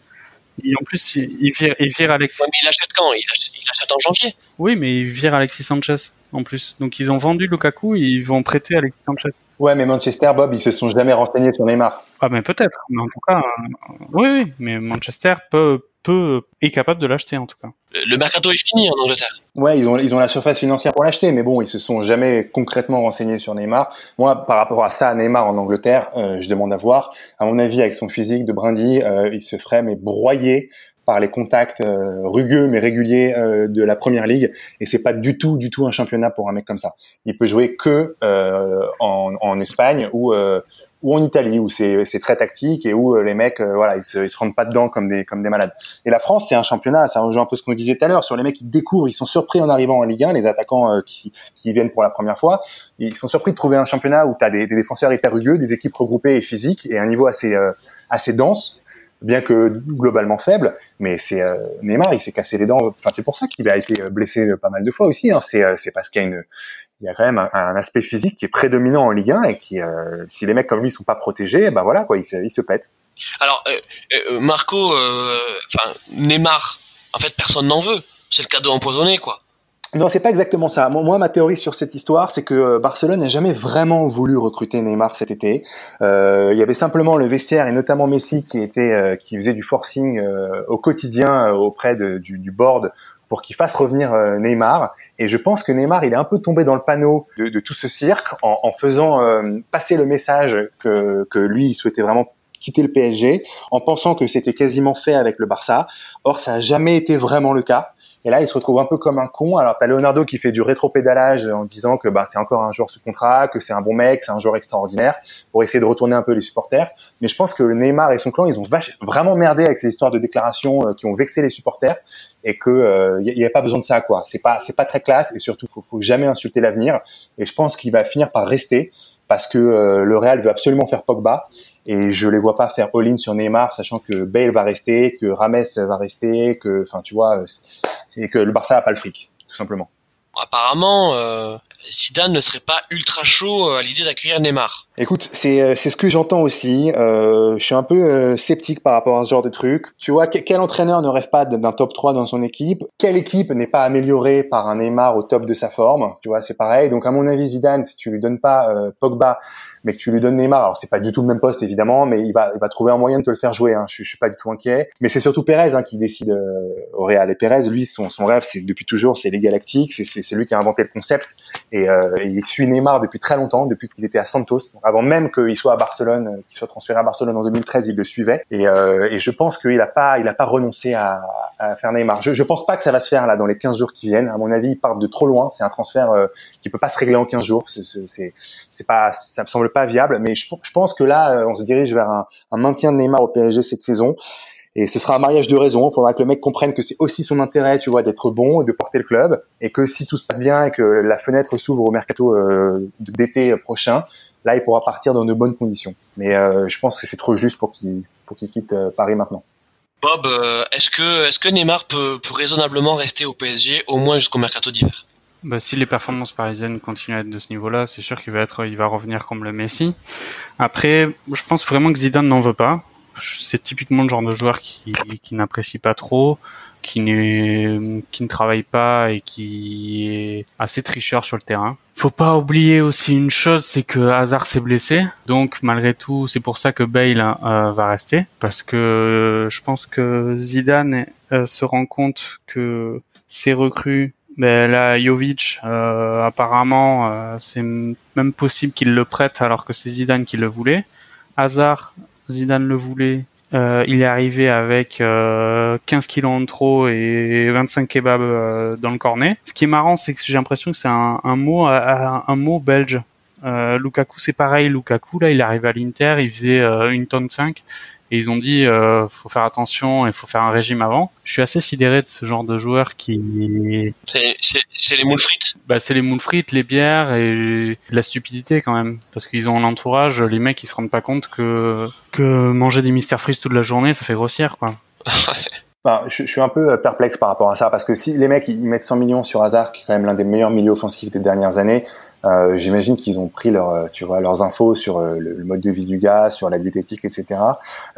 S2: Et en plus, il vire, il vire Alexis.
S1: Ouais, mais il achète quand? Il achète, il achète, en janvier.
S2: Oui, mais il vire Alexis Sanchez en plus. Donc ils ont vendu Lukaku et ils vont prêter Alexis Sanchez.
S3: Ouais, mais Manchester, Bob, ils se sont jamais renseignés sur Neymar.
S2: Ah, mais peut-être. Mais en tout cas, euh, oui, oui, mais Manchester peut peut est capable de l'acheter en tout cas.
S1: Le mercato est fini en Angleterre.
S3: Ouais, ils ont ils ont la surface financière pour l'acheter, mais bon, ils se sont jamais concrètement renseignés sur Neymar. Moi, par rapport à ça, Neymar en Angleterre, euh, je demande à voir. À mon avis, avec son physique de brindille, euh, il se ferait mais broyer par les contacts euh, rugueux mais réguliers euh, de la première ligue et c'est pas du tout du tout un championnat pour un mec comme ça. Il peut jouer que euh, en, en, Espagne ou ou en Italie où c'est très tactique et où les mecs voilà ils se ils se rendent pas dedans comme des comme des malades. Et la France c'est un championnat, ça rejoint un peu ce qu'on disait tout à l'heure sur les mecs qui découvrent, ils sont surpris en arrivant en Ligue 1, les attaquants qui qui viennent pour la première fois, ils sont surpris de trouver un championnat où tu as des, des, défenseurs hyper rugueux, des équipes regroupées et physiques et un niveau assez assez dense bien que globalement faible, mais c'est euh, Neymar, il s'est cassé les dents. Enfin, c'est pour ça qu'il a été blessé pas mal de fois aussi. Hein. C'est, euh, parce qu'il y a une, il y a quand même un, aspect physique qui est prédominant en Ligue 1 et qui, euh, si les mecs comme lui sont pas protégés, ben voilà quoi, il se, il se pète.
S1: Alors, Marco, enfin Neymar, en fait, personne n'en veut. C'est le cadeau empoisonné, quoi.
S3: Non, c'est pas exactement ça. Moi, ma théorie sur cette histoire, c'est que euh, Barcelone n'a jamais vraiment voulu recruter Neymar cet été. Euh, il y avait simplement le vestiaire et notamment Messi qui était, euh, qui faisait du forcing euh, au quotidien auprès de, du, du, board pour qu'il fasse revenir Neymar. Et je pense que Neymar, il est un peu tombé dans le panneau de, de tout ce cirque en, en faisant passer le message que, que lui, il souhaitait vraiment quitter le PSG en pensant que c'était quasiment fait avec le Barça. Or, ça n'a jamais été vraiment le cas. Et là, il se retrouve un peu comme un con. Alors, t'as Leonardo qui fait du rétro-pédalage en disant que bah, c'est encore un joueur sous contrat, que c'est un bon mec, c'est un joueur extraordinaire, pour essayer de retourner un peu les supporters. Mais je pense que Neymar et son clan, ils ont vraiment merdé avec ces histoires de déclarations euh, qui ont vexé les supporters et que il euh, n'y a, pas besoin de ça quoi. C'est pas c'est pas très classe et surtout faut faut jamais insulter l'avenir. Et je pense qu'il va finir par rester parce que euh, le Real veut absolument faire Pogba et je les vois pas faire all-in sur Neymar, sachant que Bale va rester, que Rames va rester, que, enfin, tu vois, c'est que le Barça a pas le fric, tout simplement.
S1: Apparemment, euh, Zidane ne serait pas ultra chaud à l'idée d'accueillir Neymar.
S3: Écoute, c'est c'est ce que j'entends aussi. je suis un peu sceptique par rapport à ce genre de truc. Tu vois, quel entraîneur ne rêve pas d'un top 3 dans son équipe? Quelle équipe n'est pas améliorée par un Neymar au top de sa forme? Tu vois, c'est pareil. Donc à mon avis, Zidane, si tu lui donnes pas Pogba mais que tu lui donnes Neymar, alors c'est pas du tout le même poste évidemment, mais il va, il va trouver un moyen de te le faire jouer. Hein. Je, je suis pas du tout inquiet. Mais c'est surtout Pérez hein, qui décide euh, au Real. Et Pérez, lui, son, son rêve, c'est depuis toujours, c'est les Galactiques. C'est lui qui a inventé le concept et, euh, il suit Neymar depuis très longtemps, depuis qu'il était à Santos, avant même qu'il soit à Barcelone, euh, qu'il soit transféré à Barcelone en 2013, il le suivait. Et, euh, et je pense qu'il a pas, il a pas renoncé à, à faire Neymar. Je, je pense pas que ça va se faire là dans les 15 jours qui viennent. À mon avis, il part de trop loin. C'est un transfert euh, qui peut pas se régler en 15 jours. C'est, c'est pas, ça me semble pas viable. Mais je, pense que là, euh, on se dirige vers un, maintien de Neymar au PSG cette saison. Et ce sera un mariage de raison. Il faudra que le mec comprenne que c'est aussi son intérêt, tu vois, d'être bon et de porter le club. Et que si tout se passe bien et que la fenêtre s'ouvre au mercato euh, d'été prochain, là, il pourra partir dans de bonnes conditions. Mais euh, je pense que c'est trop juste pour qu'il pour qu'il quitte Paris maintenant.
S1: Bob, est-ce que est-ce que Neymar peut raisonnablement rester au PSG au moins jusqu'au mercato d'hiver?
S2: Bah, si les performances parisiennes continuent à être de ce niveau-là, c'est sûr qu'il va être, il va revenir comme le Messi. Après, je pense vraiment que Zidane n'en veut pas. C'est typiquement le genre de joueur qui, qui n'apprécie pas trop, qui, qui ne travaille pas et qui est assez tricheur sur le terrain. Faut pas oublier aussi une chose, c'est que Hazard s'est blessé, donc malgré tout, c'est pour ça que Bale euh, va rester, parce que je pense que Zidane euh, se rend compte que ses recrues là, Jovic, euh, apparemment, euh, c'est même possible qu'il le prête alors que c'est Zidane qui le voulait. Hazard, Zidane le voulait. Euh, il est arrivé avec 15 kilos en trop et 25 kebabs dans le cornet. Ce qui est marrant, c'est que j'ai l'impression que c'est un, mot, un, un mot belge. Lukaku, c'est pareil. Lukaku, là, il est arrivé à l'Inter, il faisait une tonne 5 et ils ont dit euh, faut faire attention il faut faire un régime avant. Je suis assez sidéré de ce genre de joueurs qui
S1: c'est les moules frites?
S2: Bah c'est les moules frites, les bières et la stupidité quand même parce qu'ils ont l'entourage, les mecs ils se rendent pas compte que que manger des mystères frites toute la journée ça fait grossir quoi.
S3: Enfin, je, je, suis un peu euh, perplexe par rapport à ça parce que si les mecs ils mettent 100 millions sur Hazard, qui est quand même l'un des meilleurs milieux offensifs des dernières années, euh, j'imagine qu'ils ont pris leur, euh, tu vois, leurs infos sur euh, le, mode de vie du gars, sur la diététique, etc.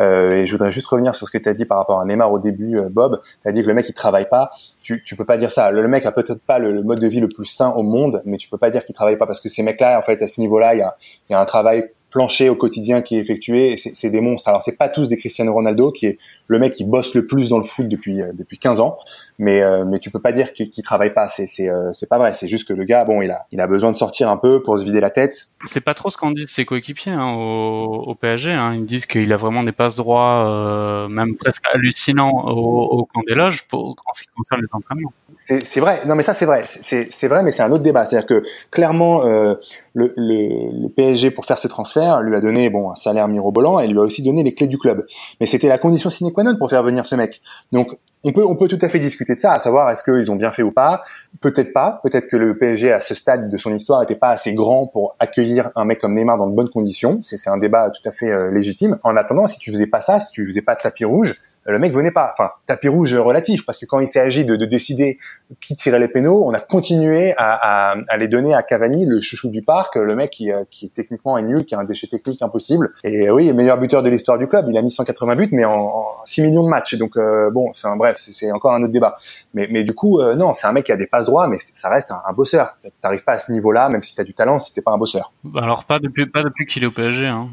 S3: Euh, et je voudrais juste revenir sur ce que tu as dit par rapport à Neymar au début, Bob. Tu as dit que le mec il travaille pas. Tu, tu peux pas dire ça. Le, mec a peut-être pas le, mode de vie le plus sain au monde, mais tu peux pas dire qu'il travaille pas parce que ces mecs-là, en fait, à ce niveau-là, il y a, y a un travail plancher au quotidien qui est effectué, c'est des monstres. Alors c'est pas tous des Cristiano Ronaldo qui est le mec qui bosse le plus dans le foot depuis depuis 15 ans, mais euh, mais tu peux pas dire qu'il qu travaille pas. C'est c'est euh, c'est pas vrai. C'est juste que le gars bon il a il a besoin de sortir un peu pour se vider la tête.
S2: C'est pas trop ce qu'on dit de ses coéquipiers hein, au, au, PSG hein. ils disent qu'il a vraiment des passes droits euh, même presque hallucinants au, au camp des loges pour en ce qui concerne les entraînements.
S3: C'est c'est vrai. Non mais ça c'est vrai. C'est c'est vrai mais c'est un autre débat. C'est à dire que clairement euh, le, le, le PSG pour faire ce transfert lui a donné bon un salaire mirobolant et lui a aussi donné les clés du club. Mais c'était la condition sine qua non pour faire venir ce mec. Donc on peut, on peut tout à fait discuter de ça, à savoir est-ce qu'ils ont bien fait ou pas. Peut-être pas. Peut-être que le PSG à ce stade de son histoire n'était pas assez grand pour accueillir un mec comme Neymar dans de bonnes conditions. C'est un débat tout à fait euh, légitime. En attendant, si tu faisais pas ça, si tu faisais pas de tapis rouge, le mec venait pas. Enfin, tapis rouge relatif, parce que quand il s'est agi de, de, décider qui tirait les pénaux, on a continué à, à, à, les donner à Cavani, le chouchou du parc, le mec qui, euh, qui techniquement est nul, qui a un déchet technique impossible. Et oui, le meilleur buteur de l'histoire du club, il a mis 180 buts, mais en, en 6 millions de matchs. Donc euh, bon, enfin bref, c'est encore un autre débat. Mais, mais du coup, euh, non, c'est un mec qui a des passes droits, mais ça reste un, un bosseur. T'arrives pas à ce niveau-là, même si t'as du talent, si t'es pas un bosseur.
S2: Alors pas depuis, pas depuis qu'il est au PSG. Hein.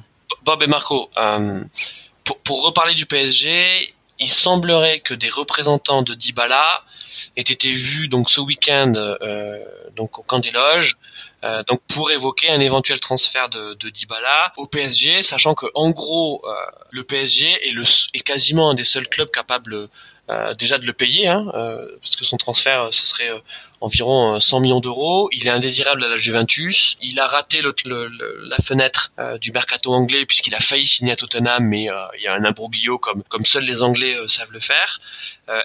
S1: Bob et Marco. Pour, pour, reparler du PSG, il semblerait que des représentants de Dybala aient été vus donc ce week-end euh, donc au camp des loges euh, donc pour évoquer un éventuel transfert de, de Dybala au PSG sachant que en gros euh, le PSG est est quasiment un des seuls clubs capables déjà de le payer, hein, euh, parce que son transfert, ce serait euh, environ 100 millions d'euros. Il est indésirable à la Juventus. Il a raté la fenêtre du mercato anglais puisqu'il a failli signer à Tottenham, mais il y a un imbroglio comme comme seuls les Anglais savent le faire.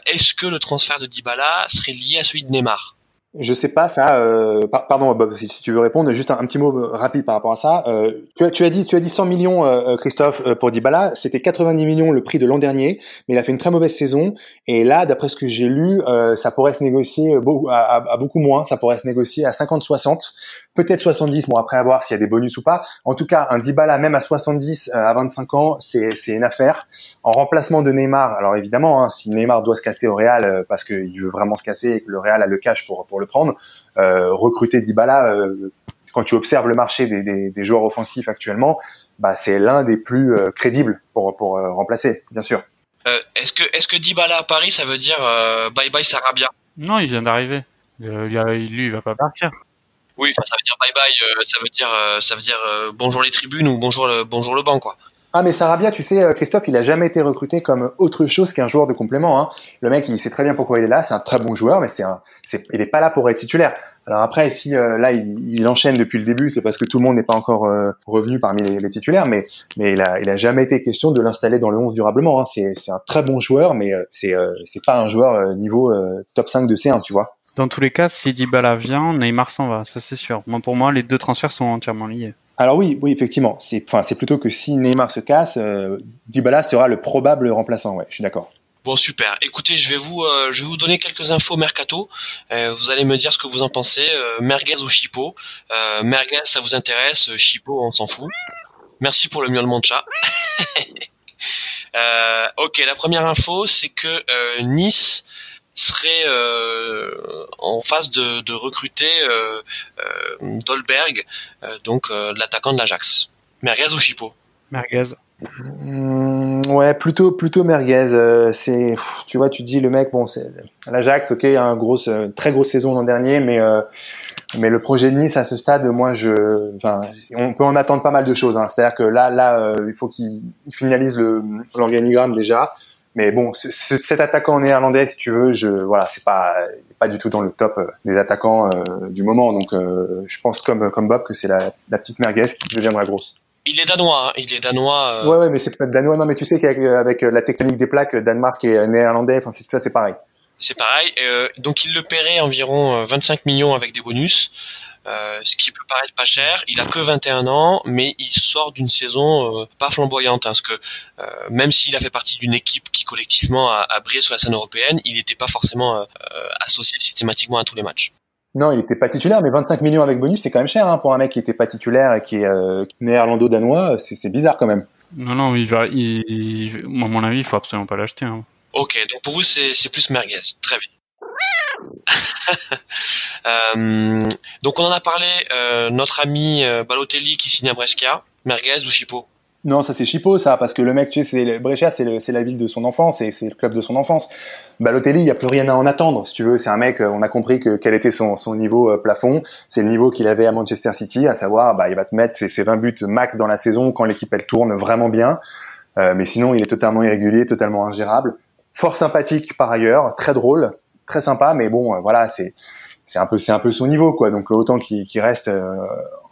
S1: Est-ce que le transfert de Dybala serait lié à celui de Neymar?
S3: Je sais pas ça. Euh, pardon Bob, si, tu veux répondre, juste un, petit mot euh, rapide par rapport à ça. Euh, tu, as, tu, as, dit, tu as dit 100 millions, euh, Christophe, pour Dybala. C'était 90 millions le prix de l'an dernier, mais il a fait une très mauvaise saison. Et là, d'après ce que j'ai lu, ça pourrait se négocier à, beaucoup moins. Ça pourrait se négocier à 50-60, peut-être 70. Bon, après à voir s'il y a des bonus ou pas. En tout cas, un Dybala même à 70, à 25 ans, c'est une affaire. En remplacement de Neymar, alors évidemment, hein, si Neymar doit se casser au Real parce qu'il veut vraiment se casser et que le Real a le cash pour pour le prendre. Euh, recruter Dybala, euh, quand tu observes le marché des, des, des joueurs offensifs actuellement, bah, c'est l'un des plus euh, crédibles pour, pour remplacer, bien sûr.
S1: est-ce que est-ce que Dybala à Paris, ça veut dire bye bye Sarabia?
S2: Non, il vient d'arriver. lui, il va pas partir.
S1: Oui, ça veut dire bye bye, ça veut dire ça veut dire bonjour les tribunes ou bonjour le bonjour le banc quoi.
S3: Ah mais Sarabia, tu sais, Christophe, il a jamais été recruté comme autre chose qu'un joueur de complément. Hein. Le mec, il sait très bien pourquoi il est là. C'est un très bon joueur, mais c'est un, il est pas là pour être titulaire. Alors après, si euh, là il, enchaîne depuis le début, c'est parce que tout le monde n'est pas encore euh, revenu parmi les, titulaires, mais mais il a il a jamais été question de l'installer dans le 11 durablement. Hein. C'est c'est un très bon joueur, mais euh, c'est c'est pas un joueur niveau top 5 de C1, tu vois.
S2: Dans tous les cas, si Dybala vient, Neymar s'en va, ça c'est sûr. Moi, pour moi, les deux transferts sont entièrement liés.
S3: Alors oui, oui, effectivement. C'est, enfin, c'est plutôt que si Neymar se casse, euh, Dybala sera le probable remplaçant. Ouais, je suis d'accord.
S1: Bon super. Écoutez, je vais vous euh, je vais vous donner quelques infos mercato. Euh, vous allez me dire ce que vous en pensez. Euh, merguez ou Chipo. merguez, ça vous intéresse. Chipo, on s'en fout. Merci pour le miaulement de chat. ok, la première info, c'est que Nice serait euh, en phase de, de recruter euh, euh, Dolberg, donc l'attaquant de l'Ajax. Merguez ou Chipo
S2: Merguez.
S3: Mmh, ouais, plutôt plutôt merguez. c'est, tu vois, tu dis le mec, bon, c'est l'Ajax, ok, un grosse, très grosse saison l'an dernier, mais mais le projet de Nice à ce stade, moi, je, enfin, on peut en attendre pas mal de choses. Hein. C'est-à-dire que là, là, il faut qu'il finalise l'organigramme déjà. Mais bon, cet attaquant néerlandais, si tu veux, je voilà, c'est pas pas du tout dans le top euh, des attaquants euh, du moment. Donc, euh, je pense comme comme Bob que c'est la, la, petite merguez qui deviendra grosse.
S1: Il est danois, hein. il est danois.
S3: Ouais, ouais, mais c'est pas danois. Non, mais tu sais qu'avec la tectonique des plaques, Danemark et néerlandais, enfin, ça, c'est pareil.
S1: C'est pareil. donc, il le paierait environ 25 millions avec des bonus. Euh, ce qui peut paraître pas cher. Il a que 21 ans, mais il sort d'une saison euh, pas flamboyante, hein, parce que euh, même s'il a fait partie d'une équipe qui collectivement a, a, brillé sur la scène européenne, il n'était pas forcément associé systématiquement à tous les matchs.
S3: Non, il n'était pas titulaire, mais 25 millions avec bonus, c'est quand même cher hein, pour un mec qui n'était pas titulaire et qui est néerlando-danois. C'est bizarre quand même.
S2: Non, non, il va, il, à mon avis, il faut absolument pas l'acheter. Hein.
S1: Ok, donc pour vous, c'est plus merguez. Très bien. Euh, donc on en a parlé, euh, notre ami euh, Balotelli qui signe à Brescia, Merguez ou Chipo
S3: non, ça c'est Chipo, ça, parce que le mec, tu sais, Brescia, c'est la ville de son enfance, et c'est le club de son enfance. Balotelli, il n'y a plus rien à en attendre, si tu veux. C'est un mec, on a compris que quel était son, son niveau plafond. C'est le niveau qu'il avait à Manchester City, à savoir, bah, il va te mettre ses, ses 20 buts max dans la saison quand l'équipe elle tourne vraiment bien. mais sinon, il est totalement irrégulier, totalement ingérable. Fort sympathique par ailleurs, très drôle, très sympa, mais bon, euh, voilà, c'est c'est un peu c'est un peu son niveau quoi. Donc autant qu'il reste euh,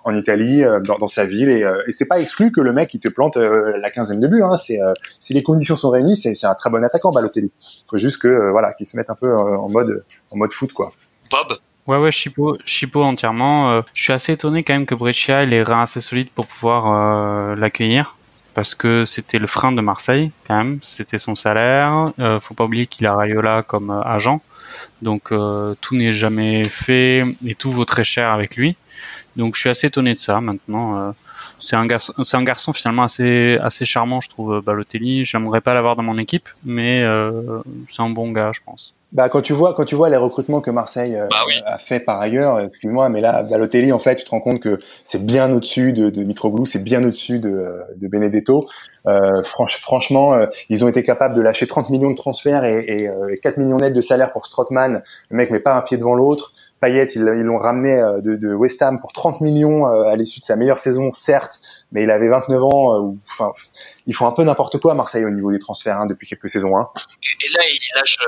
S3: en Italie, euh, dans, sa ville, et, et c'est pas exclu que le mec il te plante la quinzaine de buts. Hein. C'est si les conditions sont réunies, c'est un très bon attaquant Balotelli. Faut juste que voilà qu'il se mette un peu en mode en mode foot quoi.
S1: Bob?
S2: Ouais ouais Chipo Chipo entièrement. je suis assez étonné quand même que Brescia ait les reins assez solides pour pouvoir l'accueillir parce que c'était le frein de Marseille quand même, c'était son salaire. Euh, faut pas oublier qu'il a Rayola comme agent. Donc euh, tout n'est jamais fait et tout vaut très cher avec lui. Donc je suis assez étonné de ça maintenant. Euh, c'est un garçon, un garçon finalement assez assez charmant, je trouve Balotelli. J'aimerais pas l'avoir dans mon équipe, mais euh, c'est un bon gars, je pense.
S3: Bah quand tu vois quand tu vois les recrutements que Marseille
S1: bah
S3: a fait par ailleurs, excuse-moi, mais là Balotelli en fait, tu te rends compte que c'est bien au-dessus de, de Mitroglou, c'est bien au-dessus de, de Benedetto. Euh, franchement, ils ont été capables de lâcher 30 millions de transferts et 4 millions nets de salaire pour Strootman. Le mec met pas un pied devant l'autre. Payet, ils l'ont ramené euh, de, de, West Ham pour 30 millions euh, à l'issue de sa meilleure saison, certes, mais il avait 29 ans. Euh, enfin, ils font un peu n'importe quoi à Marseille au niveau des transferts hein, depuis quelques saisons. Hein.
S1: Et, là, il lâche,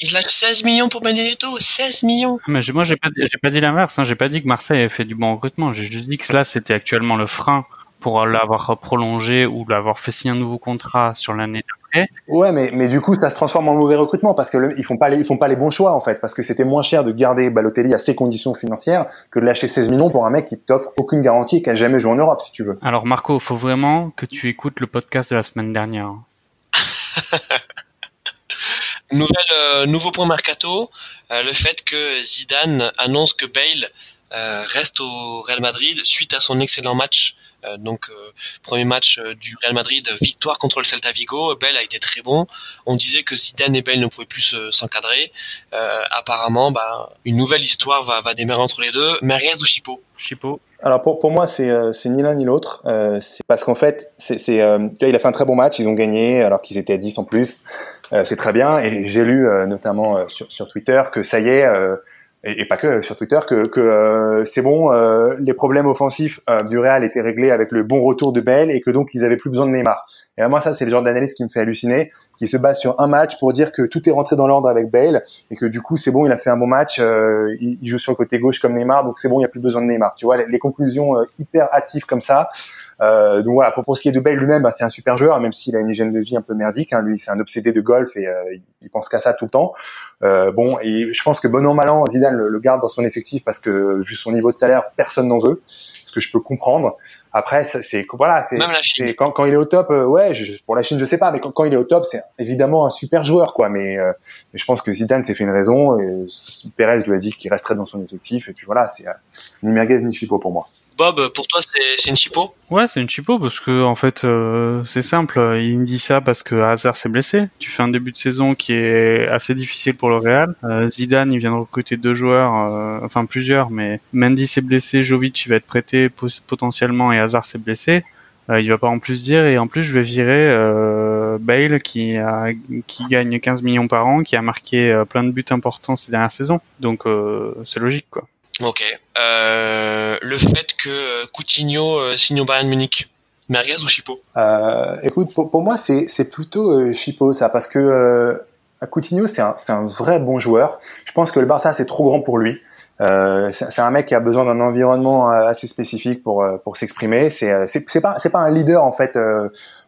S1: il lâche, 16 millions pour Benedetto, 16 millions.
S2: Mais moi, j'ai pas, j'ai pas dit l'inverse. Hein. J'ai pas dit que Marseille avait fait du bon recrutement. J'ai juste dit que cela, c'était actuellement le frein pour l'avoir prolongé ou l'avoir fait signer un nouveau contrat sur l'année après.
S3: Ouais, mais, mais du coup, ça se transforme en mauvais recrutement parce que ils font pas les, ils font pas les bons choix en fait, parce que c'était moins cher de garder Balotelli à ses conditions financières que de lâcher 16 millions pour un mec qui t'offre aucune garantie et qui a jamais joué en Europe, si tu veux.
S2: Alors Marco, faut vraiment que tu écoutes le podcast de la semaine dernière.
S1: Nouvelle, euh, nouveau point mercato, euh, le fait que Zidane annonce que Bale euh, reste au Real Madrid suite à son excellent match. Donc premier match du Real Madrid, victoire contre le Celta Vigo. Bale a été très bon. On disait que Zidane et Bale ne pouvaient plus s'encadrer. apparemment, bah, une nouvelle histoire va, va démarrer entre les deux. Merguez ou Chipo
S2: Chipo.
S3: Alors pour, pour moi, c'est c'est ni l'un ni l'autre. Euh, c'est parce qu'en fait, c'est c'est il a fait un très bon match. Ils ont gagné alors qu'ils étaient à 10 en plus. Euh, c'est très bien. Et j'ai lu notamment sur sur Twitter que ça y est et, pas que sur Twitter, que, que euh, c'est bon, euh, les problèmes offensifs euh, du Real étaient réglés avec le bon retour de Bale et que donc ils avaient plus besoin de Neymar. Et moi ça c'est le genre d'analyse qui me fait halluciner, qui se base sur un match pour dire que tout est rentré dans l'ordre avec Bale et que du coup c'est bon, il a fait un bon match, il, joue sur le côté gauche comme Neymar, donc c'est bon, il n'y a plus besoin de Neymar. Tu vois les, les conclusions hyper hâtives comme ça. Euh, donc voilà, pour, pour ce qui est de Bale lui-même, bah, c'est un super joueur, même s'il a une hygiène de vie un peu merdique. Hein. Lui, c'est un obsédé de golf et euh, il pense qu'à ça tout le temps. Euh, bon, et je pense que bon an mal an, Zidane le, garde dans son effectif parce que vu son niveau de salaire, personne n'en veut, ce que je peux comprendre. Après, c'est voilà, c'est quand, quand il est au top, euh, ouais, je, pour la Chine, je sais pas, mais quand, quand il est au top, c'est évidemment un super joueur, quoi. Mais, euh, mais je pense que Zidane s'est fait une raison. Et Perez lui a dit qu'il resterait dans son effectif, et puis voilà, c'est ni merguez ni chipot pour moi.
S1: Bob, pour toi, c'est une chipo
S2: Ouais, c'est une chipo parce que en fait, euh, c'est simple. Il dit ça parce que Hazard s'est blessé. Tu fais un début de saison qui est assez difficile pour le Real. Euh, Zidane, il vient de recruter deux joueurs, euh, enfin plusieurs, mais Mendy s'est blessé, Jovic il va être prêté potentiellement et Hazard s'est blessé. il va pas en plus dire et en plus je vais virer Bale qui a qui gagne 15 millions par an, qui a marqué plein de buts importants ces dernières saisons. Donc c'est logique quoi.
S1: Ok. Euh, le fait que euh, Coutinho euh, signe au Bayern Munich, Merguez ou Chipo
S3: euh, Écoute, pour, pour moi, c'est plutôt euh, Chipo, ça, parce que euh, Coutinho, c'est un, un vrai bon joueur. Je pense que le Barça, c'est trop grand pour lui. Euh, c'est un mec qui a besoin d'un environnement assez spécifique pour pour s'exprimer. C'est c'est pas c'est pas un leader en fait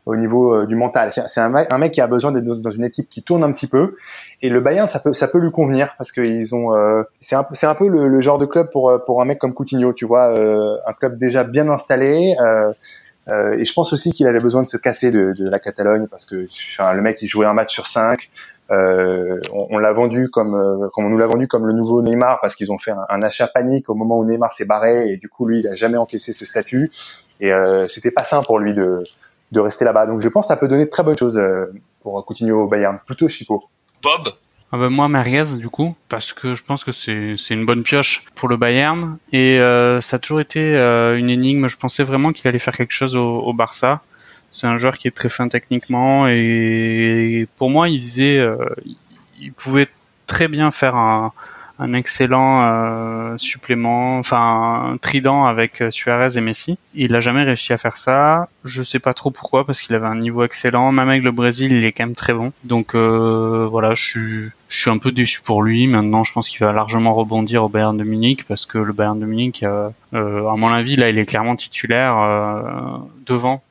S3: au niveau du mental. C'est un, un mec qui a besoin d'être dans une équipe qui tourne un petit peu et le Bayern, ça peut, ça peut lui convenir parce qu'ils ont, euh, c'est un, c'est un peu le, genre de club pour pour un mec comme Coutinho, tu vois, euh, un club déjà bien installé. Euh, euh, et je pense aussi qu'il avait besoin de se casser de, de la Catalogne parce que enfin, le mec il jouait un match sur cinq. Euh, on, on l'a vendu comme, euh, comme on nous l'a vendu comme le nouveau Neymar parce qu'ils ont fait un, un, achat panique au moment où Neymar s'est barré et du coup lui il a jamais encaissé ce statut et euh, c'était pas sain pour lui de de rester là-bas. Donc je pense que ça peut donner de très bonnes choses pour Coutinho au Bayern, plutôt Chipo.
S1: Bob
S2: ah ben moi Mariez du coup parce que je pense que c'est une bonne pioche pour le Bayern et euh, ça a toujours été euh, une énigme. Je pensais vraiment qu'il allait faire quelque chose au, au Barça. C'est un joueur qui est très fin techniquement et pour moi il faisait euh, il pouvait très bien faire un un excellent euh, supplément, enfin un trident avec euh, Suarez et Messi. Il a jamais réussi à faire ça. Je sais pas trop pourquoi, parce qu'il avait un niveau excellent. Même avec le Brésil, il est quand même très bon. Donc euh, voilà, je suis, je suis un peu déçu pour lui. Maintenant, je pense qu'il va largement rebondir au Bayern de Munich, parce que le Bayern de Munich, euh, euh à mon avis, là, il est clairement titulaire euh, devant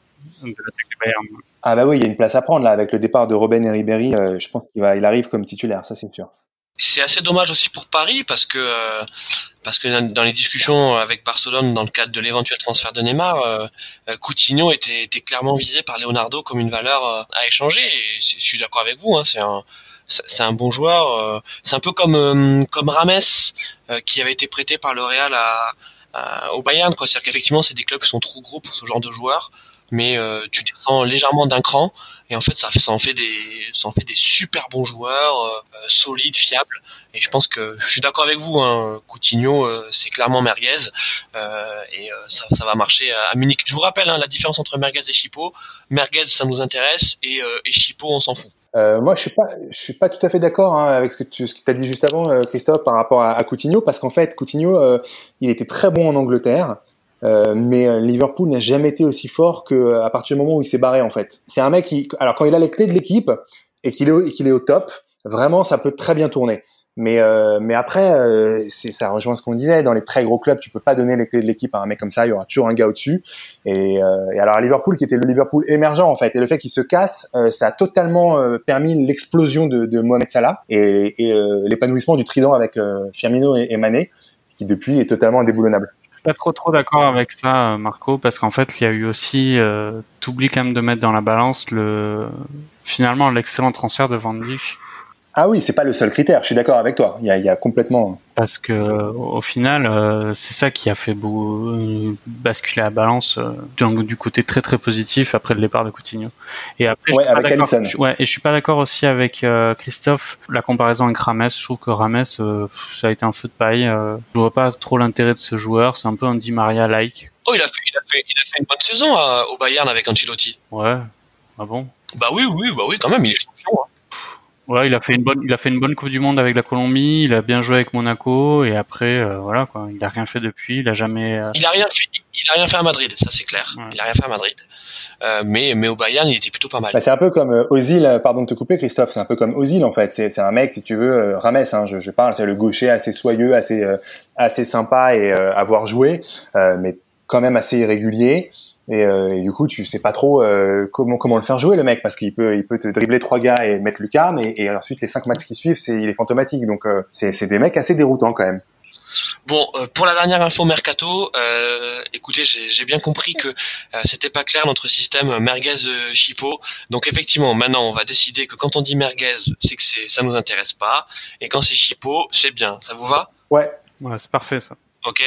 S2: de l'attaque du Bayern.
S3: Ah bah oui, il y a une place à prendre là avec le départ de Robben et Ribéry. je pense qu'il va, il arrive comme titulaire, ça c'est sûr
S1: c'est assez dommage aussi pour Paris parce que euh, parce que dans les discussions avec Barcelone dans le cadre de l'éventuel transfert de Neymar, euh, Coutinho était, était, clairement visé par Leonardo comme une valeur euh, à échanger. Et je suis d'accord avec vous, hein, c'est un c'est un bon joueur. c'est un peu comme comme Rames qui avait été prêté par le Real à, au Bayern. C'est-à-dire qu'effectivement, c'est des clubs qui sont trop gros pour ce genre de joueurs mais euh, tu descends légèrement d'un cran et en fait ça, ça en fait des ça en fait des super bons joueurs euh, euh, solides fiables. Et je pense que je suis d'accord avec vous hein, Coutinho c'est clairement merguez. Et ça, ça va marcher à, Munich. Je vous rappelle hein, la différence entre merguez et Chipo merguez ça nous intéresse et, et Chipo on s'en fout.
S3: Euh, moi, je suis pas, je suis pas tout à fait d'accord hein, avec ce que tu, ce que as dit juste avant, Christophe, par rapport à, à Coutinho, parce qu'en fait, Coutinho, il était très bon en Angleterre. Euh, mais euh, Liverpool n'a jamais été aussi fort que euh, partir du moment où il s'est barré en fait. C'est un mec qui, alors quand il a les clés de l'équipe et qu'il est, qu'il est au top, vraiment ça peut très bien tourner. Mais euh, mais après, euh, ça rejoint ce qu'on disait. Dans les très gros clubs, tu peux pas donner les clés de l'équipe à un mec comme ça. Il y aura toujours un gars au-dessus. Et, et alors Liverpool, qui était le Liverpool émergent en fait, et le fait qu'il se casse, ça a totalement permis l'explosion de, de Mohamed Salah et, et l'épanouissement du trident avec Firmino et, et Mané, qui depuis est totalement indéboulonnable.
S2: Je suis pas trop trop d'accord avec ça, Marco, parce qu'en fait, il y a eu aussi, euh, t'oublies quand même de mettre dans la balance le finalement l'excellent transfert de Van Dijk
S3: ah oui, c'est pas le seul critère. Je suis d'accord avec toi. Il y a, il y a complètement.
S2: Parce que au final, euh, c'est ça qui a fait beau, euh, basculer la balance euh, du, du, côté très très positif après le départ de Coutinho. Et après,
S3: ouais, je avec
S2: ouais, et je suis pas d'accord aussi avec euh, Christophe. La comparaison avec Rames, je trouve que Rames, euh, ça a été un feu de paille. Euh, je vois pas trop l'intérêt de ce joueur. C'est un peu un Di Maria like.
S1: Oh, il a fait, il a fait, il a fait une bonne saison à, au Bayern avec Ancelotti.
S2: Ouais. Ah bon?
S1: Bah oui, oui, bah oui, quand même, il est champion. Hein.
S2: Voilà, il a fait une bonne, il a fait une bonne Coupe du Monde avec la Colombie. Il a bien joué avec Monaco et après, euh, voilà quoi. Il a rien fait depuis. Il a jamais. Euh...
S1: Il a rien fait. Il a rien fait à Madrid, ça c'est clair. Ouais. Il a rien fait à Madrid. Euh, mais mais au Bayern, il était plutôt pas mal.
S3: Bah, c'est un peu comme euh, Ozil. Pardon de te couper, Christophe. C'est un peu comme Ozil en fait. C'est c'est un mec, si tu veux, euh, Rames. Hein, je, je parle. C'est le gaucher assez soyeux, assez euh, assez sympa et euh, avoir joué, mais quand même assez irrégulier. Et, euh, et, du coup, tu sais pas trop euh, comment comment le faire jouer le mec parce qu'il peut il peut te dribbler trois gars et mettre lucarne et, et ensuite les cinq matchs qui suivent, c'est il est fantomatique. Donc euh, c'est c'est des mecs assez déroutants quand même.
S1: Bon, euh, pour la dernière info mercato, euh, écoutez, j'ai bien compris que euh, c'était pas clair notre système merguez chipot. Donc effectivement, maintenant on va décider que quand on dit merguez, c'est que ça nous intéresse pas, et quand c'est chipot, c'est bien. Ça vous va?
S3: Ouais.
S2: Ouais, c'est parfait ça.
S1: Ok,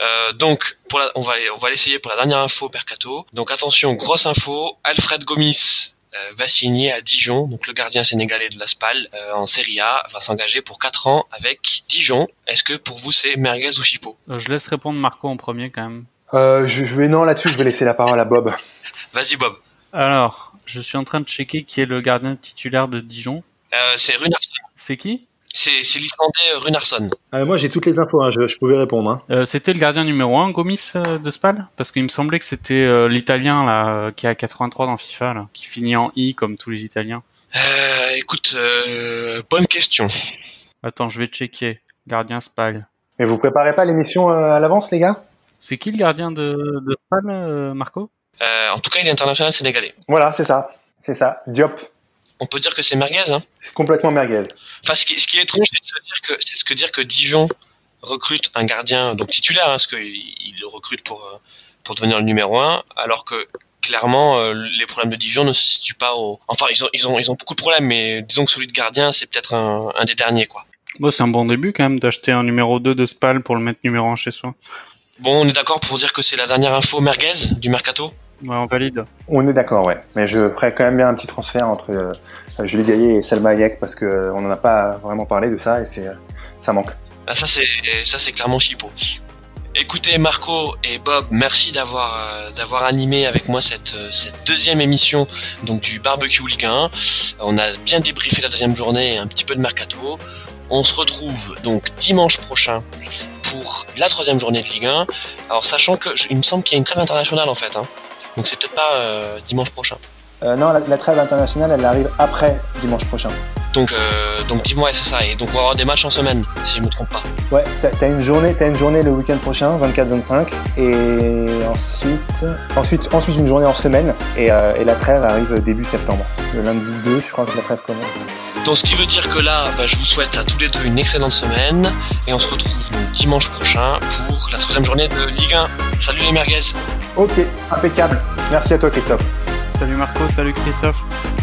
S1: euh, donc pour la, on va on va l'essayer pour la dernière info Mercato. Donc attention, grosse info, Alfred Gomis euh, va signer à Dijon, donc le gardien sénégalais de la SPAL euh, en Serie A va s'engager pour 4 ans avec Dijon. Est-ce que pour vous c'est merguez ou chipot?
S2: Euh, Je laisse répondre Marco en premier quand même.
S3: Euh, je vais non là-dessus, je vais laisser la parole à Bob.
S1: Vas-y Bob.
S2: Alors, je suis en train de checker qui est le gardien titulaire de Dijon.
S1: Euh, c'est Runarsson.
S2: C'est qui?
S1: C'est c'est l'Islandais Runarsson.
S3: Euh, moi j'ai toutes les infos, hein, je, je, pouvais répondre. Hein.
S2: Euh, c'était le gardien numéro 1, Gomis euh, de Spal? Parce qu'il me semblait que c'était euh, l'italien là euh, qui a 83 dans FIFA, là, qui finit en I comme tous les Italiens.
S1: Euh, écoute, bonne question.
S2: Attends, je vais checker. Gardien Spal.
S3: Et vous préparez pas l'émission à l'avance les gars?
S2: C'est qui le gardien de, de Spal, Marco?
S1: En tout cas, il est international sénégalais.
S3: Voilà, c'est ça. C'est ça. Diop
S1: on peut dire que c'est merguez. Hein
S3: c'est complètement merguez.
S1: Enfin, ce qui, ce qui est étrange, c'est de se dire que c'est ce que dire que Dijon recrute un gardien donc titulaire, hein, parce qu'il il le recrute pour pour devenir le numéro un, alors que clairement euh, les problèmes de Dijon ne se situent pas au. Enfin, ils ont ils ont ils ont beaucoup de problèmes, mais disons que celui de gardien, c'est peut-être un, un des derniers, quoi.
S2: Bon, c'est un bon début quand même d'acheter un numéro 2 de Spal pour le mettre numéro 1 chez soi.
S1: Bon, on est d'accord pour dire que c'est la dernière info merguez du mercato?
S2: Ouais, on valide.
S3: On est d'accord, ouais. Mais je ferais quand même bien un petit transfert entre euh, Julie Gaillet et Selma Hayek parce que euh, on n'en a pas vraiment parlé de ça et c'est euh, ça manque.
S1: Ah, ça c'est ça c'est clairement chipot. Écoutez Marco et Bob, merci d'avoir euh, d'avoir animé avec moi cette cette deuxième émission donc du barbecue Ligue 1. On a bien débriefé la deuxième journée et un petit peu de mercato. On se retrouve donc dimanche prochain pour la troisième journée de Ligue 1. Alors sachant que il me semble qu'il y a une trêve internationale en fait. Hein. Donc c'est peut-être pas euh, dimanche prochain.
S3: Euh, non, la, la, trêve internationale, elle arrive après dimanche prochain.
S1: Donc, euh, donc dis-moi, c'est ça. Et donc on va avoir des matchs en semaine, si je me trompe pas.
S3: Ouais, t'as, t'as une journée, t'as une journée le week-end prochain, 24-25, et ensuite, ensuite, ensuite une journée en semaine, et, euh, et la trêve arrive début septembre. Le lundi 2, je crois que la trêve commence.
S1: Donc ce qui veut dire que là, bah, je vous souhaite à tous les deux une excellente semaine, et on se retrouve donc dimanche prochain pour la troisième journée de Ligue 1. Salut les merguez
S3: Ok, impeccable. Merci à toi Christophe.
S2: Salut Marco, salut Christophe.